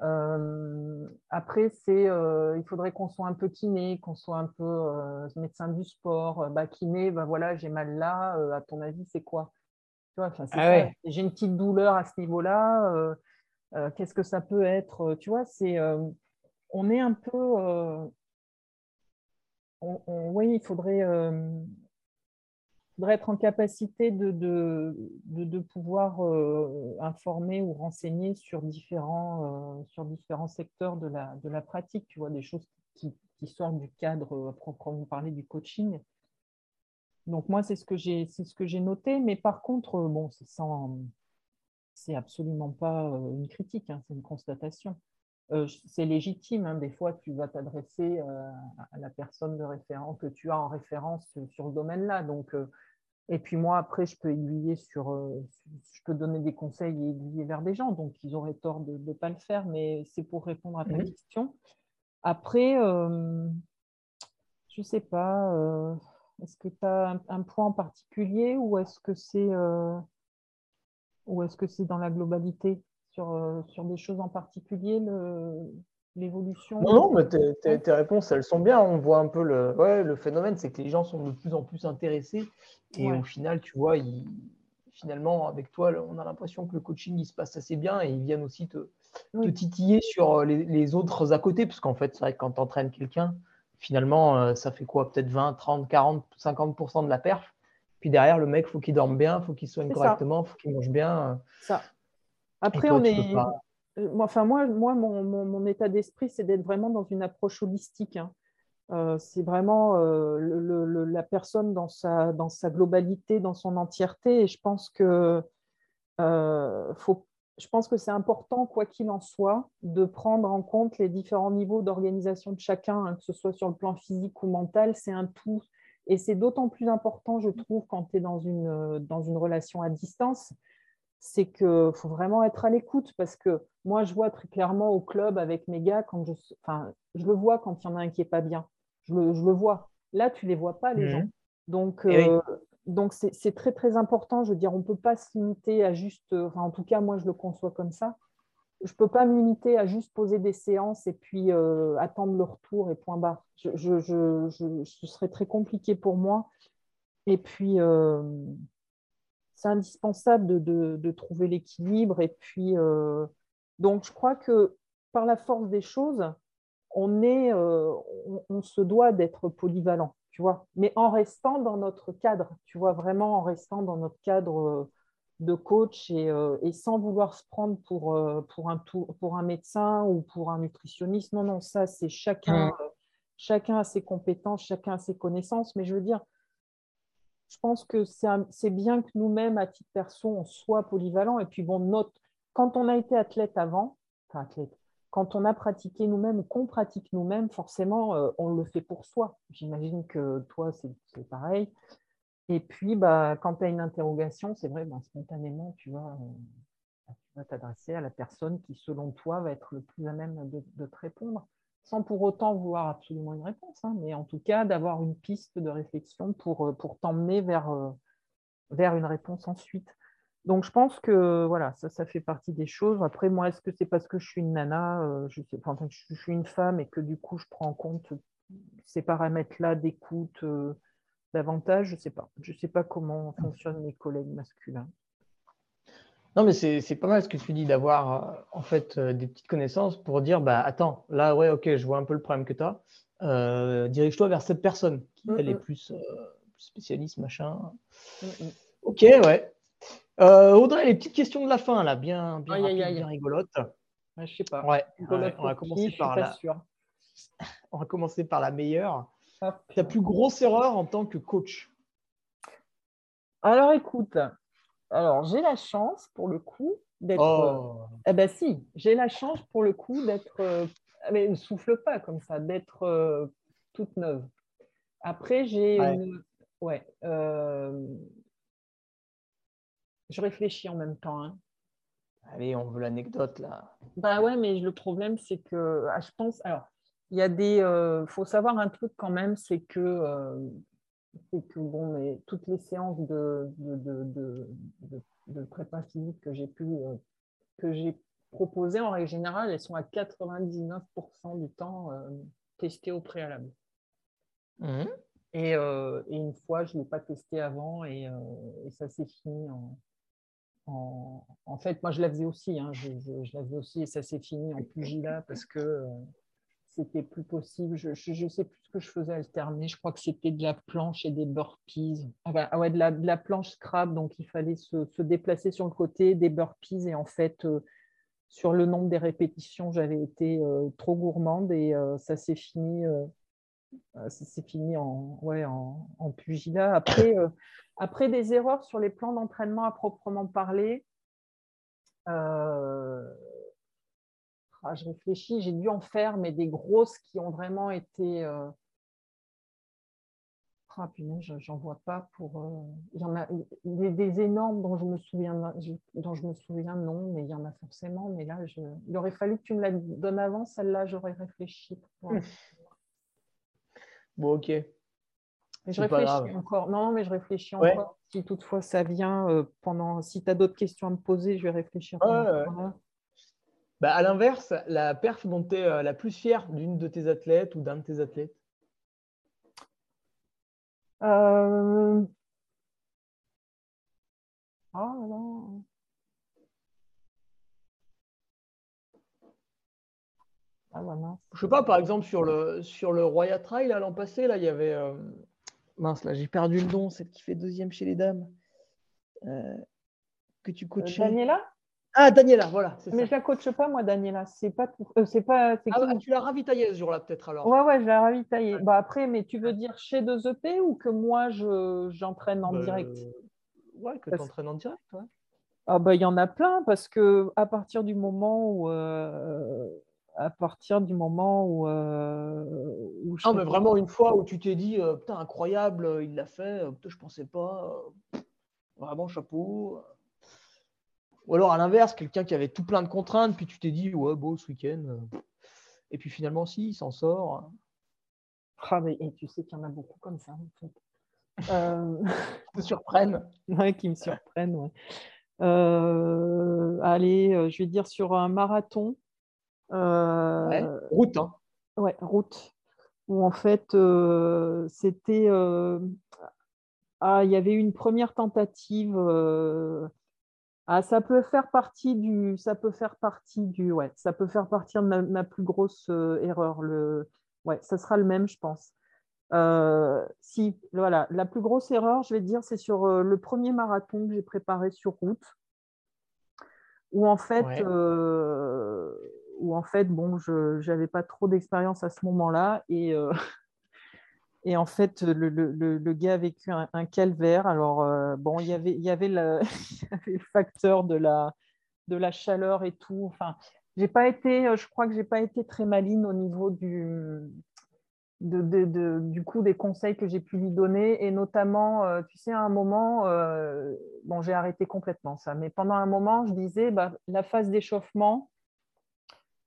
Euh, après, c'est, euh, il faudrait qu'on soit un peu kiné, qu'on soit un peu euh, médecin du sport. Bah, kiné, bah, voilà, j'ai mal là. à ton avis, c'est quoi? Tu vois, ah J'ai une petite douleur à ce niveau-là. Qu'est-ce que ça peut être? Tu vois, c'est, on est un peu. oui, il faudrait faudrait être en capacité de, pouvoir euh, informer ou renseigner sur différents, euh, sur différents secteurs de la, de la pratique, tu vois, des choses qui, sortent du cadre euh, proprement parler du coaching. Donc moi, c'est ce que j'ai, c'est ce que j'ai noté, mais par contre, bon, c'est sans, c'est absolument pas une critique, hein, c'est une constatation. C'est légitime. Hein, des fois, tu vas t'adresser à la personne de référence que tu as en référence sur le domaine-là. Donc, et puis moi, après, je peux aiguiller sur, euh, je peux donner des conseils et aiguiller vers des gens. Donc, ils auraient tort de ne pas le faire, mais c'est pour répondre à ta question. Après, euh, je ne sais pas, euh, est-ce que tu as un, point en particulier ou est-ce que c'est ou est-ce que c'est dans la globalité? Sur, sur des choses en particulier l'évolution Non, non, mais tes, réponses, elles sont bien. On voit un peu le, ouais, le phénomène, c'est que les gens sont de plus en plus intéressés. Et au final, tu vois, finalement, avec toi, on a l'impression que le coaching, il se passe assez bien et ils viennent aussi te, titiller sur euh, les, autres à côté. Parce qu'en fait, c'est vrai que quand tu entraînes quelqu'un, finalement, euh, ça fait quoi? Peut-être 20, 30, 40, 50% de la perf. Puis derrière, le mec, il faut qu'il dorme bien, il faut qu'il soigne correctement, il faut qu'il mange bien. Ça. Après, on est. Euh, enfin, moi, moi mon, mon, état d'esprit, c'est d'être vraiment dans une approche holistique. Hein. Euh, c'est vraiment euh, le, la personne dans sa, dans sa globalité, dans son entièreté. Et je pense que, faut, je pense que c'est important, quoi qu'il en soit, de prendre en compte les différents niveaux d'organisation de chacun, hein, que ce soit sur le plan physique ou mental. C'est un tout. Et c'est d'autant plus important, je trouve, quand tu es dans une, dans une relation à distance, c'est qu'il faut vraiment être à l'écoute parce que moi, je vois très clairement au club avec mes gars, quand je, enfin, je le vois quand il y en a un qui n'est pas bien. Je le, je le, vois. Là, tu ne les vois pas, les mmh. gens. Donc, eh euh, donc c'est très, très important. Je veux dire, on ne peut pas se limiter à juste, enfin, en tout cas, moi, je le conçois comme ça. Je ne peux pas me limiter à juste poser des séances et puis euh, attendre le retour et point barre. Je, je, je, ce serait très compliqué pour moi. Et puis, euh, c'est indispensable de, trouver l'équilibre. Et puis, euh, donc, je crois que par la force des choses, on, est, on, se doit d'être polyvalent, tu vois, mais en restant dans notre cadre, tu vois, vraiment en restant dans notre cadre de coach et, et sans vouloir se prendre pour, pour, un pour un médecin ou pour un nutritionniste. Non, non, ça, c'est chacun, chacun a ses compétences, chacun a ses connaissances, mais je veux dire, je pense que c'est bien que nous-mêmes, à titre perso, on soit polyvalent. Et puis, bon, note, quand on a été athlète avant, enfin quand on a pratiqué nous-mêmes ou qu'on pratique nous-mêmes, forcément, euh, on le fait pour soi. J'imagine que toi, c'est pareil. Et puis, bah, quand tu as une interrogation, c'est vrai, bah, spontanément, tu vas euh, t'adresser à la personne qui, selon toi, va être le plus à même de te répondre sans pour autant vouloir absolument une réponse, hein, mais en tout cas d'avoir une piste de réflexion pour, euh, pour t'emmener vers, euh, vers une réponse ensuite. Donc je pense que voilà, ça, ça fait partie des choses. Après, moi, est-ce que c'est parce que je suis une nana, euh, je, suis une femme et que du coup je prends en compte ces paramètres-là d'écoute davantage? Je ne sais pas. Je ne sais pas comment fonctionnent mes collègues masculins. Non, mais c'est pas mal ce que tu dis d'avoir euh, en fait euh, des petites connaissances pour dire bah attends, là ouais, ok, je vois un peu le problème que tu as. Euh, dirige-toi vers cette personne qui elle est plus, spécialiste, machin. Ok, ouais. Audrey, les petites questions de la fin là, bien, bien, bien rigolotes. je sais pas. Ouais, on va commencer par la. on va commencer par la meilleure. Ta plus grosse erreur en tant que coach? Alors écoute, alors, j'ai la chance, pour le coup, d'être. Oh. Eh ben si, j'ai la chance, pour le coup, d'être. Euh, mais ne souffle pas comme ça, d'être euh, toute neuve. Après, j'ai une. Ouais. Euh, je réfléchis en même temps. Hein. Allez, on veut l'anecdote là. Bah ouais, mais le problème, c'est que ah, je pense. Alors, il y a des. Il faut savoir un truc quand même, c'est que c'est que bon, mais toutes les séances de, de, de, de prépa physique que j'ai pu euh, que j'ai proposées, en règle générale, elles sont à 99% du temps euh, testées au préalable. Mmh. Et, euh, et, une fois, je ne l'ai pas testé avant et, et ça s'est fini en, en, en, fait, moi je la faisais aussi, hein, je, je, je, la faisais aussi et ça s'est fini en pugilat parce que c'était plus possible. Je ne sais plus ce que je faisais alterner. Je crois que c'était de la planche et des burpees. Ah, ah ouais, de la, de la, planche scrap, donc il fallait se, se, déplacer sur le côté, des burpees. Et en fait, euh, sur le nombre des répétitions, j'avais été euh, trop gourmande et euh, ça s'est fini. ça s'est fini en, ouais, en, en pugilat. Après, après des erreurs sur les plans d'entraînement à proprement parler, ah, je réfléchis, j'ai dû en faire, mais des grosses qui ont vraiment été. Euh... Ah, j'en vois pas pour. Euh, il y en a des, énormes dont je me souviens, dont je me souviens, non, mais il y en a forcément. Mais là, je... il aurait fallu que tu me la donnes avant, celle-là, j'aurais réfléchi. Bon, ok. je réfléchis encore. Non, mais je réfléchis encore. Si toutefois ça vient euh, pendant. Si tu as d'autres questions à me poser, je vais réfléchir. Bah, à l'inverse, la perf dont tu es euh, la plus fière d'une de tes athlètes ou d'un de tes athlètes? Euh... Oh Ah, Je sais pas, par exemple, sur le, sur le Roya Trail, l'an passé, là, il y avait. Euh, mince, là, j'ai perdu le nom, celle qui fait deuxième chez les dames. Euh, que tu coachais. Daniela? Ah, Daniela, voilà. Mais je la coache pas, moi, Daniela. C'est pas euh, c'est pas. Ah, tu l'as ravitaillée ce jour-là, peut-être alors? Ouais, ouais, je l'ai ravitaillée. Bah, après, mais tu veux dire chez 2EP ou que moi, je, j'entraîne en bah, direct? Ouais, que tu entraînes en direct, ouais. Ah, bah, il y en a plein parce que à partir du moment où. Euh, à partir du moment où. Euh, où je mais vraiment une fois où tu t'es dit, putain, incroyable, il l'a fait, je pensais pas. vraiment, chapeau. Ou alors à l'inverse, quelqu'un qui avait tout plein de contraintes, puis tu t'es dit, ouais, beau ce week-end. Euh, et puis finalement, si, il s'en sort. Ah, mais, et tu sais qu'il y en a beaucoup comme ça, en fait. Euh... qui me surprennent. Ouais, qui me surprennent, ouais. Euh, allez, je vais dire sur un marathon. route, hein. Ouais, route. Où en fait, c'était. Ah, il y avait eu une première tentative Ah, ça peut faire partie du, ça peut faire partie du, ouais, ça peut faire partie de ma, plus grosse euh, erreur. Le, ouais, ça sera le même, je pense. Euh, si, voilà, la plus grosse erreur, je vais dire, c'est sur euh, le premier marathon que j'ai préparé sur route, où en fait, où en fait, bon, je n'avais pas trop d'expérience à ce moment-là et Et en fait, le, le, le gars a vécu un, calvaire. Alors, euh, bon, il y avait, y avait, le, facteur de la, de la chaleur et tout. Enfin, j'ai pas été, euh, je crois que j'ai pas été très maline au niveau du, de, de, de, du coup des conseils que j'ai pu lui donner. Et notamment, euh, tu sais, à un moment, bon, j'ai arrêté complètement ça. Mais pendant un moment, je disais, bah, la phase d'échauffement,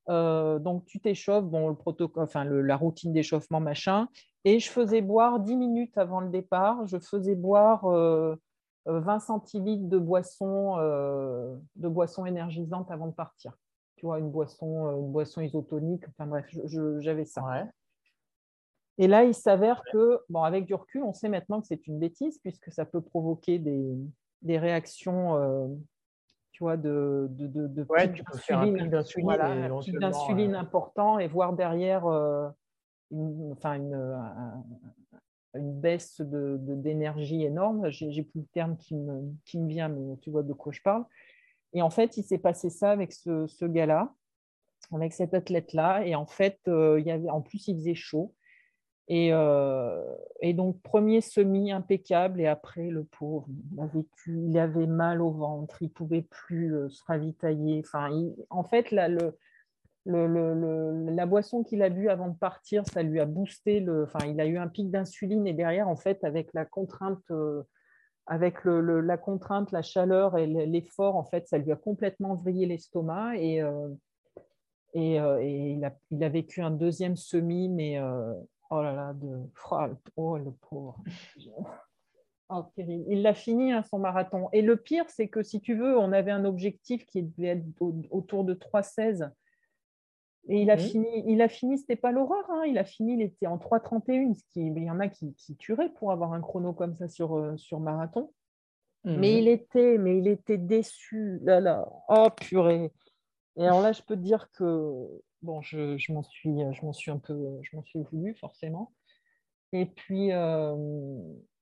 donc tu t'échauffes, bon, le protocole, enfin le, la routine d'échauffement, machin, et je faisais boire 10 minutes avant le départ, je faisais boire 20 euh, euh, centilitres de boisson, euh, de boisson énergisante avant de partir. Tu vois, une boisson, une boisson isotonique, enfin bref, j'avais ça. Et là, il s'avère que, bon, avec du recul, on sait maintenant que c'est une bêtise, puisque ça peut provoquer des, des réactions tu vois, de, de, de, de ouais, d'insuline voilà, important, et voir derrière une, enfin une, une baisse d'énergie de, énorme. J'ai plus le terme qui me, qui me vient, mais tu vois de quoi je parle. Et en fait, il s'est passé ça avec ce, ce gars-là, avec cet athlète-là. Et en fait, euh, il y avait, en plus, il faisait chaud. Et, euh, et, donc, premier semi impeccable, et après, le pauvre, il avait, il avait mal au ventre, il ne pouvait plus euh, se ravitailler. Enfin, en fait, là, le, la boisson qu'il a bu avant de partir, ça lui a boosté, le, enfin, il a eu un pic d'insuline et derrière, en fait, avec la contrainte, euh, avec la contrainte, la chaleur et l'effort, en fait, ça lui a complètement vrillé l'estomac et, euh, euh, il, a, vécu un deuxième semi, mais oh là là, oh, le pauvre. Oh, il l'a fini hein, son marathon. Et le pire, c'est que si tu veux, on avait un objectif qui devait être autour de 3,16 et il a fini, il a fini, c'était pas l'horreur, hein. il a fini, il était en 3,31, ce qui, il y en a qui, qui tueraient pour avoir un chrono comme ça sur, euh, sur marathon. Mais mhm. il était, mais il était déçu, là là, oh purée. Et alors là, je peux te dire que bon, je, je m'en suis, je m'en suis un peu, je m'en suis voulu forcément. Et puis, euh,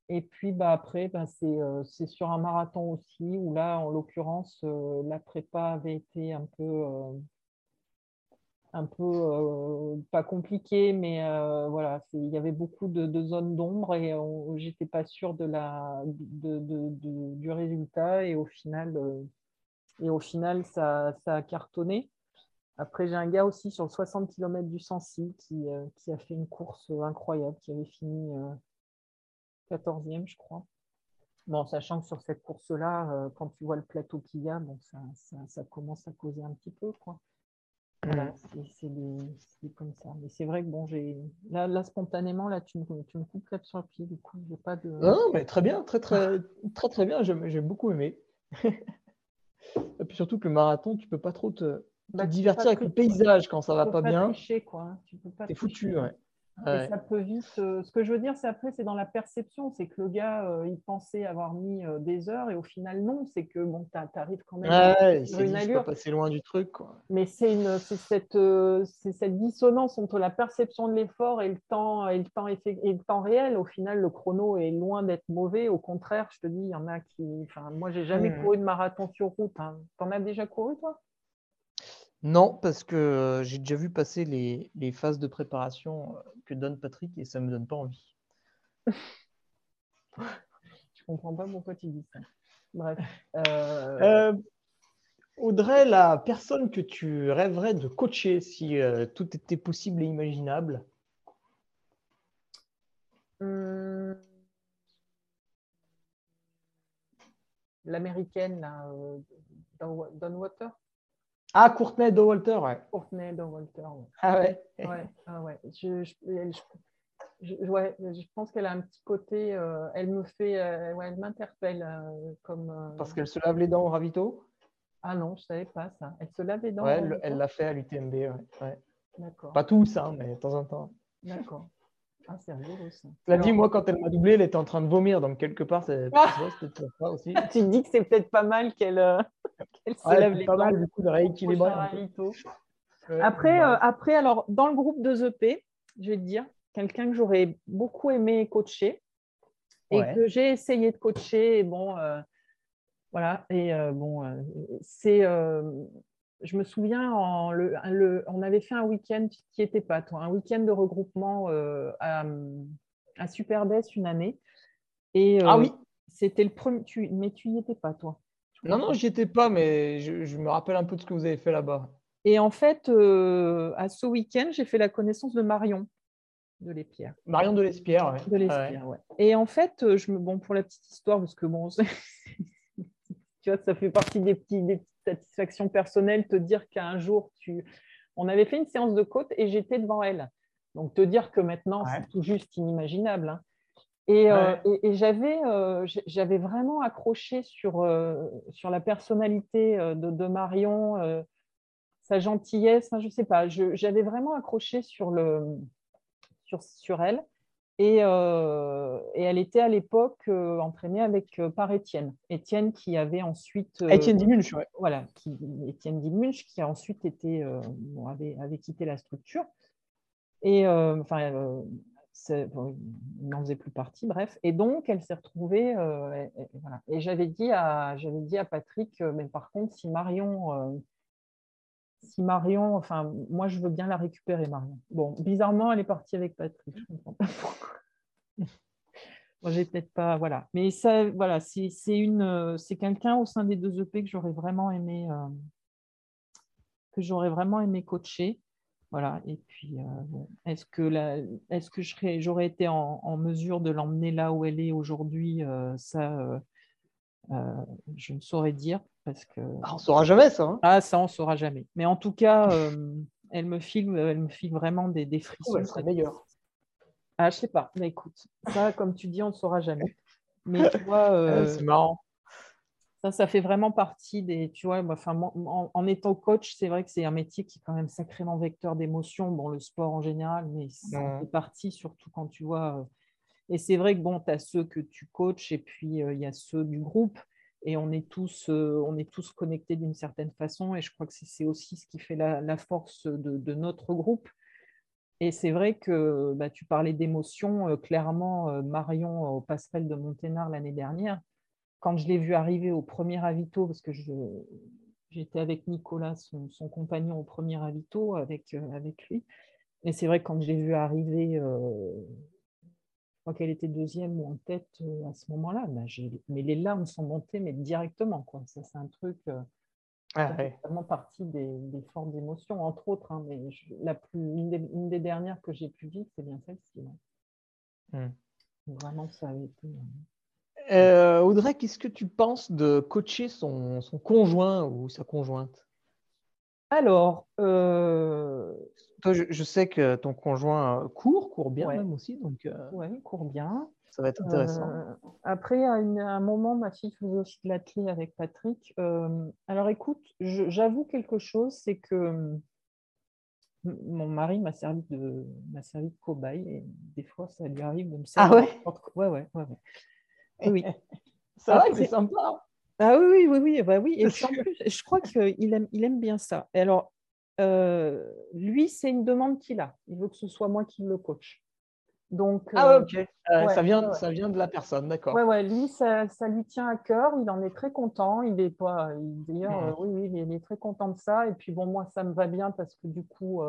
et puis bah après, bah, euh, c'est, sur un marathon aussi où là, en l'occurrence, la prépa avait été un peu un peu euh, pas compliqué, mais euh, voilà, il y avait beaucoup de, zones d'ombre et j'étais pas sûre de la, de, du résultat et au final, euh, et au final ça, ça, a cartonné. Après, j'ai un gars aussi sur le 60 km du Sancy qui, qui, a fait une course incroyable, qui avait fini 14e, je crois. Bon, sachant que sur cette course-là, quand tu vois le plateau qu'il y a, ça, ça, ça, commence à causer un petit peu. Quoi. Voilà, c'est comme ça. Mais c'est vrai que bon, j'ai là, là, spontanément, là, tu me, tu me coupes là sur le pied, du coup, j'ai pas de. Non, mais très bien, très très très très bien. J'ai beaucoup aimé. Et puis surtout que le marathon, tu peux pas trop te, bah, divertir avec le paysage quand ça va pas, bien. Tricher, quoi. Tu peux pas. T'es foutu, ouais ça peut vite. Euh, ce que je veux dire, c'est après, c'est dans la perception. C'est que le gars, euh, il pensait avoir mis euh, des heures et au final, non. C'est que bon, tu arrives quand même à une allure. Pas passer loin du truc. Quoi. Mais c'est cette, dissonance entre la perception de l'effort et le temps, et le temps et le temps réel. Au final, le chrono est loin d'être mauvais. Au contraire, je te dis, il y en a qui. Enfin, moi, j'ai jamais mmh. couru de marathon sur route. Hein. T'en as déjà couru, toi? Non, parce que j'ai déjà vu passer les, phases de préparation que donne Patrick et ça ne me donne pas envie. Je comprends pas pourquoi tu dis ça. Bref. Euh, Audrey, la personne que tu rêverais de coacher si tout était possible et imaginable? Hum. L'américaine, là, Don Water ah, Courtenay de Walter, ouais. Courtenay de Walter, ouais. Ah ouais Ouais, ah ouais. Je, je, ouais, je pense qu'elle a un petit côté, euh, elle me fait, euh, ouais, elle m'interpelle euh, comme. Parce qu'elle se lave les dents au ravito? Ah non, je ne savais pas ça. Elle se lave les dents Ouais, elle l'a fait à l'UTMB, ouais. D'accord. Pas tous, hein, mais de temps en temps. D'accord. Ah, c'est rigolo ça. Cela dit, moi, quand elle m'a doublé, elle était en train de vomir, donc quelque part, c'est ah aussi. tu te dis que c'est peut-être pas mal qu'elle Elle se lève les pas mal du coup de rééquilibrer. Ouais, Après, euh, après, alors, dans le groupe de EP, je vais te dire, quelqu'un que j'aurais beaucoup aimé coacher et Ouais. que j'ai essayé de coacher. Et bon, euh, voilà. Et euh, bon, euh, c'est. euh, je me souviens, en le, le- on avait fait un week-end qui était pas toi, un week-end de regroupement euh, à, à Superbès une année. Et Ah oui. c'était le premier. tu- mais tu n'y étais pas, toi. Non, non, j'y étais pas, mais je, je me rappelle un peu de ce que vous avez fait là-bas. Et en fait, euh, à ce week-end, j'ai fait la connaissance de Marion de l'Épierre. Marion de l'Espierre, ouais. De l'Espierre, ouais. Et en fait, euh, je me, bon, pour la petite histoire, parce que bon, tu vois, ça fait partie des, petits, des petites satisfactions personnelles, te dire qu'un jour, tu... on avait fait une séance de côte et j'étais devant elle. Donc, te dire que maintenant, Ouais. c'est tout juste inimaginable. hein. Et, euh, et- et j'avais euh, j'avais vraiment accroché sur, euh, sur la personnalité de, de Marion, sa gentillesse, hein, je ne sais pas, j'avais vraiment accroché sur, le, sur, sur elle. Et, et elle était à l'époque entraînée avec par Étienne. Étienne qui avait ensuite. Étienne Dimunch, ouais. voilà, qui, Étienne Dilmunch, qui a ensuite été, bon, avait, avait quitté la structure. Et enfin, il n'en faisait plus partie, bref. Et donc, elle s'est retrouvée. euh, et, j'avais dit, à- dit à Patrick, euh, mais par contre, si Marion. euh, si Marion, enfin, moi je veux bien la récupérer, Marion. Bon, bizarrement, elle est partie avec Patrick. Je comprends pas pourquoi. J'ai peut-être pas, voilà. Mais ça, voilà, c'est une, c'est quelqu'un au sein des deux EP que j'aurais vraiment aimé, que j'aurais vraiment aimé coacher. Voilà. Et puis, euh, bon, est-ce que la, est-ce que je serais, j'aurais été en, en mesure de l'emmener là où elle est aujourd'hui euh, Ça, euh, euh, je ne saurais dire parce que Ah, on saura jamais ça. hein. ah, ça, on ne saura jamais. Mais en tout cas, euh, elle me file, elle me file vraiment des, des Oh, frissons. elle serait meilleure. Ah, je sais pas. Mais écoute, ça, comme tu dis, on ne saura jamais. Mais tu vois, euh, Ouais, c'est marrant. Ça, ça fait vraiment partie des. Tu vois, enfin, en, en étant coach, c'est vrai que c'est un métier qui est quand même sacrément vecteur d'émotions. Bon, le sport en général, mais ça Ouais. fait partie, surtout quand tu vois. euh, Et c'est vrai que bon, tu as ceux que tu coaches et puis euh, il y a ceux du groupe. Et on est tous, euh, on est tous connectés d'une certaine façon. Et je crois que c'est aussi ce qui fait la, la force de, de notre groupe. Et c'est vrai que bah, tu parlais d'émotions. euh, clairement, Marion au passerelle de Monténard l'année dernière, quand je l'ai vu arriver au premier avito, parce que j'étais avec Nicolas, son, son compagnon, au premier avito avec, euh, avec lui. Et c'est vrai que quand je l'ai vu arriver, euh, je crois qu'elle était deuxième ou en tête euh, à ce moment-là, bah, mais les larmes sont montées, mais directement. Quoi. Ça, c'est un truc. euh, Ah, fait vraiment partie des, des fortes émotions, entre autres. hein, mais je- la plus, une, des, une des dernières que j'ai pu vivre, c'est bien celle-ci. Hmm. Vraiment, ça avait été. Euh, Audrey, qu'est-ce que tu penses de coacher son, son conjoint ou sa conjointe? Alors, euh, Toi, je, je sais que ton conjoint court, court bien Ouais. même aussi, donc euh, il court bien. ça va être intéressant. Après, à, une- à un moment, ma fille faisait aussi de l'athlé avec Patrick. Alors, écoute, j'avoue quelque chose, c'est que mon mari m'a servi de m'a servi de cobaye et des fois, ça lui arrive de me Ah servir. ouais quoi. Ouais, ouais, ouais, ouais. Oui, oui. C'est vrai que c'est sympa. Ah oui, oui, oui, oui, bah oui. Et puis en plus, je crois qu'il aime, il aime bien ça. Et alors, euh, lui, c'est une demande qu'il a. Il veut que ce soit moi qui le coach. Donc, Ah euh, ok. Euh, ouais, ça, vient, ouais, ça vient de la personne, d'accord. Ouais, ouais, lui, ça, ça lui tient à cœur. Il en est très content. Il est pas, il- d'ailleurs, oui, oui, il est très content de ça. Et puis bon, moi, ça me va bien parce que du coup,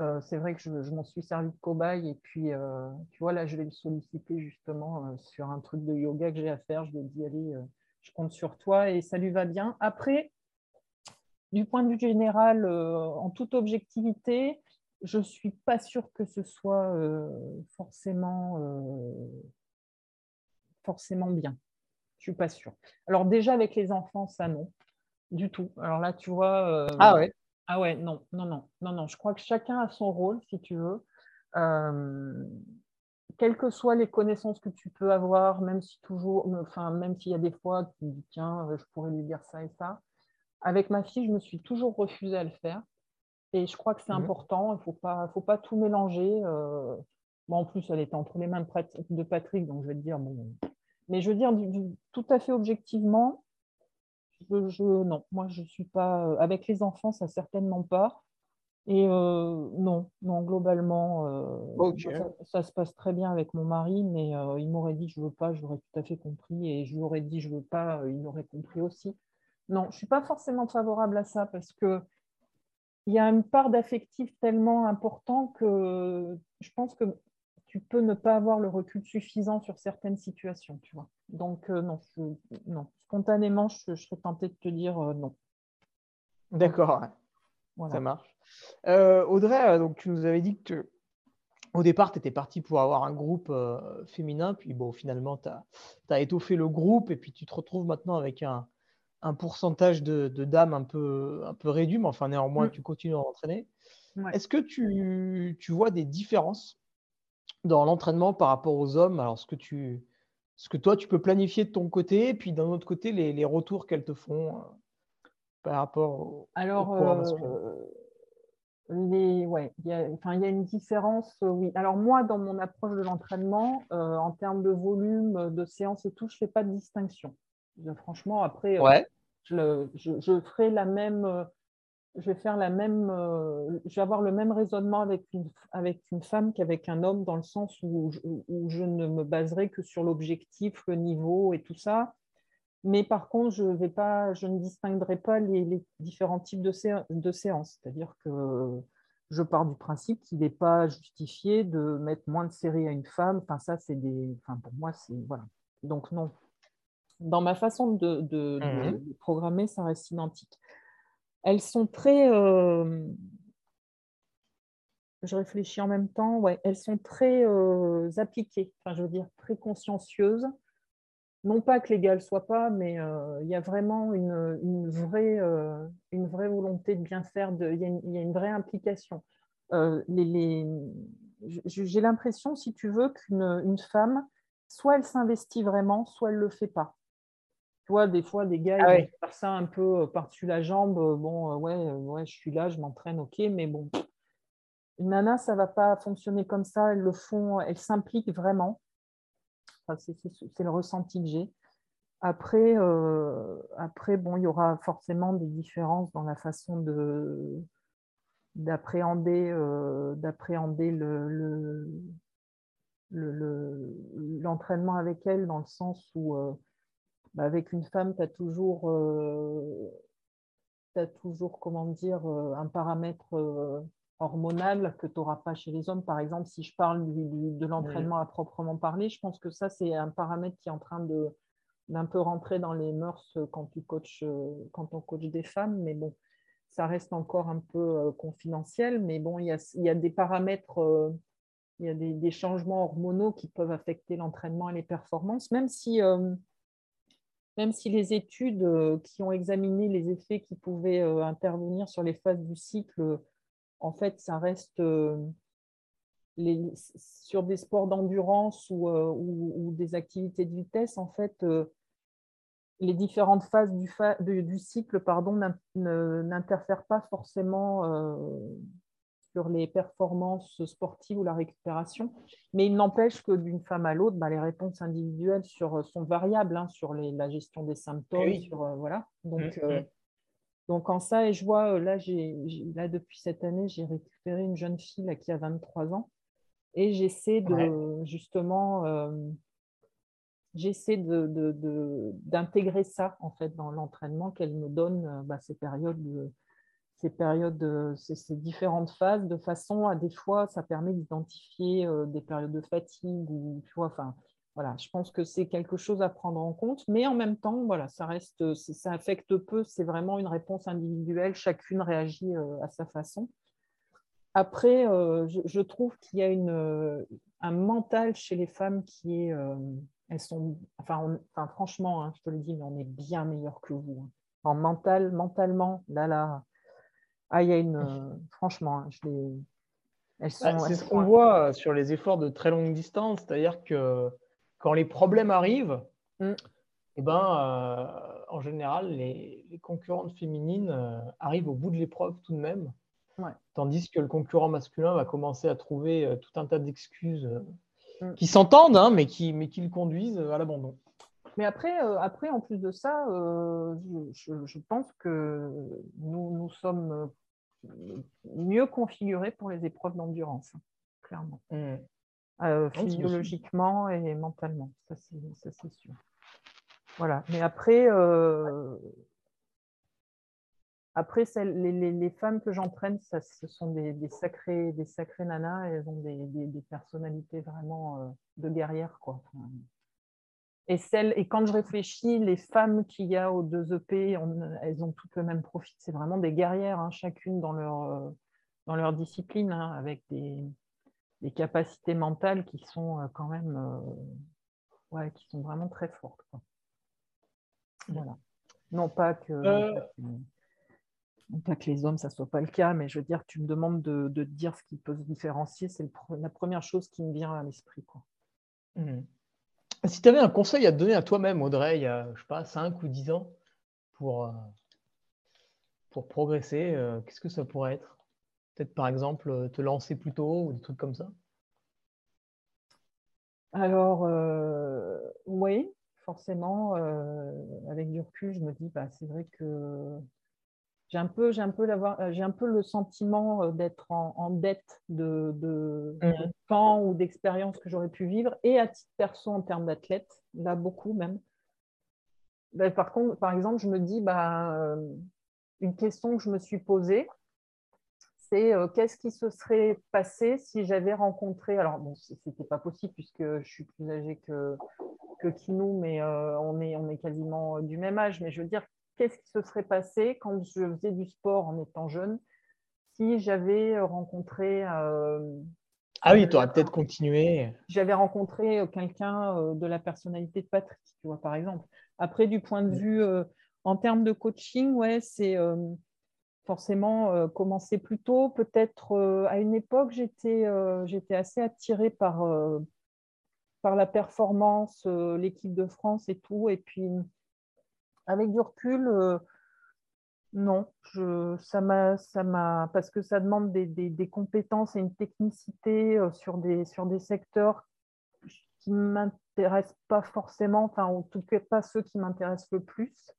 euh, c'est vrai que je, m'en suis servi de cobaye. Et puis, euh, tu vois, là, je vais le solliciter justement euh, sur un truc de yoga que j'ai à faire. Je lui ai dit, allez, je compte sur toi et ça lui va bien. Après, du point de vue général, en toute objectivité, je ne suis pas sûre que ce soit forcément, forcément bien. Je ne suis pas sûre. Alors déjà, avec les enfants, ça non, du tout. Alors là, tu vois... Ah ouais. Ah ouais, non, non, non, non, non. Je crois que chacun a son rôle, si tu veux. Euh, quelles que soient les connaissances que tu peux avoir, même si toujours, enfin, même s'il y a des fois tu dis tiens, euh, je pourrais lui dire ça et ça. Avec ma fille, je me suis toujours refusée à le faire. Et je crois que c'est Mhm. important. Il ne faut pas, faut pas tout mélanger. euh. Bon, en plus, elle était entre les mains de Pat- de Patrick, donc je vais te dire bon. Mais je veux dire, du- du- tout à fait objectivement, je, non, moi je suis pas avec les enfants, ça certainement pas. Et non, non, globalement, ça, se passe très bien avec mon mari, mais il m'aurait dit je veux pas, j'aurais tout à fait compris, et je lui aurais dit je veux pas, il aurait compris aussi. Non, je suis pas forcément favorable à ça parce que il y a une part d'affectif tellement important que je pense que tu peux ne pas avoir le recul suffisant sur certaines situations, tu vois. Donc non, non, spontanément, je, serais tentée de te dire non. D'accord, ça marche. Euh, Audrey, euh, donc, tu nous avais dit que au départ, tu étais parti pour avoir un groupe euh, féminin, puis bon, finalement, tu as, étoffé le groupe et puis tu te retrouves maintenant avec un, pourcentage de, dames un peu, un peu réduit, mais enfin, néanmoins, mm. tu continues à entraîner. Est-ce que tu, vois des différences dans l'entraînement par rapport aux hommes Alors, ce que, tu, ce que toi, tu peux planifier de ton côté, et puis d'un autre côté, les, retours qu'elles te font par rapport au, Alors, les, ouais, il y, a, enfin, il y a une différence, euh, oui. Alors moi, dans mon approche de l'entraînement, euh, en termes de volume, de séance et tout, je ne fais pas de distinction. franchement, après, euh, je, je, ferai la même, je vais faire la même, je vais avoir le même raisonnement avec une, avec une femme qu'avec un homme, dans le sens où, où je ne me baserai que sur l'objectif, le niveau et tout ça. Mais par contre, je, vais pas, je ne distinguerai pas les, différents types de, séances. C'est-à-dire que je pars du principe qu'il n'est pas justifié de mettre moins de séries à une femme. Enfin, ça, c'est des. Enfin, pour moi, c'est. Voilà. Donc, non. Dans ma façon de, de, mmh programmer, ça reste identique. Elles sont très. Euh, je réfléchis en même temps. Ouais, elles sont très euh, appliquées. Enfin, je veux dire, très consciencieuses non pas que l'égal soit pas, mais euh, il y a vraiment une, vraie, une vraie volonté de bien faire, il, y a une, vraie implication. Euh, j'ai l'impression, si tu veux, qu'une femme, soit elle s'investit vraiment, soit elle ne le fait pas. Tu vois, des fois, des gars, ah ils vont faire ça un peu par-dessus la jambe. Bon, ouais, ouais, je suis là, je m'entraîne, ok, mais bon. Une nana, ça ne va pas fonctionner comme ça. Elles le font, elles s'impliquent vraiment c'est le ressenti que j'ai. Après, euh, après, bon, il y aura forcément des différences dans la façon de d'appréhender euh, d'appréhender le, l'entraînement avec elle dans le sens où euh, bah, avec une femme tu as toujours as toujours comment dire un paramètre hormonal que tu n'auras pas chez les hommes. Par exemple, si je parle de l'entraînement à proprement parler, je pense que ça, c'est un paramètre qui est en train de d'un peu rentrer dans les mœurs quand tu coaches, quand on coach des femmes, mais bon, ça reste encore un peu euh, confidentiel, mais bon, il y a, il y a des paramètres, euh, il y a des, changements hormonaux qui peuvent affecter l'entraînement et les performances, même si, euh, même si les études qui ont examiné les effets qui pouvaient intervenir sur les phases du cycle en fait, ça reste euh, sur des sports d'endurance ou, euh, des activités de vitesse, en fait, euh, les différentes phases du, cycle pardon, n'interfèrent pas forcément sur les performances sportives ou la récupération. Mais il n'empêche que d'une femme à l'autre, bah, les réponses individuelles sont variables hein, sur la gestion des symptômes. voilà. Donc, mmh, mmh. Donc en ça, et je vois, euh, là, là depuis cette année, j'ai récupéré une jeune fille qui a 23 ans et j'essaie de justement, euh, j'essaie d'intégrer ça en fait dans l'entraînement, qu'elle me donne euh, bah, ces périodes, ces périodes, ces, différentes phases, de façon à des fois, ça permet d'identifier des périodes de fatigue ou tu vois, enfin, voilà, je pense que c'est quelque chose à prendre en compte, mais en même temps, voilà, ça reste, ça affecte peu, c'est vraiment une réponse individuelle, chacune réagit euh, à sa façon. Après, euh, je, trouve qu'il y a une, euh, un mental chez les femmes qui est, elles sont, enfin, enfin franchement, hein, je te le dis, mais on est bien meilleur que vous. Hein. En mental, mentalement, là, là, ah, il y a une, franchement, hein, je bah, c'est ce qu'on voit sur les efforts de très longue distance, c'est-à-dire que quand les problèmes arrivent, mm. eh ben, euh, en général, les, concurrentes féminines euh, arrivent au bout de l'épreuve tout de même. Tandis que le concurrent masculin va commencer à trouver euh, tout un tas d'excuses mm. qui s'entendent, hein, mais, qui, mais qui le conduisent à l'abandon. Mais après, après, en plus de ça, je, pense que nous, nous sommes mieux configurés pour les épreuves d'endurance, clairement. Mmh. physiologiquement et mentalement, ça c'est sûr. Voilà. Mais après, après, les, femmes que j'entraîne, ce sont des, sacrées, des sacrées nanas. Elles ont des, personnalités vraiment euh, de guerrières. Quoi. Et, et quand je réfléchis, les femmes qu'il y a aux deux EP, elles ont toutes le même profil. C'est vraiment des guerrières, hein, chacune dans leur, euh, dans leur discipline, hein, avec des, capacités mentales qui sont euh, quand même ouais, qui sont vraiment très fortes. Voilà. Non pas que pas que les hommes, ça ne soit pas le cas, mais je veux dire, tu me demandes de, dire ce qui peut se différencier, c'est la première chose qui me vient à l'esprit. Mmh. Si tu avais un conseil à te donner à toi-même, Audrey, il y a, je sais pas, 5 ou 10 ans, pour, euh, pour progresser, euh, qu'est-ce que ça pourrait être? Peut-être par exemple euh, te lancer plus tôt ou des trucs comme ça? Alors, oui, forcément, avec du recul, je me dis, bah, c'est vrai que j'ai un peu, j'ai un peu euh, j'ai un peu le sentiment euh, d'être en, dette de, de, mmh. temps ou d'expérience que j'aurais pu vivre, et à titre perso en termes d'athlète, là beaucoup même. Ben, par contre, par exemple, je me dis, bah, euh, une question que je me suis posée, c'est qu'est-ce qui se serait passé si j'avais rencontré, alors bon, c'était pas possible puisque je suis plus âgée que, que Kinou, mais on, est, on est quasiment du même âge, mais je veux dire, qu'est-ce qui se serait passé quand je faisais du sport en étant jeune si j'avais rencontré. Euh, ah oui, tu aurais peut-être continué. J'avais rencontré quelqu'un euh, de la personnalité de Patrick, tu vois, par exemple. Après, du point de vue euh, en termes de coaching, ouais, c'est forcément commencer plus tôt. Peut-être à une époque, j'étais j'étais assez attirée par, par la performance, l'équipe de France et tout. Et puis, avec du recul, euh, non, m'a, ça m'a, parce que ça demande des, compétences et une technicité euh, sur des, sur des secteurs qui ne m'intéressent pas forcément, enfin, en tout cas pas ceux qui m'intéressent le plus.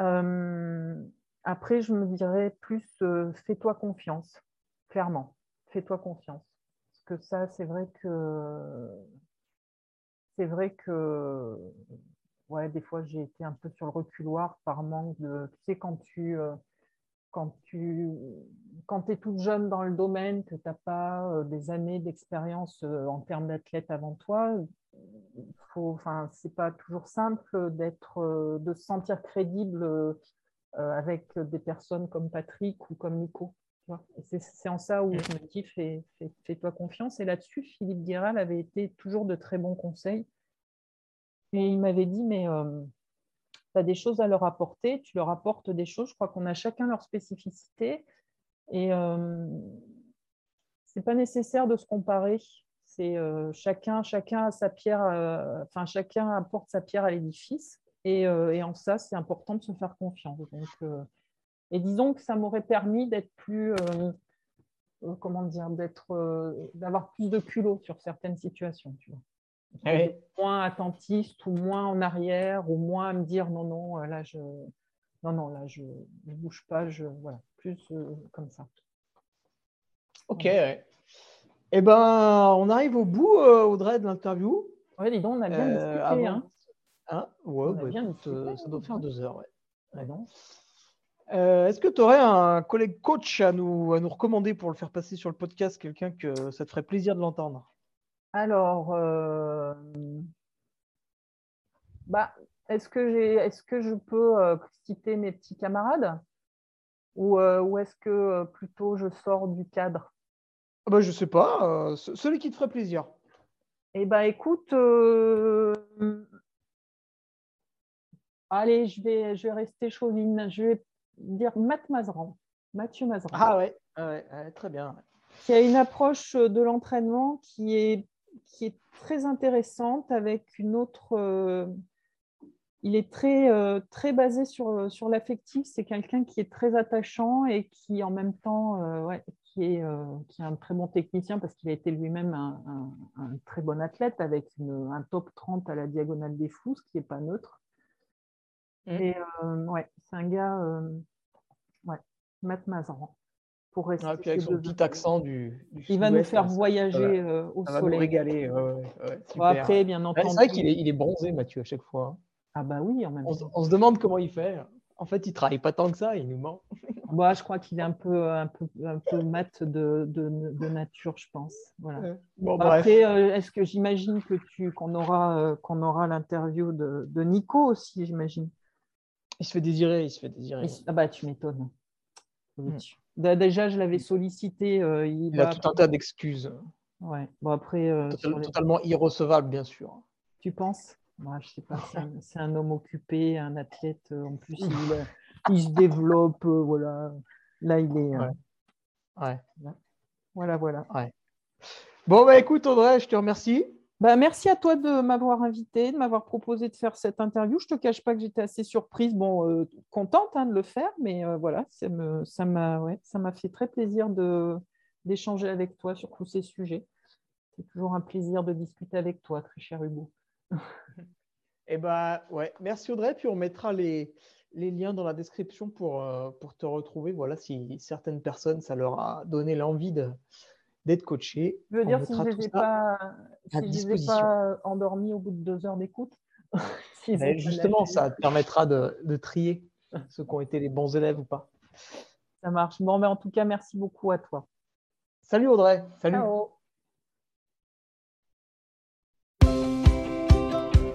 Euh, après, je me dirais plus fais-toi confiance, clairement, fais-toi confiance. Parce que ça, c'est vrai que c'est vrai que ouais, des fois, j'ai été un peu sur le reculoir par manque de. Tu sais, quand tu. Euh, quand tu quand es toute jeune dans le domaine, que tu n'as pas euh, des années d'expérience euh, en termes d'athlète avant toi, faut, c'est pas toujours simple d'être, de se sentir crédible avec des personnes comme Patrick ou comme Nico. C'est en ça où je me dis fais, toi confiance. Et là-dessus, Philippe Guéral avait été toujours de très bons conseils. Et il m'avait dit, mais euh, tu as des choses à leur apporter, tu leur apportes des choses, je crois qu'on a chacun leur spécificité. Et euh, ce n'est pas nécessaire de se comparer. C'est euh, chacun, chacun a sa pierre, enfin chacun apporte sa pierre à l'édifice. Et, en ça, c'est important de se faire confiance. Donc, et disons que ça m'aurait permis d'être plus, comment dire, d'être, d'avoir plus de culot sur certaines situations. Tu vois. Ah moins attentiste ou moins en arrière ou moins à me dire non, non, euh, là, je non, non, là, je ne bouge pas, je voilà, plus euh, comme ça. Ok. Eh ben, on arrive au bout, euh, Audrey, de l'interview. Oui, dis donc, on a bien discuté. Hein. Hein ouais, bah, ça doit faire deux heures. Ouais. Est-ce que tu aurais un collègue coach à nous, à nous recommander pour le faire passer sur le podcast, quelqu'un que ça te ferait plaisir de l'entendre? Alors, euh, bah, est-ce que, est que je peux euh, citer mes petits camarades? Ou, euh, est-ce que plutôt je sors du cadre? Ah bah, Je ne sais pas, celui qui te ferait plaisir. Eh bien, écoute, allez, je vais, je vais rester chauvine. Je vais dire Matt Mazeran, Mathieu Mazeran. Ah ouais, ouais très bien. Qui a une approche de l'entraînement qui est qui est très intéressante avec une autre. Euh, il est très, euh, très basé sur, sur l'affectif. C'est quelqu'un qui est très attachant et qui, en même temps, euh, qui est, qui est un très bon technicien parce qu'il a été lui-même un, un, très bon athlète avec un top 30 à la diagonale des fous, ce qui n'est pas neutre. Mmh. Et ouais, c'est un gars, ouais, Matt Mazan. Pour rester ah, avec son petit accent du, Il va nous faire voyager au ça soleil. Va nous régaler. après, bien entendu. c'est vrai qu'il est, il est bronzé, Mathieu, à chaque fois. Ah bah oui, en même on, on se demande comment il fait. En fait, il travaille pas tant que ça, il nous ment. Bah, je crois qu'il est un peu, un peu, un peu mat de, de, de nature, je pense. Voilà. Bon, Après, euh, est-ce que j'imagine que tu qu'on aura, euh, qu'on aura l'interview de, de, Nico aussi, j'imagine? Il se fait désirer, il se fait désirer. Ah bah tu m'étonnes. Hmm. Déjà, je l'avais sollicité. Euh, il, a tout un tas d'excuses. Ouais. Bon après. Totalement irrecevable, bien sûr. Tu penses? Moi, je sais pas, c'est un, homme occupé, un athlète. En plus, il, se développe. voilà. Là, il est. Ouais. Voilà, voilà. Bon, bah écoute, Audrey, je te remercie. Bah, merci à toi de m'avoir invité, de m'avoir proposé de faire cette interview. Je ne te cache pas que j'étais assez surprise, bon, contente hein, de le faire, mais voilà, ça m'a fait très plaisir d'échanger avec toi sur tous ces sujets. C'est toujours un plaisir de discuter avec toi, très cher Hugo. Eh ben, ouais, merci Audrey. Puis on mettra les, liens dans la description pour, euh, pour te retrouver. Voilà, si certaines personnes, ça leur a donné l'envie d'être coaché. Je veux dire, si je ne les ai pas, si pas endormis au bout de deux heures d'écoute. justement, ça te permettra de, de, trier ceux qui ont été les bons élèves ou pas. Ça marche. Bon, mais en tout cas, merci beaucoup à toi. Salut Audrey. Salut. Ciao.